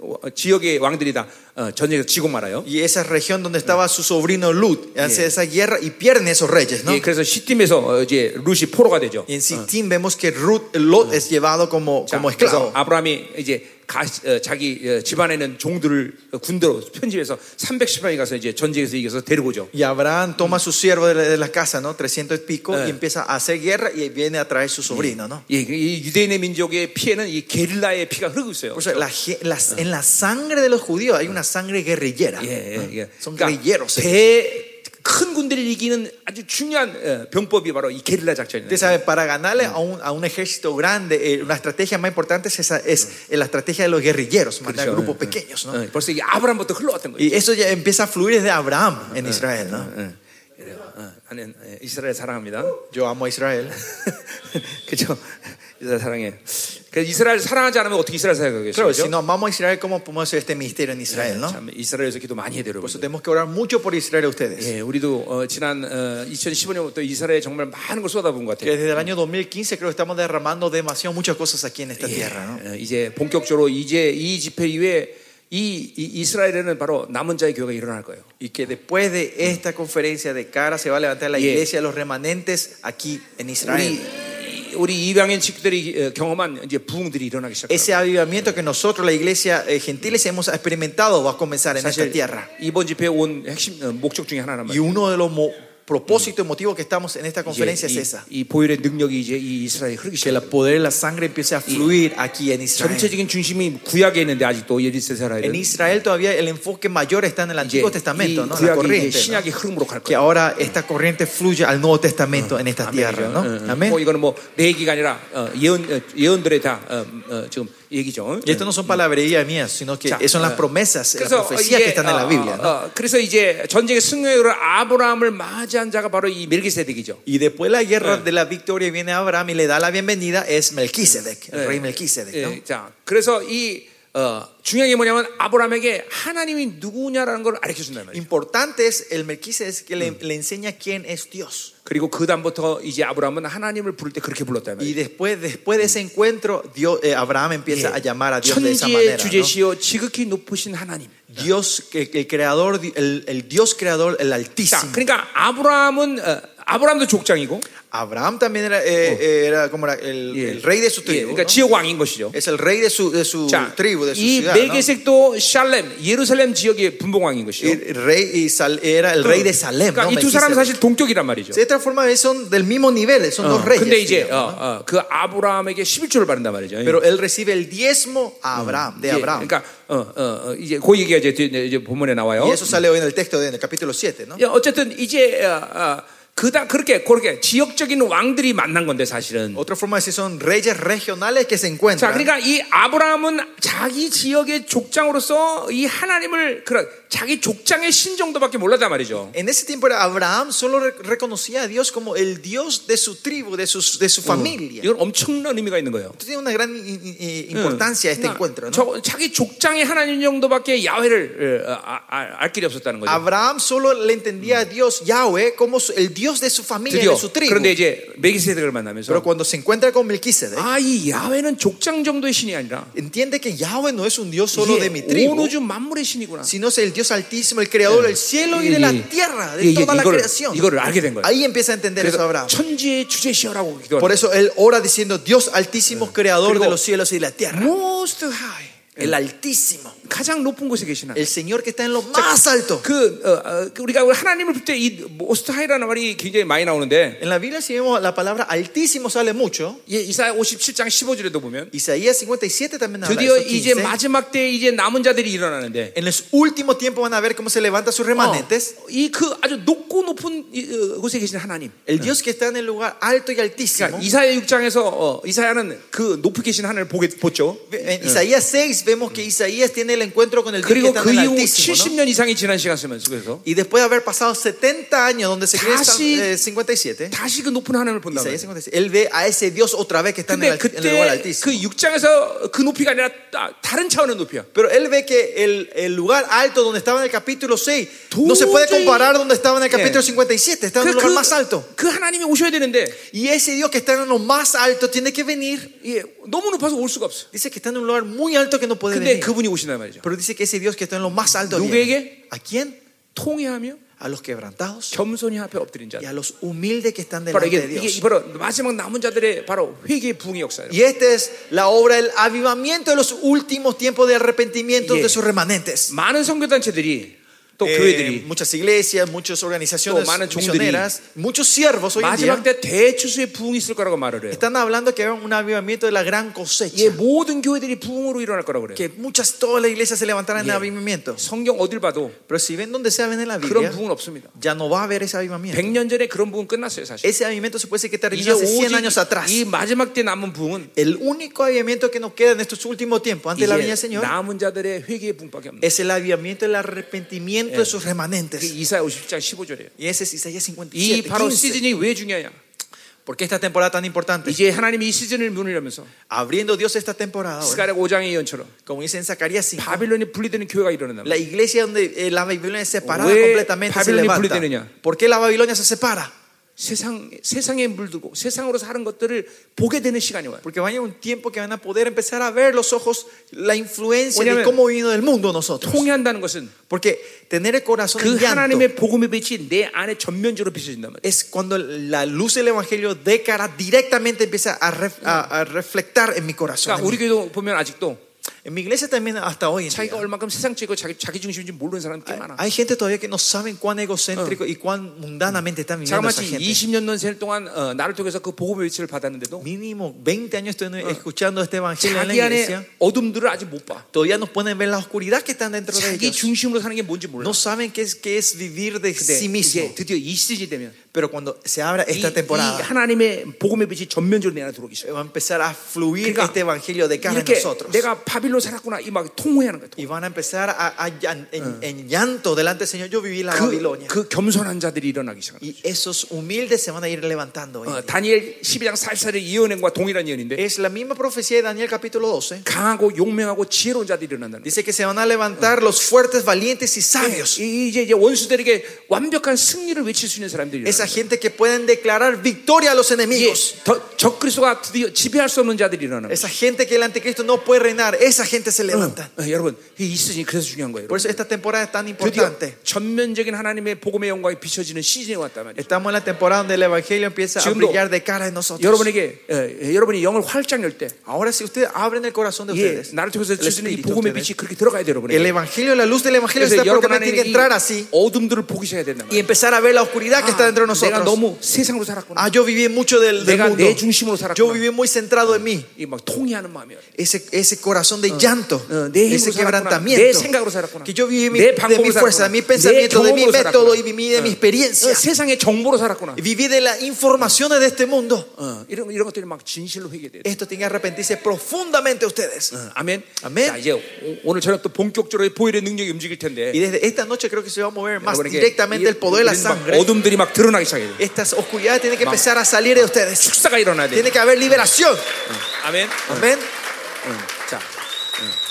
어, 지역의 왕들이 다 어, 전쟁에서 지고 말아요. Y esa región donde estaba su sobrino Lut hace esa guerra y pierden esos reyes, ¿no? 예, 그래서 시팀에서 어, 이제 룻이 포로가 되죠. Y en Sittim vemos que Ruth, Lot es llevado como, 자, como 그래서 esclavo. 아브라함이 이제 가, 어, 자기 어, 집안에 있는 종들을 어, 군대로 편집해서 310명이 가서 이제 전쟁에서 이겨서 데리고 오죠. Y Abraham toma su siervo de la, la casa, ¿no? 300 y pico, Eh. y empieza a hacer guerra y viene a traer su sobrino, ¿no? 예, 이 유대인의 민족의 피해는 이 게릴라의 피가 흐르고 있어요. Eso, la las- en la sangre de los judíos hay una sangre guerrillera. 예, 예, 예. Son 그러니까 guerrilleros. 대 큰 군대를 이기는 아주 중요한 어, 병법이 바로 이 게릴라 작전이에요. Usted sabe, para ganarle a un, a un ejército grande, eh, una estrategia más importante es, esa, es eh, la estrategia de los guerrilleros, mandar 그렇죠. grupos 예, pequeños, ¿no? 어, 벌써 이게 아브라함부터 흘러왔던 거예요. Y eso ya empieza a fluir desde Abraham en Israel, ¿no? 그래요. 어, 나는 예, 이스라엘 사랑합니다. Yo amo a Israel. (laughs) 그렇죠? 이스라엘 사랑해. 그래서 이스라엘 사랑하지 않으면 어떻게 이스라엘 사랑하겠어요? Claro, si 그렇죠? no amamos a Israel, ¿cómo podemos hacer este ministerio en Israel, no? 참 이스라엘에서 기도 많이 해야 돼요, Por eso tenemos que orar mucho por Israel ustedes. 예, 우리도 어, 지난 어, 2015년부터 이스라엘에 정말 많은 걸 쏟아부은 것 Que 같아요. desde el año 2015 creo que estamos derramando demasiado muchas cosas aquí en esta tierra, ¿no? 어, 이제 본격적으로 이제 이 집회 이후에 이, 이 이스라엘에는 바로 남은 자의 교회가 일어날 거예요. Y que después de esta conferencia de cara se va a levantar la iglesia de los remanentes aquí en Israel. 우리 Ese avivamiento que nosotros, la iglesia eh, gentiles, hemos experimentado va a comenzar en esta tierra. Y uno de los mo- propósitos y motivos que estamos en esta conferencia es esa. 이, 이 보혈의 능력이 이제 이 이스라엘에 흐르기 Que el 시작해요. poder de la sangre empiece a fluir aquí en Israel. 전체적인 중심이 구약에 있는데 아직도 En 예리세사라엘은 Israel todavía el enfoque mayor está en el 이제 Antiguo 이 Testamento, ¿no? La 구약이 이제 corriente. ¿no? 신약의 흐름으로 갈 Que 거예요. ahora esta corriente fluye al Nuevo Testamento en esta tierra, ¿no? 아멘이죠. 어, Amén. 뭐 이거는 뭐 내 얘기가 아니라 어, 예언 어, 예언들의 다 어, 어, 지금 얘기죠. Y esto no son palabrerías mías, sino que 자, son las 어, promesas, las 그래서 profecías que 이게 están en la 어, Biblia. ¿no? 어, 그래서 이제 전쟁의 승리로 아브라함을 맞이한 자가 바로 이 멜기세덱이죠. Y después la guerra de la victoria viene Abraham y le da la bienvenida es Melquisedec, el rey Melquisedec. ¿no? 예, 자, 그래서 이 어, 중요한 게 뭐냐면 아브라함에게 하나님이 누구냐라는 걸 알려 준단 말이에요. Importante es el Melquisedec que le, le enseña quién es Dios. 그리고 그 다음부터 이제 아브라함은 하나님을 부를 때 그렇게 불렀단 Y 말이에요. después, después de ese encuentro, Dios, eh, Abraham empieza a llamar a Dios de esa 천지의 manera. ¿no? 주제시요 지극히 높으신 하나님. Dios, que el creador, el, el Dios creador, el 자, Altísimo. 그러니까 아브라함은 어, 아브라함도 족장이고, Abraham también era, eh, era como era el, 예, el rey de su 예, tribu. 그러니까 ¿no? 지역 왕인 것이죠. Es el rey de su, de su 자, tribu, de su 이 ciudad. ¿no? 멜기색도 샬렘 예루살렘 지역의 분봉왕인 것이죠. El rey y Sal- era el rey de Salem. 그러니까 ¿no? 이두 사람은 Melquisedec. 사실 동격이란 말이죠. De esta forma son del mismo nivel, son dos 어, reyes. 근데 이제 어, ¿no? 어, 그 아브라함에게 11조를 바른단 말이죠. Pero él recibe el diezmo a Abraham, de 예, Abraham. 그러니까 어, 어, 어, 이제 그 얘기가 이제, 뒤- 이제 본문에 나와요. Y eso sale hoy en el texto de en el capítulo 7, ¿no? 예, 어쨌든 이제 어, 어, 그다 그렇게 그렇게 지역적인 왕들이 만난 건데 사실은. Otra forma decir son reyes regionales que se 자, encuentran. 그러니까 이 아브라함은 자기 지역의 족장으로서 이 하나님을 그런 자기 족장의 신 정도밖에 몰랐단 말이죠. En ese tiempo Abraham solo re- reconocía a Dios como el Dios de su tribu, de su, de su familia. 이건 엄청난 의미가 있는 거예요. Tiene una gran importancia este 그러니까 encuentro. ¿no? 저, 자기 족장의 하나님 정도밖에 야훼를 어, 아, 아, 알 길이 없었다는 거죠. Abraham solo le entendía a Dios, Yahweh, como el Dios de su familia, de su tribu. 그런데 이제 메기세덱을 만나면서 Pero cuando se encuentra con Melquisedec, 아 이 야훼는 족장 정도의 신이 아니라 entiende que Yahweh no es un Dios solo de mi tribu, 우주 만물의 신이구나. sino es el Dios Dios Altísimo, el Creador del cielo y de la tierra, de toda la creación. Ahí empieza a entender eso Abraham. Por eso él ora diciendo, Dios Altísimo, Creador de los cielos y de la tierra. El Altísimo. 가장 높은 곳에 계신 하나님. El Señor que está en lo más alto. 그 어, 어, 그 우리가 하나님을 볼 때이 모스트하이라는 말이 굉장히 많이 나오는데 En la Biblia si vemos la palabra Altísimo sale mucho. 예, 이사야 57장 15절에도 보면 Isaías 57 también habla 드디어 이제 15. 마지막 때 이제 남은 자들이 일어나는데 En los últimos tiempos van a ver cómo se levanta sus remanentes. 이그 아주 높고 높은 이, 어, 곳에 계신 하나님. El Dios que está en el lugar alto y altísimo. 그러니까 이사야 6장에서 어, 이사야는 그 높이 계신 하나님을 보게 봤죠. En Isaías 6 vemos que Isaías tiene el encuentro con el Dios que 그리고 está 그 en el 이후 Altísimo. ¿no? 70년 이상이 지난 시간 속에서 Y después de haber pasado 70 años donde se cree 다시- eh, 57, 다시 그 높은 하나님을 본다 Isaías 말이에요. 57, él ve a ese Dios otra vez que está en el, 근데 en el lugar 그때 altísimo. 그 6장에서 그 높이가 아니라 따- 다른 차원의 높이야. Pero él ve que el, el lugar alto donde estaba en el capítulo 6 no se puede 도저히- comparar donde estaba en el capítulo 예. 57, está en 그, un lugar 그- más alto. 그 하나님이 오셔야 되는데 Y ese Dios que está en lo más alto tiene que venir. 예, 너무 높아서 올 수가 없어. Dice que está en un lugar muy alto que no puede 근데 venir. 그분이 오신단 말이죠. Pero dice que ese Dios que está en lo más alto 누구에게? viene. ¿A quién? 통회하며 A los quebrantados 겸손히 앞에 엎드린 자. y a los humildes que están 바로 delante 이게, de 이게 Dios. 바로 마지막 남은 자들의 바로 회개의 부흥의 역사예요. Y esta es la obra del avivamiento de los últimos tiempos de arrepentimiento Yeah. de sus remanentes. 많은 선교단체들이 또 Eh, 교회들이 muchas iglesias, muchas organizaciones 또 많은 종들이 misioneras, muchos siervos hoy en día 마지막 때 대추수의 부흥이 있을 거라고 말을 해요. están hablando que hay un avivamiento de la gran 예, cosecha. 모든 교회들이 부흥으로 일어날 거라고 그래요. Que muchas, todas las iglesias se levantarán en Yeah. avivamiento. 성경 어딜 봐도 Pero si ven donde sea ven en la 그런 Biblia, 부흥은 없습니다. ya no va a haber ese avivamiento. 100년 전에 그런 부흥 끝났어요, 사실. Ese avivamiento se puede decir que 이제 terminó hace 100 오직 años atrás. 이 마지막 때 남은 부흥은 El único avivamiento que nos queda en estos últimos tiempos, antes de la venida del 이제 Señor, 남은 자들의 회개의 부흥밖에 없는 es el avivamiento del arrepentimiento de sus 그 remanentes. 이사야 50장 15절이에요. Y ese es Isaías 이 57. 바로 15. 시즌이 왜 중요하냐? ¿Por qué esta temporada tan importante? 이제 하나님이 이 시즌을 문을 열면서 Abriendo Dios esta temporada, ahora, 스가랴 5장의 예언처럼 como dice en Zacarías 5, 바빌론이 분리되는 교회가 일어난다. la iglesia donde eh, la Babilonia es separada 왜 completamente se 바빌론이 levanta. 분리되느냐? ¿Por qué la Babilonia se separa? 세상 세상에 물들고 세상으로 사는 것들을 보게 되는 시간이 와요. Porque va a llegar un tiempo que van a poder empezar a ver los ojos la influencia de 왜냐면 cómo vino del mundo nosotros. 통회한다는 것은 Porque tener el corazón 그 en llanto 하나님의 복음의 빛이 내 안에 전면적으로 비춰진단 말이에요. es cuando la luz del evangelio de cara directamente empieza a, ref- a- a reflectar en mi corazón. 그러니까 En, 우리 mí. 교회도 보면 아직도 En mi iglesia también hasta hoy en 자기가 día, 세상적이고 자기 자기 중심인지 모르는 사람이 꽤 많아. hay gente todavía que no saben cuán egocéntrico y cuán mundanamente están viviendo esa gente. 20년 넘게 동안 어, 나를 통해서 그 복음의 빛을 받았는데도 Mínimo 20 años estoy escuchando este evangelio en la 자기 iglesia. 어둠들을 아직 못 봐. Todavía nos pueden ver la oscuridad que están dentro de 자기 ellos. 중심으로 사는 게 뭔지 몰라. No saben qué es, qué es vivir de sí mismo. 드디어 이 시즌이 되면 Pero cuando se abra 이, esta 이 temporada, 하나님의 복음의 빛이 전면적으로 내 안에 들어오기 시작. va a empezar a fluir 그러니까 este evangelio de en 이렇게 nosotros. 내가 바빌 론 살았구나 이 막 통회하는 거야. Y van a empezar a, a llan- en, en llanto delante del Señor. Yo viví la 그, Babilonia. 그 겸손한 자들이 일어나기 시작합니다. Y esos humildes se van a ir levantando. hoy. 어, 다니엘 12장 44의 예언과 동일한 예언인데 Es la misma profecía de Daniel capítulo 12. 강하고 용맹하고 지혜로운 자들이 일어난다는 거예요. Dice que se van a levantar los fuertes, valientes y sabios. 이- 이제 이제 원수들에게 완벽한 승리를 외칠 수 있는 사람들이 Esa 일어난다. gente que pueden declarar victoria a los 이게 enemigos. 더- 적그리스도가 드디어 지배할 수 없는 자들이 일어나는 거예요. Esa gente que el anticristo no puede reinar. Esa gente se levanta. 어, 여러분 이 시즌이 그래서 중요한 거예요. Por 여러분. eso esta temporada es tan 드디어 importante. 전면적인 하나님의 복음의 영광이 비춰지는 시즌이 왔단 말이에요. Estamos en la temporada donde el evangelio empieza a 지금도 brillar de cara en nosotros. 여러분에게 어, 어, 여러분이 영을 활짝 열 때, Ahora si ustedes abren el corazón de 예, ustedes, 나를 통해서 el 주시는 이 espíritu de 복음의 ustedes, 빛이 그렇게 들어가야 돼요, el 여러분에게. evangelio, la luz del evangelio 그래서 está 여러분 porque 안에 tiene que 이 entrar así 어둠들을 보기 시작해야 된다. y empezar a ver la oscuridad que está dentro de 내가 nosotros. 너무 세상으로 살았구나. Ah, yo viví mucho del, del 내가 mundo. 내 중심으로 살았구나. Yo viví muy centrado en mí. 이 막 통회하는 마음이에요. Ese, ese corazón de llanto, ese quebrantamiento, que yo viví de mi fuerza, de mi pensamiento, de mi método y viví de mi experiencia. Viví de las informaciones de este mundo. Esto tiene que arrepentirse profundamente ustedes. Amén. Amén. Y desde esta noche creo que se va a mover más directamente el poder de la sangre. Estas oscuridades tienen que empezar a salir de ustedes. Tiene que haber liberación. Amén. Amén.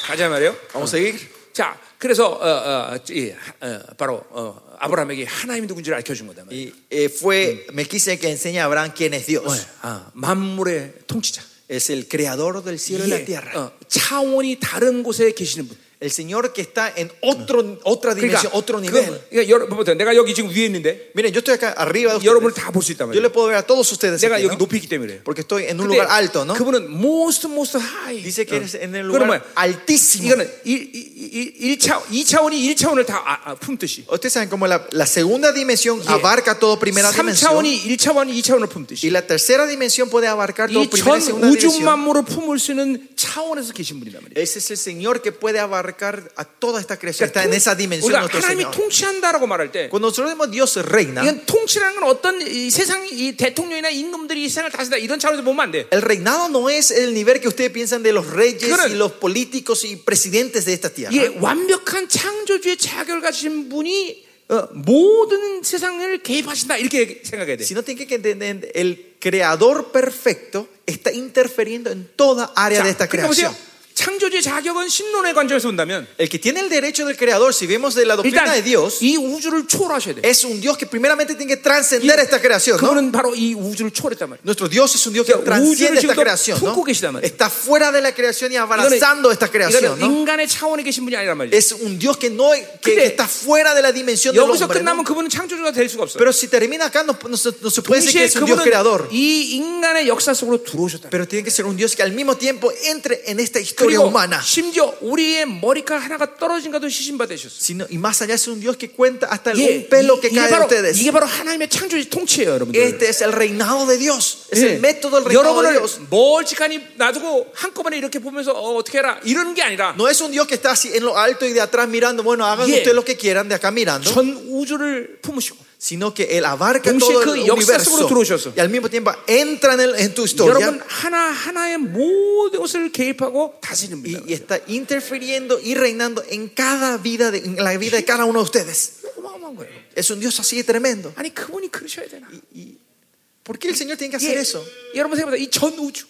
가자 말이에요. Vamos a seguir. 자, 그래서 어, 어, 이, 어, 바로 어, 아브라함에게 하나님이 누군지를 알려준 거다. Y eh, fue Melquisede que enseña a Abraham quién es Dios. 아, 만물의 통치자. Es el creador del cielo y la tierra. 어, 차원이 다른 곳에 계시는 분. El Señor que está en otro, otra dimensión, otro 그러니까, nivel. 그러니까 여러분, 내가 여기 지금 위에 있는데 Miren, yo estoy acá arriba de 여러분을 ustedes. 다 볼 수 있단 Yo 말이에요. le puedo ver a todos ustedes 내가 aquí, 여기 ¿no? 높이 있기 때문에. porque estoy en un 근데 lugar alto, ¿no? 그분은 most most high. Dice que 어. eres en el 그건 lugar 뭐야? altísimo. 이거는 1, 1차, 2차원이 1차원을 다 아, 아, 품듯이. Ustedes saben como la, la segunda dimensión abarca todo primera dimensión 3차원이 1차원이 2차원을 품듯이. y la tercera dimensión puede abarcar todo 이 primera 전 y segunda 우주 dimensión. 만물을 품을 수 있는 차원에서 계신 분이란 말이에요. Ese es el Señor que puede abarcar a toda esta creación. Está en 통- esa dimensión 우리가 nuestro 하나님이 Señor. 통치한다라고 말할 때 Cuando nosotros decimos Dios reina, 이건 통치라는 건 어떤 이 세상 이 대통령이나 임금들이 이 세상을 다스린다 이런 차원에서 보면 안 돼. el reinado no es el nivel que ustedes piensan de los reyes 그거는- y los políticos y presidentes de esta tierra. 이게 완벽한 창조주의 자격을 가진 분이 어, 모든 세상을 개입하신다 이렇게 생각해야 돼. Sino tiene que entender, el creador perfecto está interfiriendo en toda área de esta 그러니까 보세요. creación. 창조주의 자격은 신론의 관점에서 본다면 El que tiene el derecho del creador, si vemos de la doctrina 일단 de Dios, 이 우주를 초월하셔야 돼. es un Dios que primeramente tiene que trascender esta creación. ¿no? 그분은 바로 이 우주를 초월했단 말이에요. Nuestro Dios es un Dios que 그러니까 transciende 우주를 esta 지금도 creación. ¿no? 품고 계시단 말이에요. Está fuera de la creación y 이거는, abrazando esta creación. 이거는 ¿no? 인간의 차원에 계신 분이 아니란 말이에요. Es un Dios que no que, 근데 que está fuera de la dimensión del 여기서 hombre. 끝나면 ¿no? 그분은 창조주가 될 수가 없어요. Pero si termina acá, no, no se- no se puede decir que 동시에 es un Dios 그분은 creador. 이 인간의 역사 속으로 들어오셨다. Pero tiene que ser un Dios que al mismo tiempo entre en esta historia 그리고 humana. 심지어 우리의 머리카락 하나가 떨어진 가도 시신받으셨어요. Sino, y más allá es un Dios que cuenta hasta 이게, un pelo que cae de ustedes. 이게 바로 하나님의 창조의 통치예요, 여러분들. Este es el reinado de Dios. Es 예. el método del reinado de Dios. 멀찍하니 놔두고 한꺼번에 이렇게 보면서 어, 어떻게 해라 이러는 게 아니라 No es un Dios que está así en lo alto y de atrás mirando, bueno, hagan Yeah. ustedes lo que quieran de acá mirando, 전 우주를 품으시고 sino que Él abarca 동시에 todo 그 el 역사 속으로 universo 들어오셔서 y al mismo tiempo entra en, el- en tu historia 여러분 하나 하나의 모든 것을 개입하고 다스리는 y, 분이다. y está interfiriendo y reinando en cada vida, de, en la vida de cada uno de ustedes. 어마어마한 거예요. Es un Dios así de tremendo. 아니 그분이 그러셔야 되나? ¿Por qué el Señor tiene que hacer 예, eso? 여러분 생각보다 이 전 우주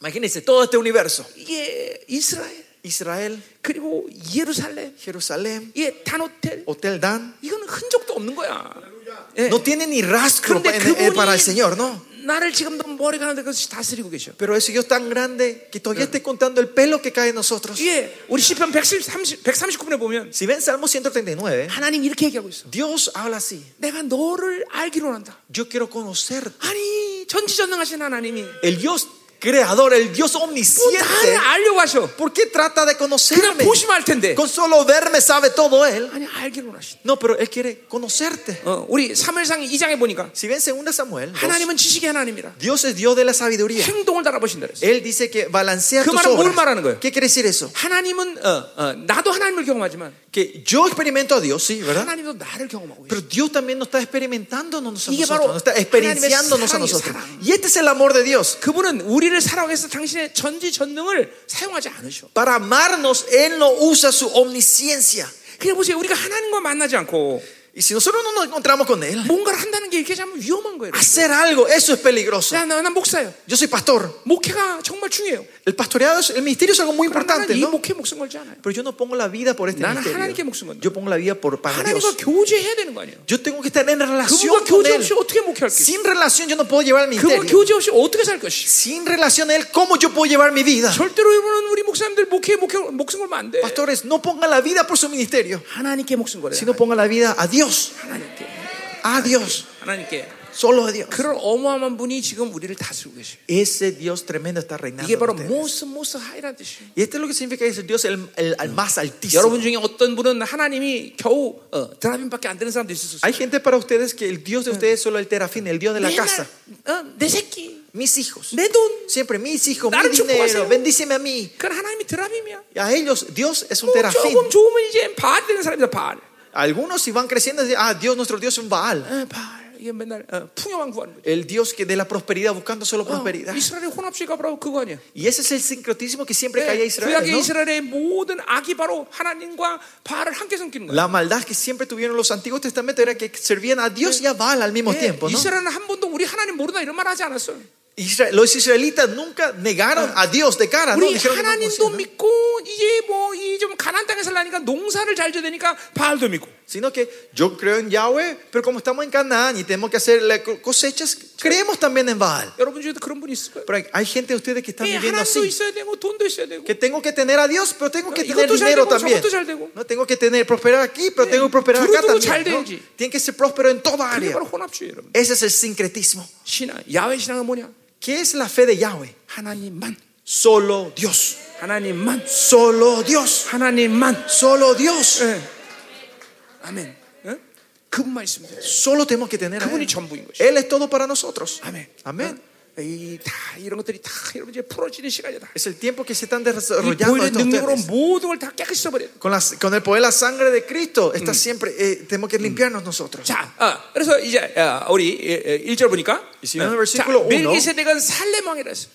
Imagínense todo este universo. 이게 이스라엘 Israel, 그리고 예루살렘 Jerusalén, 이게 단호텔 Hotel Dan. 이거는 흔적도 없는 거야. 예. No tiene ni rastro en- en- para el Señor, ¿no? 나를 지금도 머리 가는데 그것이 다스리고 계셔. Pero ese Dios tan grande que todavía esté contando el pelo que cae en nosotros. 예, 우리 시편 130, 139분에 보면 Si ven Salmo 139, 하나님 이렇게 얘기하고 있어. Dios habla así. 내가 너를 알기로 한다. Yo quiero conocerte. 아니 전지전능하신 하나님이 El Dios creador, el Dios omnisciente. ¿Por qué trata de conocerme? Con solo verme sabe todo él. No, pero él quiere conocerte. Si ven segunda Samuel, 2, Dios es Dios de la sabiduría. Él dice que balancea tus obras. ¿Qué quiere decir eso? que yo experimento a Dios, sí, ¿verdad? Pero Dios también nos está experimentándonos a nosotros, nos está experienciándonos a nosotros. Y este es el amor de Dios. 우리를 사랑하기 위해서 당신의 전지 전능을 사용하지 않으셔. Para amarnos, Él no usa su omnisciencia. 그래 보세요. 우리가 하나님과 만나지 않고 Y si nosotros no nos encontramos con Él, 뭔가를 한다는 게 이렇게 하면 위험한 거예요. hacer algo, eso es peligroso. 나, 나, 난 목사예요. Yo soy pastor. 목회가 정말 중요해요. El pastoreado, es- el ministerio es algo muy 그러나 나는 importante, 이 ¿no? 목회 목숨 걸지 않아요. Pero yo no pongo la vida por este 나는 하나님께 ministerio. 목숨 건다. Yo pongo la vida por, para 하나님과 Dios. 교제해야 되는 거 아니에요. Yo tengo que estar en relación 그분과 con 교제 Él. 없이 어떻게 목회할 게 있어? Sin relación yo no puedo llevar el 그분과 ministerio. 교제 없이 어떻게 살 것이? Sin relación a Él, ¿cómo yo puedo llevar mi vida? 절대로 여러분은 우리 목사님들 목회 목회 목숨 걸면 안 돼. Pastores, no pongan la vida por su ministerio, 하나님께 목숨 걸어야 돼. sino pongan la vida a Dios. 하나님께. A Dios. 하나님께. Solo a Dios. 그런 어마어마한 분이 지금 우리를 다스리고 계셔. Ese Dios tremendo está reinando. 이게 en 바로 ustedes. 모스 모스 하이라는 뜻이에요. Y esto es lo que significa ese Dios el, el- el más altísimo. 여러분 중에 어떤 분은 하나님이 겨우 어, 드라빔밖에 안 되는 사람도 있을 수 있어요. Hay gente para ustedes que el Dios de ustedes es solo el terafín, el Dios de la 맨날, casa. 어, 내 새끼, Mis hijos. 내 돈. Siempre mis hijos, mi 나를 dinero, 축복하세요. bendíceme a mí. 그건 하나님이 드라빔이야. Y a ellos, Dios es un 뭐 terafín. 조금 좋으면 이제 바알 되는 사람이다 바알. Algunos si van creciendo dicen, ah, Dios, nuestro Dios es un Baal. 어, 바알. 이게 맨날 어, 풍요만 구하는 거죠. El Dios que de la prosperidad, buscando solo 어, prosperidad. 이스라엘의 혼합주의가 바로 그거 아니야. Y ese es el sincretismo que siempre cae a 네, Israel. 구약의 ¿no? 이스라엘의 모든 악이 바로 하나님과 바알을 함께 섬기는 거야. La maldad que siempre tuvieron los antiguos testamentos era que servían a Dios y a Baal al mismo 네, tiempo. ¿no? 이스라엘은 한 번도 우리 하나님 모르다 이런 말 하지 않았어. Israel- los israelitas nunca negaron a Dios de cara. ¿no? 우리 Dijeron que no 하나님도 conocían, ¿no? 믿고 이제 뭐 이 좀 가난 땅에 살라니까 농사를 잘 지어야 되니까 바알도 믿고. Sino que yo creo en Yahweh, pero como estamos en Canaán y tenemos que hacer las co- cosechas, creemos también en Baal. 여러분 중에도 그런 분이 있을 거예요. Pero hay, hay gente de ustedes que están 예, viviendo 하나님도 así. 있어야 되고 돈도 있어야 되고 Que tengo que tener a Dios, pero tengo que 이것도 tener 잘 dinero 되고 también. 저것도 잘 되고. No tengo que tener prosperar aquí, pero tengo que prosperar acá 두루두루 잘 también. ¿no? 돼야지. Tiene que ser próspero en toda 그게 área. 바로 혼합주의 여러분. Ese es el sincretismo. 신앙, 야훼 신앙은 뭐냐? ¿Qué es la fe de Yahweh? 하나님만, Solo Dios. 하나님만, Solo Dios. 하나님만. Solo Dios. 예. 아멘. 예? 그분만 있으면 돼. Solo tenemos que tener a 그분이 Él. 전부인 것이. Él es todo para nosotros. 아멘. 아멘. 어? 이, 다 이런 것들이 다 여러분 이제 풀어지는 시간이다. Es el tiempo que se están 이 desarrollando 보혈의 estos 능력으로 ustedes. 모든 걸 다 깨끗이 써버려. Con, las- con el poder de la sangre de Cristo, está siempre, eh, tenemos que limpiarnos nosotros. 자, 어, 그래서 이제 어, 우리 1절 보니까 Y si vemos 어, versículo 자, uno. 멜기세덱은 살레망이라 했어.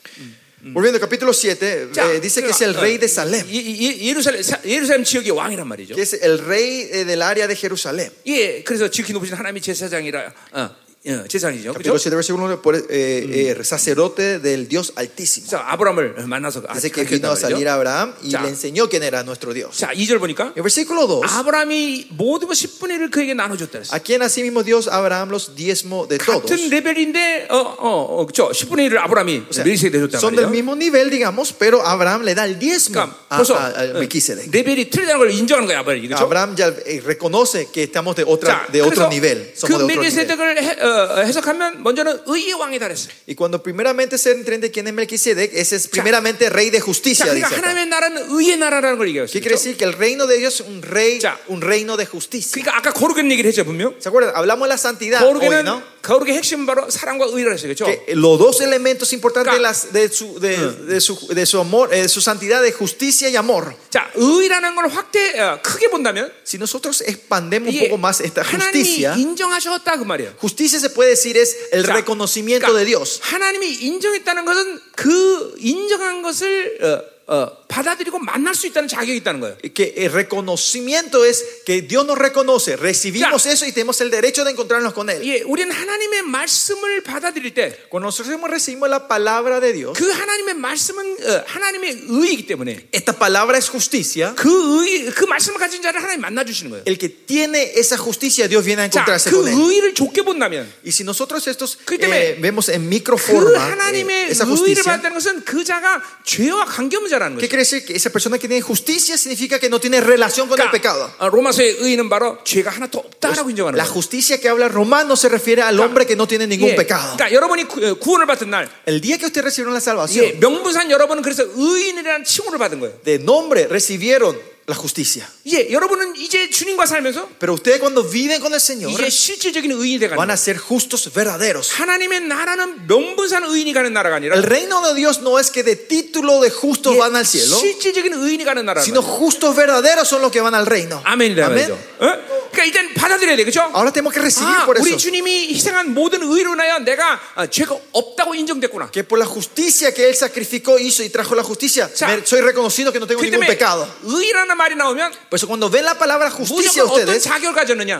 Volviendo al capítulo 7, 자, eh, dice que es 그, el 어, rey de Salem, 이- 이- 예루살렘 사- 예루살렘 지역의 왕이란 말이죠. que es el rey eh, del área de Jerusalén. 예, 그래서 지극히 높으신 하나님의 제사장이라 어, 어, 제사장이죠. Capítulo 그렇죠? 7, versículo 1, por, eh, eh, sacerdote del Dios Altísimo. 그래서 아브라함을 만나서 Dice que vino a 가르쳤단 salir 말이죠. a Abraham y 자. le enseñó quién era nuestro Dios. 자, 2절 보니까 El versículo 2, 아브라함이 모든 것 10분의 1을 그에게 나눠줬다 그랬어. a quien asimismo Dios a Abraham los diezmo de todos. 같은 레벨인데 어, 어, 어, 그죠? 10분의 1을 아브라함이 O sea, 멜기세덱에 줬단 son del 말이죠. mismo nivel, digamos, pero Abraham le da el diezmo 그러니까 a, 벌써 a- a 어, Melquisedec. 레벨이 틀리다는 걸 인정하는 거야, 아브라함이. 그렇죠? Abraham ya eh, reconoce que estamos de, otra, 자, de otro 그래서 nivel. 그 Somos de otro nivel. 멜기세덱을 해, 어, 해석하면 먼저는 의의 왕이다 그랬어. Y cuando primeramente se entiende quién es Melquisedec, ese es primeramente rey de 자, justicia. 그러니까 dice acá. 하나님의 나라는 의의 나라라는 걸 얘기했어요. ¿Qué quiere decir? Que el reino de Dios es un, rey, 자. un reino de justicia. 그러니까 아까 거룩한 얘기를 했죠, 분명. ¿Se acuerdan? Hablamos de la santidad hoy, 거룩에는 ¿no? 거룩의 핵심은 바로 사랑과 의라고 했어요. 그렇죠? Que los dos elementos importantes de, Ca- las- de, su, de, de su, de su amor, eh, de su santidad, de justicia y amor. 자, 의라는 걸 확대 어, 크게 본다면 Si nosotros expandemos un 이게 poco más esta 하나님이 justicia, 인정하셨다 그 말이에요. justicia se puede decir es el 자, reconocimiento 그러니까 de Dios. 하나님이 인정했다는 것은 그 인정한 것을 어, 어, 받아들이고 만날 수 있다는 자격이 있다는 거예요. Que el reconocimiento es que Dios nos reconoce, recibimos Ya. eso y tenemos el derecho de encontrarnos con Él. 예, 우리는 하나님의 말씀을 받아들일 때그 Cuando nosotros recibimos la palabra de Dios, 하나님의 말씀은 어, 하나님의 의이기 때문에 esta palabra es justicia. 그 의, 그 말씀을 가진 자를 하나님 만나 주시는 거예요. El que tiene esa justicia, Dios viene a 자, encontrarse 그 con Él. 의를 좁게 본다면 Y si nosotros estos 그 eh, vemos en 그 microforma eh, 하나님의 esa 의를 justicia, 받다는 것은 그 자가 죄와 관계 없는 자라는 ¿qué 거죠. quiere decir? Que esa persona que tiene justicia significa que no tiene relación con el pecado. 어, 로마서의 의는 바로 죄가 하나도 없다라고 인정하는 La 거예요. justicia que habla Romano se refiere al hombre que no tiene ningún 예, pecado. 그러니까 여러분이 구- 어, 구원을 받은 날 El día que ustedes recibieron la 예, salvación, 명분상 여러분은 그래서 의인이라는 칭호를 받은 거예요. de nombre recibieron la justicia. 예, 여러분은 이제 주님과 살면서 Pero ustedes cuando viven con el Señor 이제 실질적인 의인이 돼가는 van a ser justos verdaderos. 하나님의 나라는 명분상 의인이 가는 나라가 아니라 El reino de Dios no es que de título de justos 예, van al cielo, 실질적인 의인이 가는 나라가 sino justos verdaderos son los que van al reino. Amén. 말이죠. 어? 그러니까 일단 받아들여야 돼, 그렇죠? Ahora tenemos que recibir 아, por 우리 eso. 주님이 희생한 모든 의로 인하여 내가 아, 죄가 없다고 인정됐구나. Que por la justicia que Él sacrificó, hizo y trajo la justicia, 자, soy reconocido que no tengo 그 ningún pecado. 의라는 말이 나오면 pues cuando ven la palabra justicia ustedes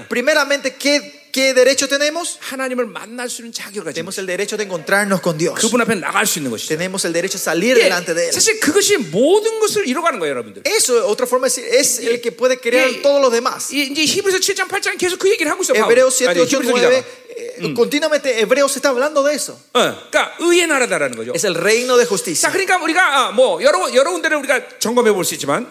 primeramente qué ¿Qué derecho tenemos? Tenemos el derecho de encontrarnos con Dios. Tenemos el derecho de salir 예, delante de Él. 거예요, Eso, otra forma de decir, es 예, el que puede crear 예, todo lo demás. Hebreos 7, 8, 9. 음. continuamente Hebreos está hablando de eso. 어, 그러니까 의의 나라다라는 거죠. Es el reino de justicia. 자, 그러니까 우리가 아, 뭐 여러 여러 군데를 우리가 점검해 볼 수 있지만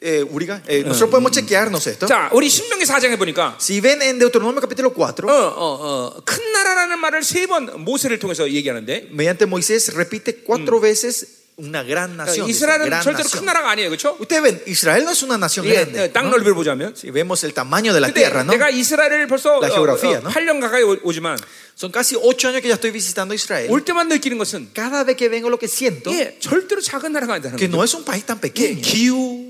Eh, 우리가, eh, nosotros podemos chequearnos esto. 자, 우리 신명기 4장에 보니까 Si ven en Deuteronomio capítulo 4, 어, 어, 어, 큰 나라라는 말을 세 번 모세를 통해서 얘기하는데 mediante Moisés repite cuatro veces una gran nación. dice, 이스라엘은 gran 절대로 nación. 큰 나라가 아니에요, 그렇죠? Ustedes ven, Israel no es una nación grande. 땅 ¿no? 넓이를 보자면. Si vemos el tamaño de la 근데 tierra, ¿no? 내가 이스라엘을 벌써 La geografía, ¿no? 8년 가까이 오- 오지만 Son casi ocho años que ya estoy visitando Israel. 올 때만 느끼는 것은 Cada vez que vengo lo que siento, 예, 절대로 작은 나라가 아니다는 que 거죠. no es un país tan 예, pequeño. 기후,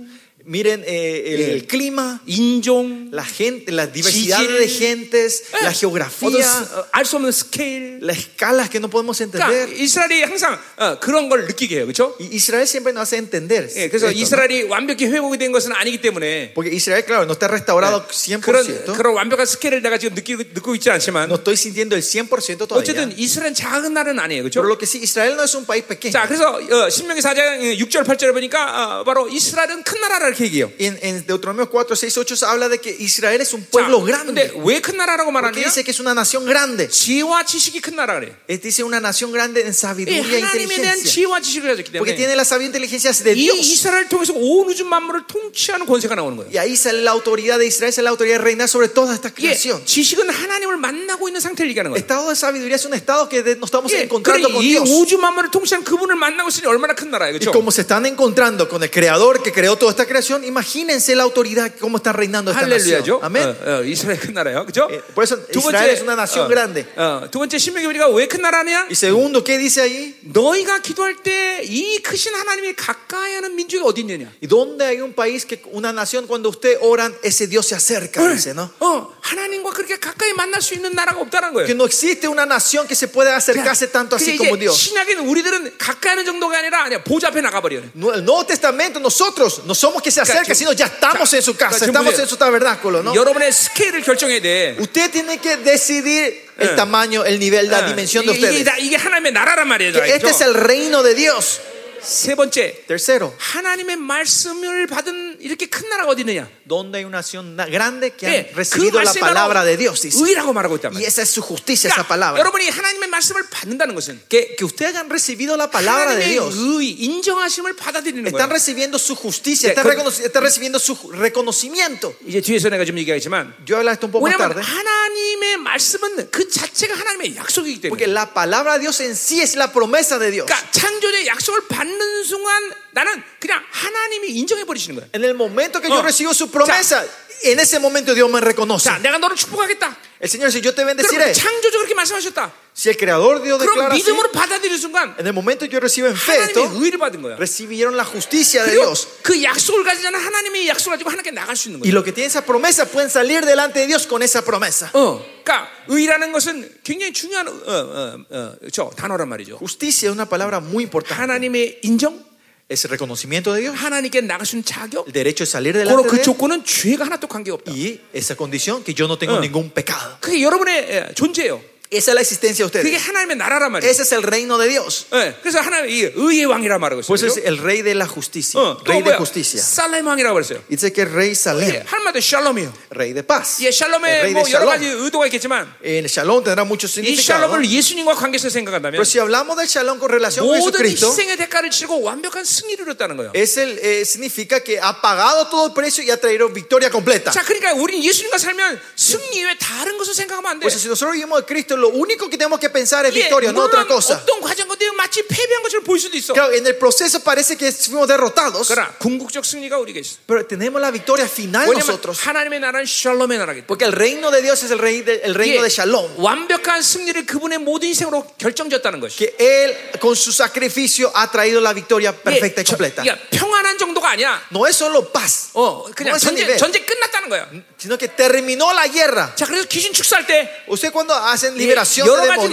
Miren eh, el, 예. el clima, 인종, la gente, la diversidad 지질, de gentes, 예, la 어떤 geografía, 스- 어, 알수 없는 스케일. las escalas que no podemos 그러니까 entender. 이스라엘이 항상 어, 그런 걸 느끼게 해요, 그렇죠? Y Israel siempre nos hace entender. 예, 그래서 esto, ¿no? 이스라엘이 완벽히 회복이 된 것은 아니기 때문에 Porque Israel, claro, no está restaurado 그런 100%. 그런 완벽한 스케일을 내가 지금 느끼고 듣고 있지 않지만 No estoy sintiendo el 100% todavía. 어쨌든 이스라엘은 작은 나라는 아니에요, 그렇죠? Pero lo que sí, Israel no es un país pequeño. 자, 그래서 어, 신명기 4장 6절 8절에 보니까 어, 바로 이스라엘은 큰 나라를 이렇게 얘기해요. En, en Deuteronomio 4, 6, 8 se habla de que Israel es un pueblo 자, grande. 근데 왜 큰 나라라고 ¿Por qué 말하느냐? dice que es una nación grande? 지혜와 지식이 큰 나라 그래. Es, dice una nación grande en 이 sabiduría e 하나님에 대한 inteligencia. 지혜와 지식을 가졌기 Porque 때문에 tiene la sabiduría e inteligencia de 이 Dios. 이스라엘을 통해서 온 우주 만물을 통치하는 권세가 나오는 거예요. Y ahí sale la autoridad de Israel, sale la autoridad de reinar sobre toda esta 이게 creación. 지식은 하나님을 만나고 있는 상태를 얘기하는 거예요. Estado de sabiduría es un estado que de- nos estamos 예, encontrando 그러니 con 이 Dios. 우주 만물을 통치하는 그분을 만나고 있으니 얼마나 큰 나라예요, Y 그렇죠? como se están encontrando con el creador que creó toda esta creación, imagínense la autoridad, cómo está reinando esta nación. 할렐루야죠. Amén. 어, 어, 이스라엘 큰 나라예요, 그렇죠? Eh, por eso Israel es una nación grande. 어, 두 번째 신명기 우리가 왜 큰 나라냐? Y segundo, ¿qué dice ahí? 너희가 기도할 때 이 크신 하나님이 가까이하는 민족이 어디 있느냐? ¿Y dónde hay un país que una nación cuando usted oran ese Dios se acerca? Dice, ¿no? 어, 하나님과 그렇게 가까이 만날 수 있는 나라가 없다는 Que 거예요. no existe una nación que se pueda acercarse tanto 그게 así 이제 como Dios. 신약에는 우리들은 가까이 하는 정도가 아니라 그냥 보좌 앞에 나가버려요. No, El Nuevo Testamento, nosotros no somos que se acerca, sino ya estamos en su casa, 지금 estamos 보세요. en su tabernáculo, ¿no? 여러분의 스케일을 결정해야 돼. Usted tiene que decidir el Eh. tamaño, el nivel, la 어, dimensión de 이게, 이게, ustedes. 다- 이게 하나님의 나라란 말이에요. Que este es el reino de Dios. 세 번째, Tercero, 하나님의 말씀을 받은 이렇게 큰 나라가 어디 있느냐? donde hay una nación na- grande que 예, han recibido la palabra de Dios. dice. 의라고 말하고 있단 Y 말이에요. esa es su justicia, esa 그러니까 palabra. 여러분이 하나님의 말씀을 받는다는 것은 Que, que ustedes hayan recibido la palabra de 하나님의 Dios. 의, 인정하심을 받아들이는 Están 거예요. recibiendo su justicia, 예, están, 그- reconoci- están recibiendo su reconocimiento. 이제 뒤에서 내가 좀 얘기하겠지만 Yo hablo de esto un poco más 왜냐하면 tarde. 하나님의 말씀은 그 자체가 하나님의 약속이기 때문에 Porque la palabra de Dios en sí es la promesa de Dios. 그러니까 창조의 약속을 받는 순간 나는 그냥 하나님이 인정해 버리시는 거예요. En el momento que yo Oh. recibo su promesa, en ese momento Dios me reconoce. 자, 내가 너를 축복하겠다. El Señor, si yo te 그러면 bendeciré, 창조적으로 그렇게 말씀하셨다. si el Creador Dios 그럼 declara así, 믿음으로 받아들이는 순간 en el momento que yo recibo en fe esto, 하나님의 의를 받은 거야. recibieron la justicia de 그리고 Dios. 그 약속을 가지자는 하나님의 약속 가지고 하나님께 나갈 수 있는 Y 거예요. lo que tiene esa promesa pueden salir delante de Dios con esa promesa. 어, 그러니까 의라는 것은 굉장히 중요한 어, 어, 어, 저 단어란 말이죠. Justicia es una palabra muy importante. 하나님의 인정, Es el reconocimiento de Dios, 하나님께 나갈 수 있는 자격, el derecho de salir delante 그 de 조건은 죄가 하나도 관계가 없다. y esa condición que yo no tengo Oh. ningún pecado. 그게 여러분의 예, 존재예요. Esa es la existencia de 그게 ustedes. 하나님의 나라란 말이에요. Ese es el reino de Dios. 예, 그래서 하나님 이 의의 왕이라 말하고 있어요. Pues es 그죠? el rey de la justicia, 어, 또 rey de 뭐야? justicia. 살렘 왕이라고 그랬어요. Dice que el rey 예, Salem, 한마디로 샬롬이에요. rey de paz. 예, El 샬롬에 rey 뭐 de 여러 가지 Shalom. 의도가 있겠지만 El shalom tendrá mucho 이 significado. 샬롬을 예수님과 관계에서 생각한다면 Pero si hablamos del shalom con relación con 모든 Jesucristo, 희생의 대가를 치르고 완벽한 승리를 이뤘다는 거예요. es el, eh, significa que ha pagado todo el precio y ha traído victoria completa. 자, 그러니까 우리는 예수님과 살면 승리 외에 다른 것을 생각하면 안 돼. Pues si nosotros vivimos de Cristo, lo único que tenemos que pensar es 예, victoria, no otra 물론 cosa. 어떤 과정 가운데 마치 패배한 것처럼 보일 수도 있어. Claro, en el proceso parece que fuimos derrotados, 그러나 궁극적 승리가 우리가 있어. pero tenemos la victoria final 왜냐면 nosotros. 하나님의 나라는 샬롬의 나라기 때문에. Porque el reino de Dios es el, rey de- el reino de shalom. 완벽한 승리를 그분의 모든 희생으로 결정졌다는 것이. Que Él con su sacrificio ha traído la victoria perfecta y 저- completa. 그러니까 평안한 정도가 아니야. No es solo paz, 어, 그냥 No es 전쟁, nivel. 전쟁 끝났다는 거야. sino que terminó la guerra. 자, 그래서 귀신 축사할 때 Usted cuando hacen 예, liberación de demonios,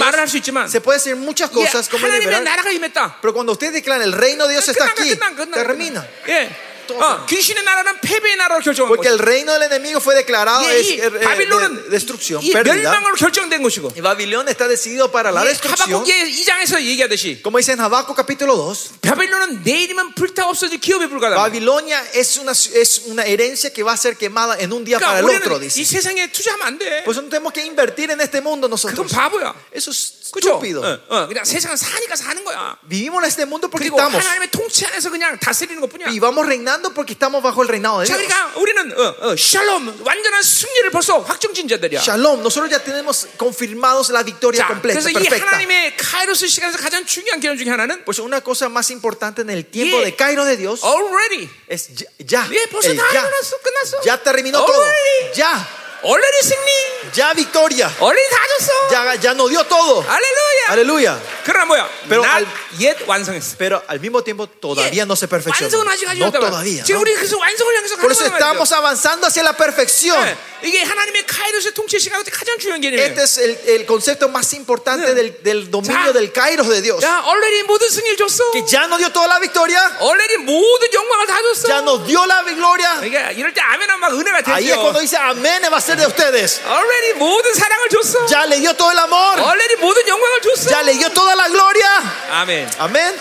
se puede decir muchas cosas como liberar. Pero cuando usted declara el reino de Dios está aquí, termina. 끝난. 예. 어, 귀신의 나라는 패배의 나라로 결정한 Porque 것이. el reino del enemigo fue declarado 예, es, 이 eh, de- 바빌론은 destrucción, 이 pérdida. 멸망으로 결정된 것이고. Y Babilonia está decidido para la 예, destrucción. 하박국 2장에서 얘기하듯이 Como dice en Habacuc capítulo 2, 바빌론은 내일이면 불타 없어질 기업에 불과하다. Babilonia es una, es una herencia que va a ser quemada en un día para 그러니까 el otro, 우리는 이 dice. 세상에 투자하면 안 돼. Pues no tenemos que invertir en este mundo 그건 nosotros. 바보야. Eso es 그죠? estúpido. 어, 어, 그냥 세상은 사니까 사는 거야. Vivimos en este mundo porque 그리고 estamos. 하나님의 통치 안에서 그냥 다스리는 것뿐이야. Y vamos reinando porque estamos bajo el reinado de 자, Dios. 그러니까 우리는 어, 어, 샬롬 완전한 승리를 벌써 확정진 자들이야. Shalom, nosotros ya tenemos confirmados la victoria 자, completa, 그래서 이 perfecta. 하나님의 카이로스 시간에서 가장 중요한 개념 중에 하나는 Pues una cosa más importante en el tiempo Yeah. de Cairo de Dios already. es ya. ya, 예, 벌써 el 다 ya. 일어났어, 끝났어. Ya terminó todo. Already. Ya, already 승리. ya victoria. already 다 줬어. Ya, ya nos dio todo. 할렐루야. Aleluya. 그러나 뭐야? Pero 날 al- 옛 완성했어. Pero al mismo tiempo todavía 예, no se perfeccionó. 완성은 아직 하지 No 못했다. todavía. 지금 ¿no? 우리 그래서 완성을 향해서 Por 가는 eso 거란 estamos 말이죠. avanzando hacia la perfección. 예, 이게 하나님의 카이로스의 통치 시간 가장 중요한 개념이에요. Este es el, el concepto más importante Yeah. del, del dominio 자. del Kairos de Dios. 야, already 모든 승리를 줬어. Que ya nos dio toda la victoria, already 모든 영광을 다 줬어. ya nos dio la gloria. 그러니까 이럴 때 아멘하면 막 은혜가 Ahí es cuando 되죠. dice amén va a ser de ustedes. already 모든 사랑을 줬어. Ya le dio todo el amor, already 모든 영광을 줬어. ya le dio toda la gloria. 아멘. Amén.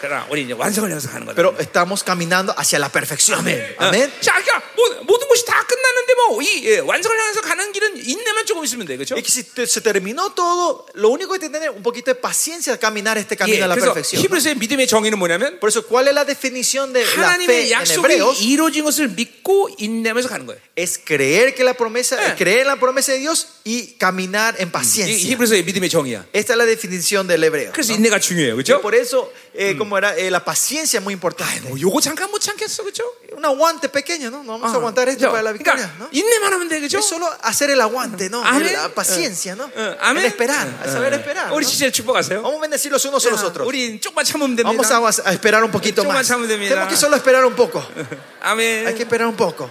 그러나 우리 이제 완성을 향해서 가는 거다. pero estamos caminando hacia la perfección. 아멘. 어. 자, 그러니까 모- 모든 것이 다 끝났는데 뭐이 예, 완성을 향해서 가는 길은 인내만 조금 있으면 돼, 그렇죠? Y que si te- se terminó todo, lo único que hay que tener un poquito de paciencia al caminar este camino 예, a la perfección. ¿no? 히브리서의 믿음의 정의는 뭐냐면 Por eso, ¿cuál es la definición de la fe en Hebreos? 이루어진 것을 믿고 인내하면서 가는 거예요. Es creer que la promesa, Eh. creer en la promesa de Dios y caminar en 이 paciencia. 히브리서의 믿음의 정의야. Esta es la definición del hebreo. 그래서 ¿no? 인내가 중요해요, 그렇죠? por eso, eh, como era, eh, la paciencia es muy importante. 뭐 요거 잠깐 못 참겠어, 그렇죠? Un aguante pequeño, ¿no? No vamos a aguantar esto 그죠? para la victoria, 그러니까 ¿no? 인내만 하면 돼, 그렇죠? Es solo hacer el aguante, ¿no? Amén. La paciencia, ¿no? 어, 아멘. El esperar, el saber esperar. ¿no? 우리 진짜 축복하세요. Vamos a bendecir los unos a los otros. 우리 조금만 참으면 됩니다. Vamos a, a esperar un poquito Toma, más. chamo de mira. Tenemos que solo esperar un poco. (laughs) 아멘. Hay que esperar un poco.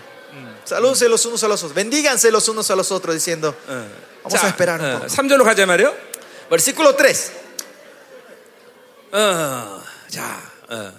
Salúdense los unos a los otros. Bendíganse los unos a los otros diciendo, vamos a esperar un poco. 3절로 가자 말이요. Versículo 3. 어, 자, 어,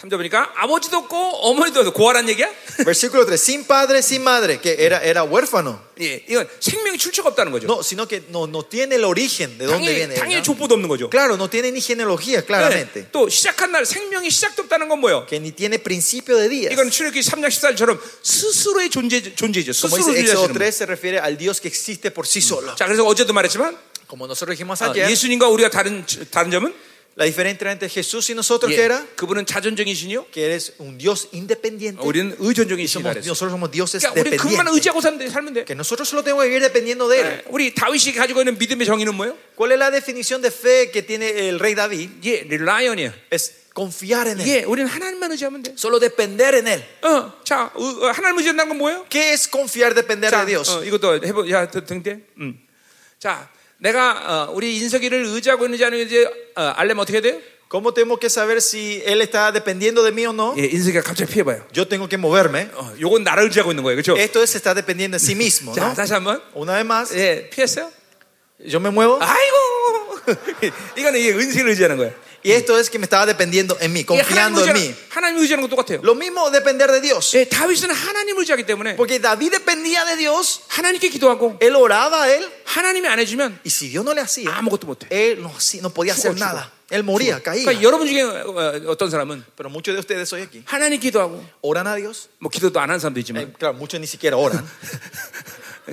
3절 보니까 아버지도 없고 어머니도 없고 고아란 얘기야? Versículo 3. Sin padre, sin madre, que era, era huérfano. 예, 이건 생명이 출처가 없다는 거죠. No, sino que no, no tiene el origen de dónde viene. 당연히. 족보도 없는 거죠. Claro, no tiene ni genealogía, claramente. 네, 또 시작한 날 생명이 시작도 없다는 건 뭐예요? Que ni tiene principio de días. 이건 출애굽기 3장 14절처럼 스스로의 존재 존재죠. 스스로 존재하시는 3, 분. se refiere al Dios que existe por sí solo. 자, 그래서 어제도 말했지만 Como nosotros dijimos 어, ayer, 예수님과 우리가 다른 다른 점은 la diferencia entre Jesús y nosotros que 예, era 그분은 자존적인 신이요. que eres un Dios independiente. 우리는 그랬어. nosotros somos dioses 그러니까 우리 그분만 dependientes. 의지하고 살면, 살면 돼. Que nosotros solo tenemos que vivir dependiendo de Él. 예, 우리 다윗이 가지고 있는 믿음의 정의는 뭐예요? ¿Cuál es la definición de fe que tiene el rey David? 예, 릴라이언이야. Es confiar en Él. 예, 우리는 하나님만 의지하면 돼. Solo depender en Él. 어, 자, 어, 어, 하나님 의지한다는 건 뭐예요? ¿Qué es confiar, depender 자, de Dios? 어, 이것도 해보, 야, 드- 등대. 음. 자, 내가 어, 우리 인석이를 의지하고 있는지 아니는지 어, 알려면 어떻게 돼요? ¿Cómo tenemos que saber si Él está dependiendo de mí o no? 예, 인석이가 갑자기 피해봐요. Yo tengo que moverme. 어, 요건 나를 의지하고 있는 거예요, 그렇죠? Esto es está dependiendo de sí mismo, 자, ¿no? 다시 한번. Una vez más, 예, 피했어요? yo me muevo 아이고, 이거는 이게 은식을 의지하는 거예요. y esto es que me estaba dependiendo en mí, 이게 하나님 confiando en 의지하는, mí. 하나님 의지하는 것 똑같아요. Lo mismo depender de Dios. 예, 다윗은 하나님 의지하기 때문에 Porque David dependía de Dios, 하나님께 기도하고 él oraba a él 하나님이 안 해주면 y si Dios no le hacía, 아무것도 못해. él no, hacía- no podía hacer 죽어, nada. Él moría, caía. 그러니까 여러분 중에 어, 어떤 사람은 Pero muchos de ustedes hoy aquí 하나님 기도하고 oran a Dios. 뭐 기도도 안 하는 사람도 Eh, 있지만 claro, muchos ni siquiera oran, (laughs)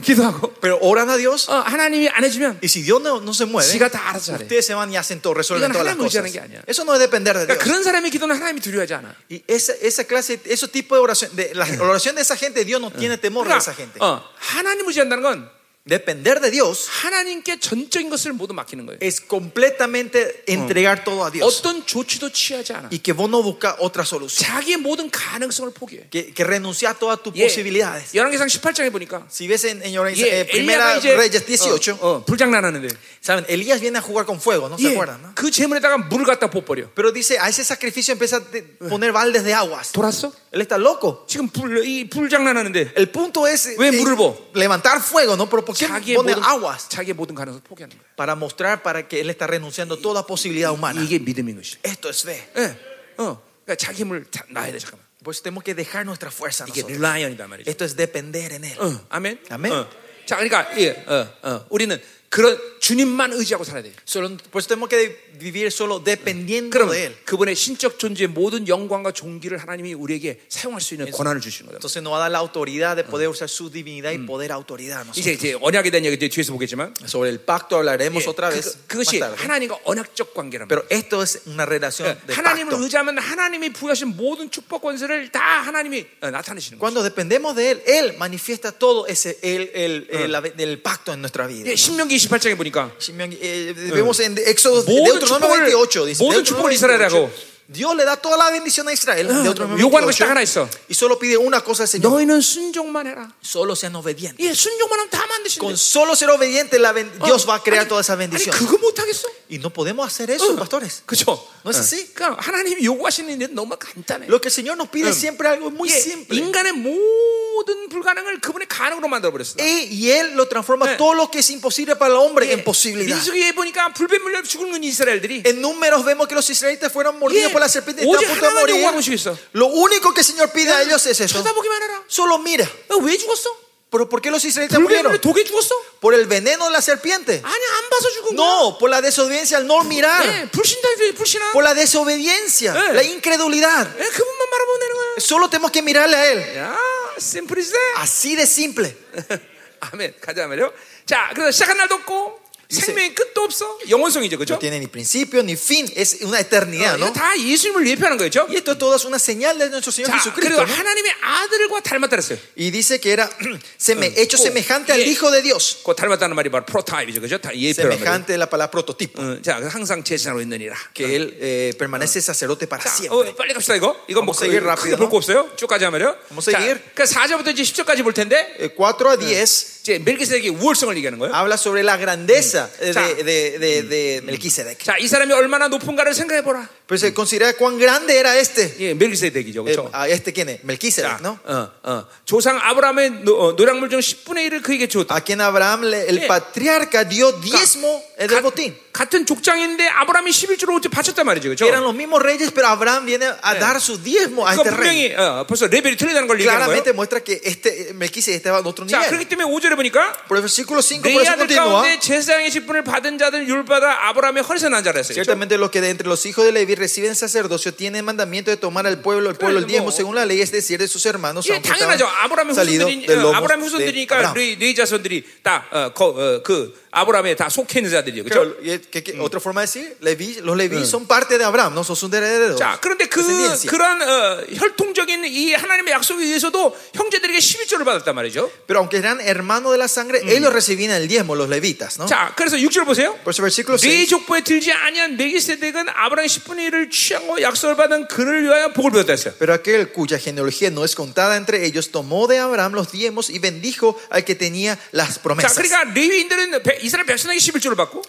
기도하고 pero oran a Dios 어, 하나님이 안 해주면 y si Dios no, no se mueve, 지가 다 알아서 잘해. ustedes se van y hacen todo, resuelven todas las cosas. 게 아니야. Eso no es depender de Dios. 그러니까 그런 사람의 기도는 하나님이 두려워하지 않아. Y esa, esa clase, ese tipo de oración, de la oración de esa gente, Dios no tiene temor de esa gente. 그러니까 어, 하나님 의지한다는 건 Depender de Dios 하나님께 전적인 것을 모두 맡기는 거예요. es completamente entregar todo a Dios 어떤 조치도 취하지 않아. y que vos no buscas otra solución, 자기의 모든 가능성을 포기해. que, que renunciar a todas tus 예, posibilidades. 열왕기상 18장에 보니까 Si ves en, en 예, eh, Primera 엘리야가 이제 Reyes 18, 어, 어, 불장난하는데 saben, Elías viene a jugar con fuego, ¿no se 예, acuerdan? no? 그 재물에다가 물을 갖다 부어버려. Pero dice, a ese sacrificio empieza a de- poner baldes de aguas. 돌았어? Él está loco. 지금 불, 이 불장난하는데 El punto es 왜 eh, 물을 부어? levantar fuego, ¿no? Pero ¿por qué 자기의 pone 모든, aguas? 자기의 모든 가능성을 포기하는 거야. Para mostrar para que él está renunciando a toda posibilidad humana. 이게 믿음인 것이. Esto es fe. 예, 어, 그러니까 자기 힘을 다- 놔야 돼 잠깐만. Pues tenemos que dejar nuestra fuerza. 이게 nosotros. 릴라이언이다 말이죠. Esto es depender en él. 어, 아멘. 아멘. 어. 자, 그러니까 예, 어, 어, 우리는 그런 주님만 의지하고 살아야 돼. Solo, pues tenemos que vivir solo dependiendo 그럼 de él. 그분의 신적 존재의 모든 영광과 종기를 하나님이 우리에게 사용할 수 있는 권한을 주시는 거다. Entonces nos va a dar la autoridad de poder usar su divinidad y poder autoridad. 이제 이제 언약에 대한 얘기 뒤에서 보겠지만 Sobre el pacto hablaremos 예, otra vez. 그, 그것이. 하나님과 언약적 관계란 말이야. Pero esto es una relación de 하나님을 pacto. 의지하면 하나님이 부여하신 모든 축복 권세를 다 하나님이 어, 나타내시는 거예요. Cuando dependemos de él, él manifiesta todo ese el, el, el, la- el pacto en nuestra vida. 예, 신명기 28장에 보니까 Shimeon, eh, vemos en Éxodo 모든 축복을- 28 dice 모든 축복을 이스라엘하고 28, Dios le da toda la bendición a Israel Deuteronomio 요구하는 것이 딱 하나 28, 있어. y solo pide una cosa al Señor 너희는 순종만 해라. solo sean obedientes 예, 순종만 하면 다 만드신대. con solo ser obedientes la ben- Dios va a crear 아니, toda esa 아니 bendición 그거 못 하겠어? y no podemos hacer eso pastores 그렇죠? No es así. 그러니까 하나님이 요구하시는 일은 너무 간단해. lo que el Señor nos pide siempre algo muy 예, simple 인간의 모든 불가능을 그분의 가능으로 만들어 버렸어. y, y Él lo transforma Eh. todo lo que es imposible para el hombre en posibilidad 민수기에 보니까 불뱀물려 죽은 이스라엘들이 en números vemos que los israelitas fueron mordidos 예, por la serpiente y 오직 están a punto de 하나만 morir 요구하는 것이 있어. lo único que el Señor pide a ellos es eso 쳐다보기만 해라. solo mira 어, 왜 죽었어? ¿Pero por qué los israelitas murieron? 불뱀으로 독에 죽었어? ¿Por el veneno de la serpiente? 아니 안 봐서 죽은 거야. No, por la desobediencia al no mirar. 예, 불신다 불신아. Por la desobediencia, Eh. la incredulidad. 예, 그분만 바라보면 되는 거야. Solo tenemos que mirarle a Él. 야, 심플이지. Así de simple. (laughs) 아멘. 가자 말이요. 자, 그래서 시작한 날도 없고 생명의 끝도 없어. 영원성이죠, 그렇죠? No tiene ni principio ni fin, es una eternidad, ¿no? 다 예수님을 예표하는 거죠. Y esto todo es una señal de nuestro Señor 자, Jesucristo. 그리고 ¿no? 하나님의 아들과 닮았다 그랬어요. Y dice que era seme- hecho 꼭 semejante al 예. Hijo de Dios. 그 닮았다는 말이 바로 프로타입이죠, 그렇죠? 다 말이에요. Semejante la palabra prototipo. 어, 자, 항상 제사로 있느니라. Que Él eh, permanece sacerdote para 자, siempre. 어, 빨리 갑시다 이거. 이거 뭐 seguir rápido, 볼거. 없어요. 쭉 가자 말이요. Vamos a 자, seguir. 그 4절부터 이제 10절까지 볼 텐데 Eh, 4 a 10 이제 멜기세덱의 우월성을 얘기하는 거예요. habla sobre la grandeza eh, 자. de, de, de, de Melquisedec. 자, 이 사람이 얼마나 높은가를 생각해 보라. Se considera cuán grande era este. 예, 멜기세덱이죠, Eh, 그렇죠? ah, este quién es? 자, Melquisedec, ¿no? 어, 어. 조상 아브라함의 노, 어, 노량물 중 10분의 1을 그에게 주었다. A quien Abraham, el Eh. patriarca, dio diezmo eh, del botín. 같은 족장인데 아브라함이 11주로 바쳤단 말이죠, 그렇죠? Eran los mismos reyes, pero Abraham viene a dar su diezmo a este rey. 분명히 어, 벌써 레벨이 틀리다는 걸 얘기하는 거예요. Claramente muestra que este eh, Melquisedec estaba en otro 자, nivel. 그렇기 때문에 5절에 보니까 Por el versículo 5, por 내 eso 아들 continúa. 가운데 제사장의 직분을 받은 자들 율받아 아브라함의 허리에서 난 자라 했어요. 그렇죠? Ciertamente los que de entre los hijos de Leví reciben sacerdocio tienen mandamiento de tomar al pueblo, el pueblo el diezmo 뭐, según la ley, es decir, de sus hermanos, 예, aunque 당연하죠. estaban 아브라함의 salidos 후손들이 del 어, lomo 아브라함의 de 후손들이니까 Abraham. 네, 네 자손들이 다그 아브라함에 다 속해 있는 자들이죠. 그렇죠? Pero, y es- que- que- Otra forma de decir, Leví, los Leví son parte de Abraham, no son sus herederos. 자, 그런데 그 descendencia. 그런 어, 혈통적인 이 하나님의 약속에 의해서도 형제들에게 11조를 받았단 말이죠. Pero aunque eran hermanos de la sangre, ellos recibían el diezmo, los levitas. ¿no? 자, 그래서 6절 보세요. Por eso versículo 네 6. 족보에 들지 아니한 멜기세덱은 아브라함의 10분의 1을 취하고 약속을 받은 그를 위하여 복을 받았다 했어요. Pero aquel cuya genealogía no es contada entre ellos tomó de Abraham los diezmos y bendijo al que tenía las 자, promesas. 그러니까 레위인들은 배- 이스라엘 백성에게 11조를 받고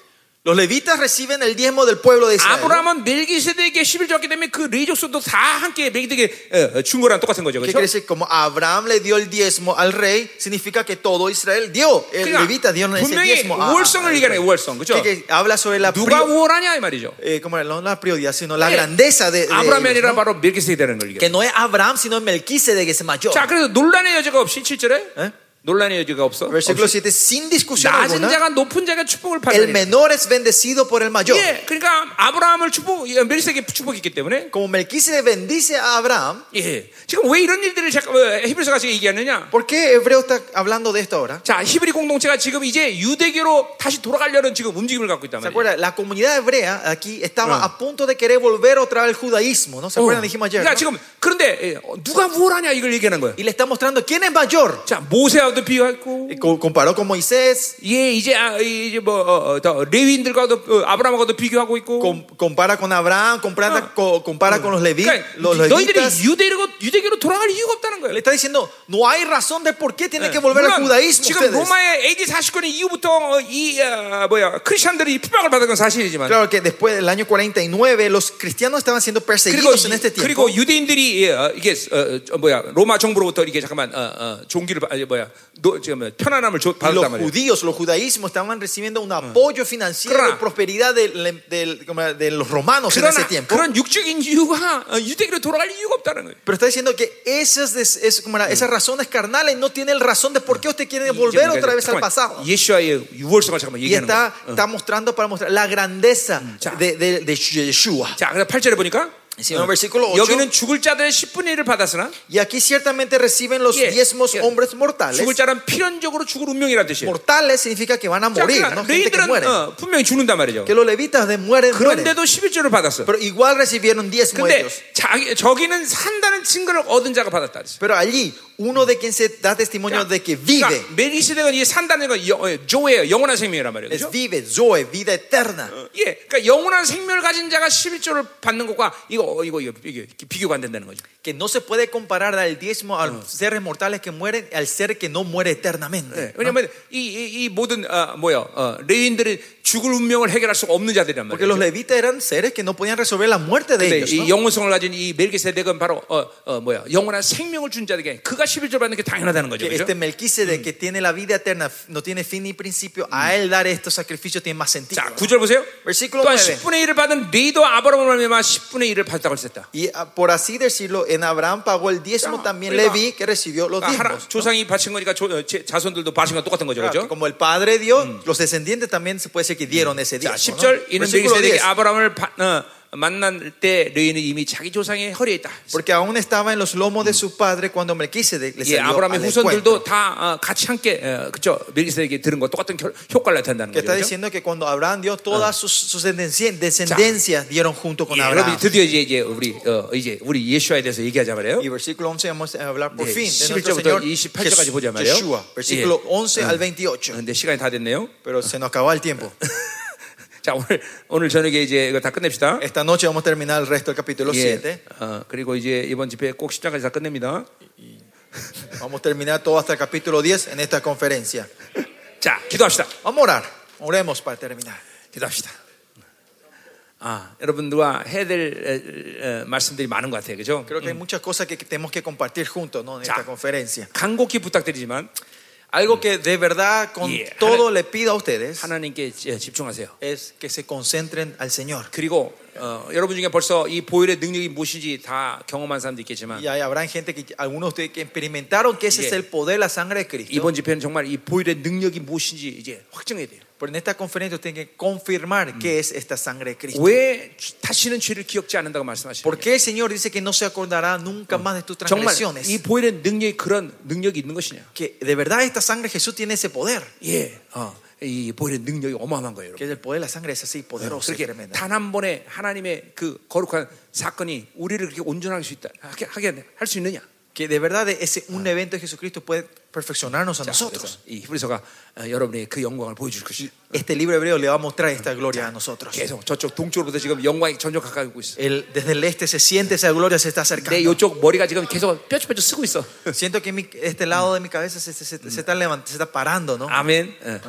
Los levitas reciben el diezmo del pueblo de Israel. ¿no? 아브라함은 멜기세덱에게 11조 받기 때문에 그 레이족수도 다 함께 멜기세덱에 어, 어, 준 거랑 똑같은 거죠. ¿Qué 그렇죠? quiere decir? Como Abraham le dio el diezmo al rey, significa que todo Israel dio. El 그러니까 levita dio ese 분명히 diezmo. a- a- 우월성을 al 얘기하는 rey. 거예요, 우월성. 그렇죠? Que- que habla sobre la, 누가 prio- 우월하냐 이 말이죠. eh, como era, no la prioridad, sino la 예. grandeza de, de 아브라함이 ellos, 아니라 ¿no? 바로 멜기세덱이라는 걸 얘기해요. Que no es Abraham, sino Melquisedec, ese mayor. 자, 그래서 논란의 여지가 없이 7절에 예? 논란의 여지가 없어. Versículo 없이. 7, sin discusión 낮은 alguna, 자가 높은 자가 축복을 el 받으니. menor es bendecido por el mayor. 예, 그러니까 아브라함을 축복, 멜기세덱에 축복했기 때문에 Como Melquisedec bendice a Abraham, 예. 지금 왜 이런 일들을 잠깐 어, 히브리서가 지금 얘기하느냐? ¿por qué Hebreo está hablando de esto ahora? 자, 히브리 공동체가 지금 이제 유대교로 다시 돌아가려는 지금 움직임을 갖고 있단 ¿Se 말이에요. acuerdan? La comunidad hebrea aquí estaba a punto de querer volver otra vez al judaísmo, ¿no? ¿Se acuerdan? Dijimos ayer. 그러니까 ¿no? 지금 그런데 예, 어, 누가 무엇하냐 이걸 얘기하는 거예요. Y le está mostrando quién es mayor. 자, 모세하고 도 비교했고, comparó con Moisés, 예, 이제 아, 이제 뭐 어, 어, 더 레위인들과도 어, 아브라함하고도 비교하고 있고. com- compara con Abraham, compara, Ah. co- compara con los, levi, 그러니까 los 너희들이 levitas. 유대교로 유대교로 돌아갈 이유가 없다는 거예요. Le está diciendo, no hay razón de por qué tienen que volver al judaísmo 지금 ustedes. 로마의 AD 49년 이후부터 어, 이 어, 뭐야 크리스천들이 핍박을 받은 건 사실이지만 Claro que después del año 49 los cristianos estaban siendo 그리고 perseguidos en este tiempo. 그리고 유대인들이 예, 어, 이게 어, 어, 뭐야 로마 정부로부터 이게 잠깐만 어, 어, 종기를 뭐야 los judíos, los judaísmos estaban recibiendo un apoyo financiero y prosperidad de, los romanos en ese tiempo. Pero está diciendo que esas, esas razones carnales no tienen razón de por qué usted quiere volver otra vez al pasado. Y está, está mostrando para mostrar la grandeza de, de, de Yeshua. 자, 그래서 8절에 보니까 Si no, versículo 8. 여기는 죽을 자들의 10분의 1을 받았으나 Y aquí ciertamente reciben los Yeah, diezmos yeah. hombres mortales. 죽을 자는 필연적으로 죽을 운명이라는 뜻이에요. Mortales significa que van a 자, morir, 그러니까 no gente que 레이들은. 어, 분명히 죽는단 말이죠. Que los levitas de mueren. 그런데도 11조를 받았어. Pero igual recibieron diezmo 근데 ellos. 자기, 저기는 산다는 증거를 얻은 자가 받았다. 그랬어. Pero allí, uno de quien se da testimonio de que vive, 그러니까 멜기세덱은 이 산다는 건 여- 어, 조예요. 영원한 생명이란 말이에요. es 그렇죠? vive, Zoe, vida eterna. 예, 그러니까 영원한 생명을 가진 자가 11조를 받는 것과 이거 이거 이거 이게 비교가 안 된다는 거죠. Que no se puede comparar el diezmo a los seres mortales que mueren al ser que no muere eternamente. 예, 왜냐하면 이, 이, 이 모든 어, 뭐야 어, 레인들이 죽을 운명을 해결할 수가 없는 자들이란 Porque los 말이에요. levitas eran seres que no podían resolver la muerte de ellos. 이. 영원성을 가진 이 멜기세덱은 바로 어, 어, 뭐야 영원한 생명을 준 자에게 그가 11조 받는 게 당연하다는 거죠. Que este Melquisede que tiene la vida eterna, no tiene fin ni principio, a él dar estos sacrificios tiene más sentido. 자, ¿no? 9절 보세요. Versículo 또한 9. 10분의 1을 받은 레이도 아브라함을 말미암아 10분의 1을 받 았다고 했었다. Y ah, por así decirlo, en Abraham pagó el diezmo Ya, también 그러니까- Leví que recibió los 아, 하나, diezmos. ¿no? 조상이 바친 거니까 조, 어, 제- 자손들도 바친 거 똑같은 거죠. Claro, 그죠? que como el padre dio, los descendientes también se puede decir que dieron ese 자, diezmo. ¿no? 10절 이는 Versículo 멜기세덱이 10. 아브라함을 바- 어, 만날 때 레이는 이미 자기 조상의 허리에 있다. Porque aún estaba en los lomos de su padre cuando Melquisedec le 예, salió 아브라함의 al encuentro. 후손들도 다 어, 같이 함께 어, 그죠? 멜기세덱이 들은 거 똑같은 결- 효과를 나타낸다는 Que 거죠. está 그죠? diciendo que cuando Abraham dio todas sus, sus descendencias, descendencias dieron junto con 예, Abraham. 여러분 드디어 이제, 이제 우리 어, 이제 우리 예수와에 대해서 얘기하자 말이에요. Y versículo 11 vamos a hablar por 네, fin de nuestro 11절부터 Señor 28절까지 보자 말이에요. Yeshua. Versículo 11 al 28. 근데 시간이 다 됐네요. Pero se nos acabó el tiempo. 자 오늘 오늘 저녁에 이제 이거 다 끝냅시다. Esta noche vamos a terminar el resto del capítulo 예, 7. 어, 그리고 이제 이번 집회 꼭 10장까지 다 끝냅니다. Vamos a terminar todo hasta el capítulo 10 en esta conferencia. 자 기도합시다. Vamos a orar. Oremos para terminar. 기도합시다. 아 여러분들과 해야 될 어, 어, 말씀들이 많은 것 같아요, 그죠? Creo que hay muchas cosas que tenemos que compartir juntos ¿no? en esta conferencia. 간곡히 부탁드리지만 Algo que de verdad con Yeah. todo le pido a ustedes 하나님께 지- 집중하세요. es que se concentren al Señor. 그리고 어, 여러분 중에 벌써 이 보혈의 능력이 무엇인지 다 경험한 사람도 있겠지만 Y hay, habrá gente que, algunos de ustedes que experimentaron que ese es el poder de la sangre de Cristo. 이번 집회는 정말 이 보혈의 능력이 무엇인지 이제 확정해야 돼요. Pero en esta conferencia tienen que confirmar qué es esta sangre de Cristo. 왜 다시는 죄를 기억지 않는다고 말씀하시는 ¿Por qué el Señor dice que no se acordará nunca más de tus 정말 transgresiones? 이 보혈의 능력이 그런 능력이 있는 것이냐? Que de verdad esta sangre de Jesús tiene ese poder. 예, 어, 이 보혈의 능력이 어마어마한 거예요, Que 여러분. el poder de la sangre es así poderoso y 그렇게 tremendo. 단 한 번에 하나님의 그 거룩한 사건이 우리를 그렇게 온전하게 할 수 있다, 하게 하게 할 수 있느냐? Que de verdad de ese un evento de Jesucristo puede perfeccionarnos a 자, nosotros. 그래서 이 히브리서가 어, 여러분의 그 영광을 보여줄 것이. Este libro hebreo le va a mostrar esta gloria a nosotros. 계속 저쪽 동쪽으로부터 지금 영광이 점점 가까이 오고 있어. El- desde el este se siente esa gloria se está 내 acercando. 이쪽 머리가 지금 계속 뾰족뾰족 쓰고 있어. Siento que mi- este lado de mi cabeza se, se- se- se está levantando, se está parando, ¿no? 아멘. 어.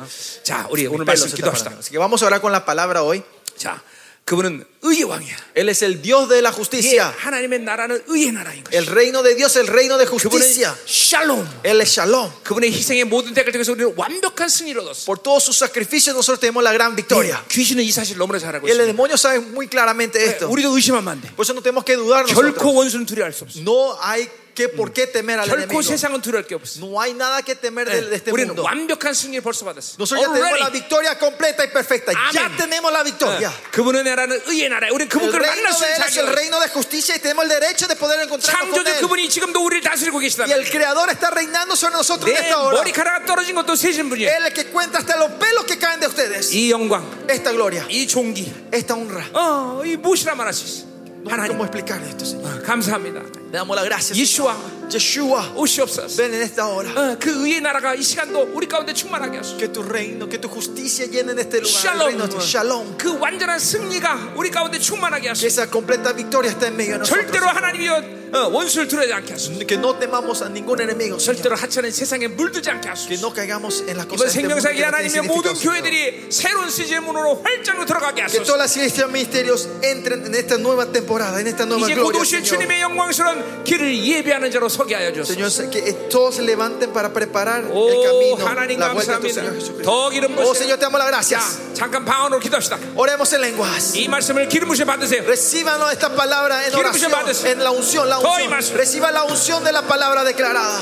자, 우리 Mi 오늘 pelo 말씀 se está 기도합시다. parando. Así que vamos a orar con la palabra hoy. 자, 그분은 의의 왕이야. Él es el Dios de la 예, justicia. 하나님의 나라는 의의 나라인 것이. El reino de Dios, el reino de 그분은 justicia. 샬롬. Él es shalom. 그분의 희생의 모든 대가를 통해서 우리는 완벽한 승리를 얻었어. Por todos sus sacrificios nosotros tenemos la gran victoria. 예, 귀신은 이 사실 너무나 잘 알고 Y el 있어. demonio sabe muy claramente esto. 우리도 의심하면 안 돼. Por eso no tenemos que dudar 결코 nosotros. 원수는 두려워할 수 없어. No hay que por qué temer al 결코 enemigo. 세상은 두려워할 게 없어. No hay nada que temer de, de este 우리는 mundo. 완벽한 승리를 벌써 받았어. Nosotros ya tenemos la Already. victoria completa y perfecta. Ya Amén. tenemos la victoria. 그분의 나라는 의의 나라야. 우리는 El 그분을 만날 reino 수 de 있는 él es el 자격. reino de justicia y tenemos el derecho de poder encontrarnos con 창조주 él. 그분이 지금도 우리를 다스리고 계시다. Y el creador está reinando sobre nosotros en 내 esta hora. 머리카락 떨어진 것도 세신 분이에요. Él es el que cuenta hasta los pelos que caen de ustedes. 이 영광, Esta gloria, 이 존귀, esta honra. 어, 이 무엇이라 말할 수 있어. No sé 하나님, cómo explicar esto, Señor. 어, 감사합니다. Le damos las gracias. Yeshua, Yeshua, 오시옵소서. ven en esta hora. 어, 그 의의 나라가 이 시간도 우리 가운데 충만하게 하소서. Que tu reino, que tu justicia llene en este lugar. 샬롬, reino Shalom. 그 완전한 승리가 우리 가운데 충만하게 Que 하소서. esa completa victoria está en medio de nosotros. 절대로 하나님이여 어, 원수를 두려지 않게 하소서. Que no temamos a ningún enemigo. 절대로 하찮은 세상에 물들지 않게 Que 하소서. no caigamos en las 이번 cosas mundo 생명사기 que 하나님의 모든. 교회들이 새로운 시즌 문으로 활짝으로 들어가게 Que 하소서. todas las iglesias ministerios entren en esta nueva temporada, en esta nueva 이제 곧 gloria, 오실. 주님의 영광스러운 길을 예배하는 자로 서게 하여 주소서. Señor, que todos se levanten para preparar el 오 camino, 하나님 la vuelta a tu 감사합니다. Señor Jesucristo. 더 기름 Oh 부으세요. Señor, te damos las 자, gracias. 잠깐 방언으로 기도합시다. Oremos en lenguas. 이 말씀을 기름 부으셔 받으세요. Recíbanos esta palabra en Quiero oración, que se en la unción, la Todo y unción. más. Reciba la unción de la palabra declarada.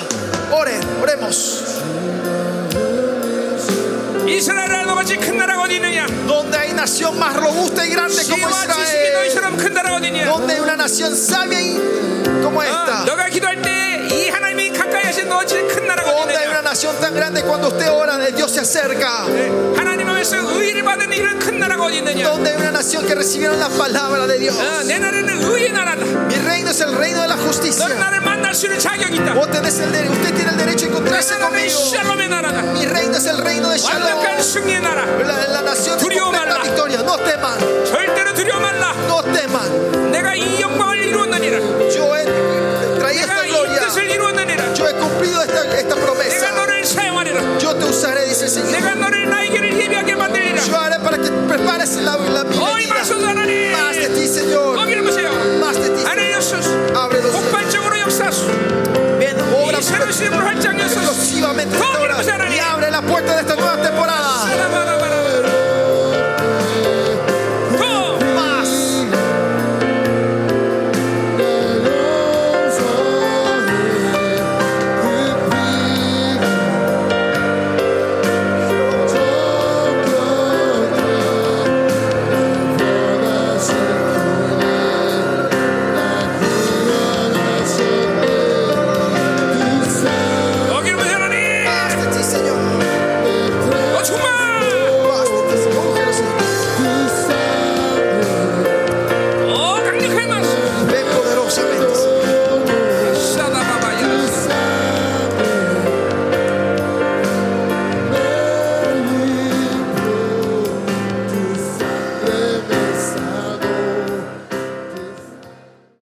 Oren, oremos. Donde hay nación más robusta y grande como Israel. Donde hay una nación sabia y como esta. Onda hay una nación tan grande cuando usted ora, de Dios se acerca. Donde hay una nación que recibieron la palabra de Dios. Mi reino es el reino de la justicia. Vos tenés el derecho, usted tiene el derecho a encontrarse conmigo. Mi reino es el reino de Shalom. La, la nación de la victoria. No teman. No teman. Yo he esta gloria. Yo he cumplido esta, esta promesa. Yo te usaré, dice el Señor. Yo haré para que prepares la, la bienvenida. Más de ti, Señor. Más de ti. Señor. Abre los cielos. Ven, obra explosivamente y abre la puerta de esta nueva temporada.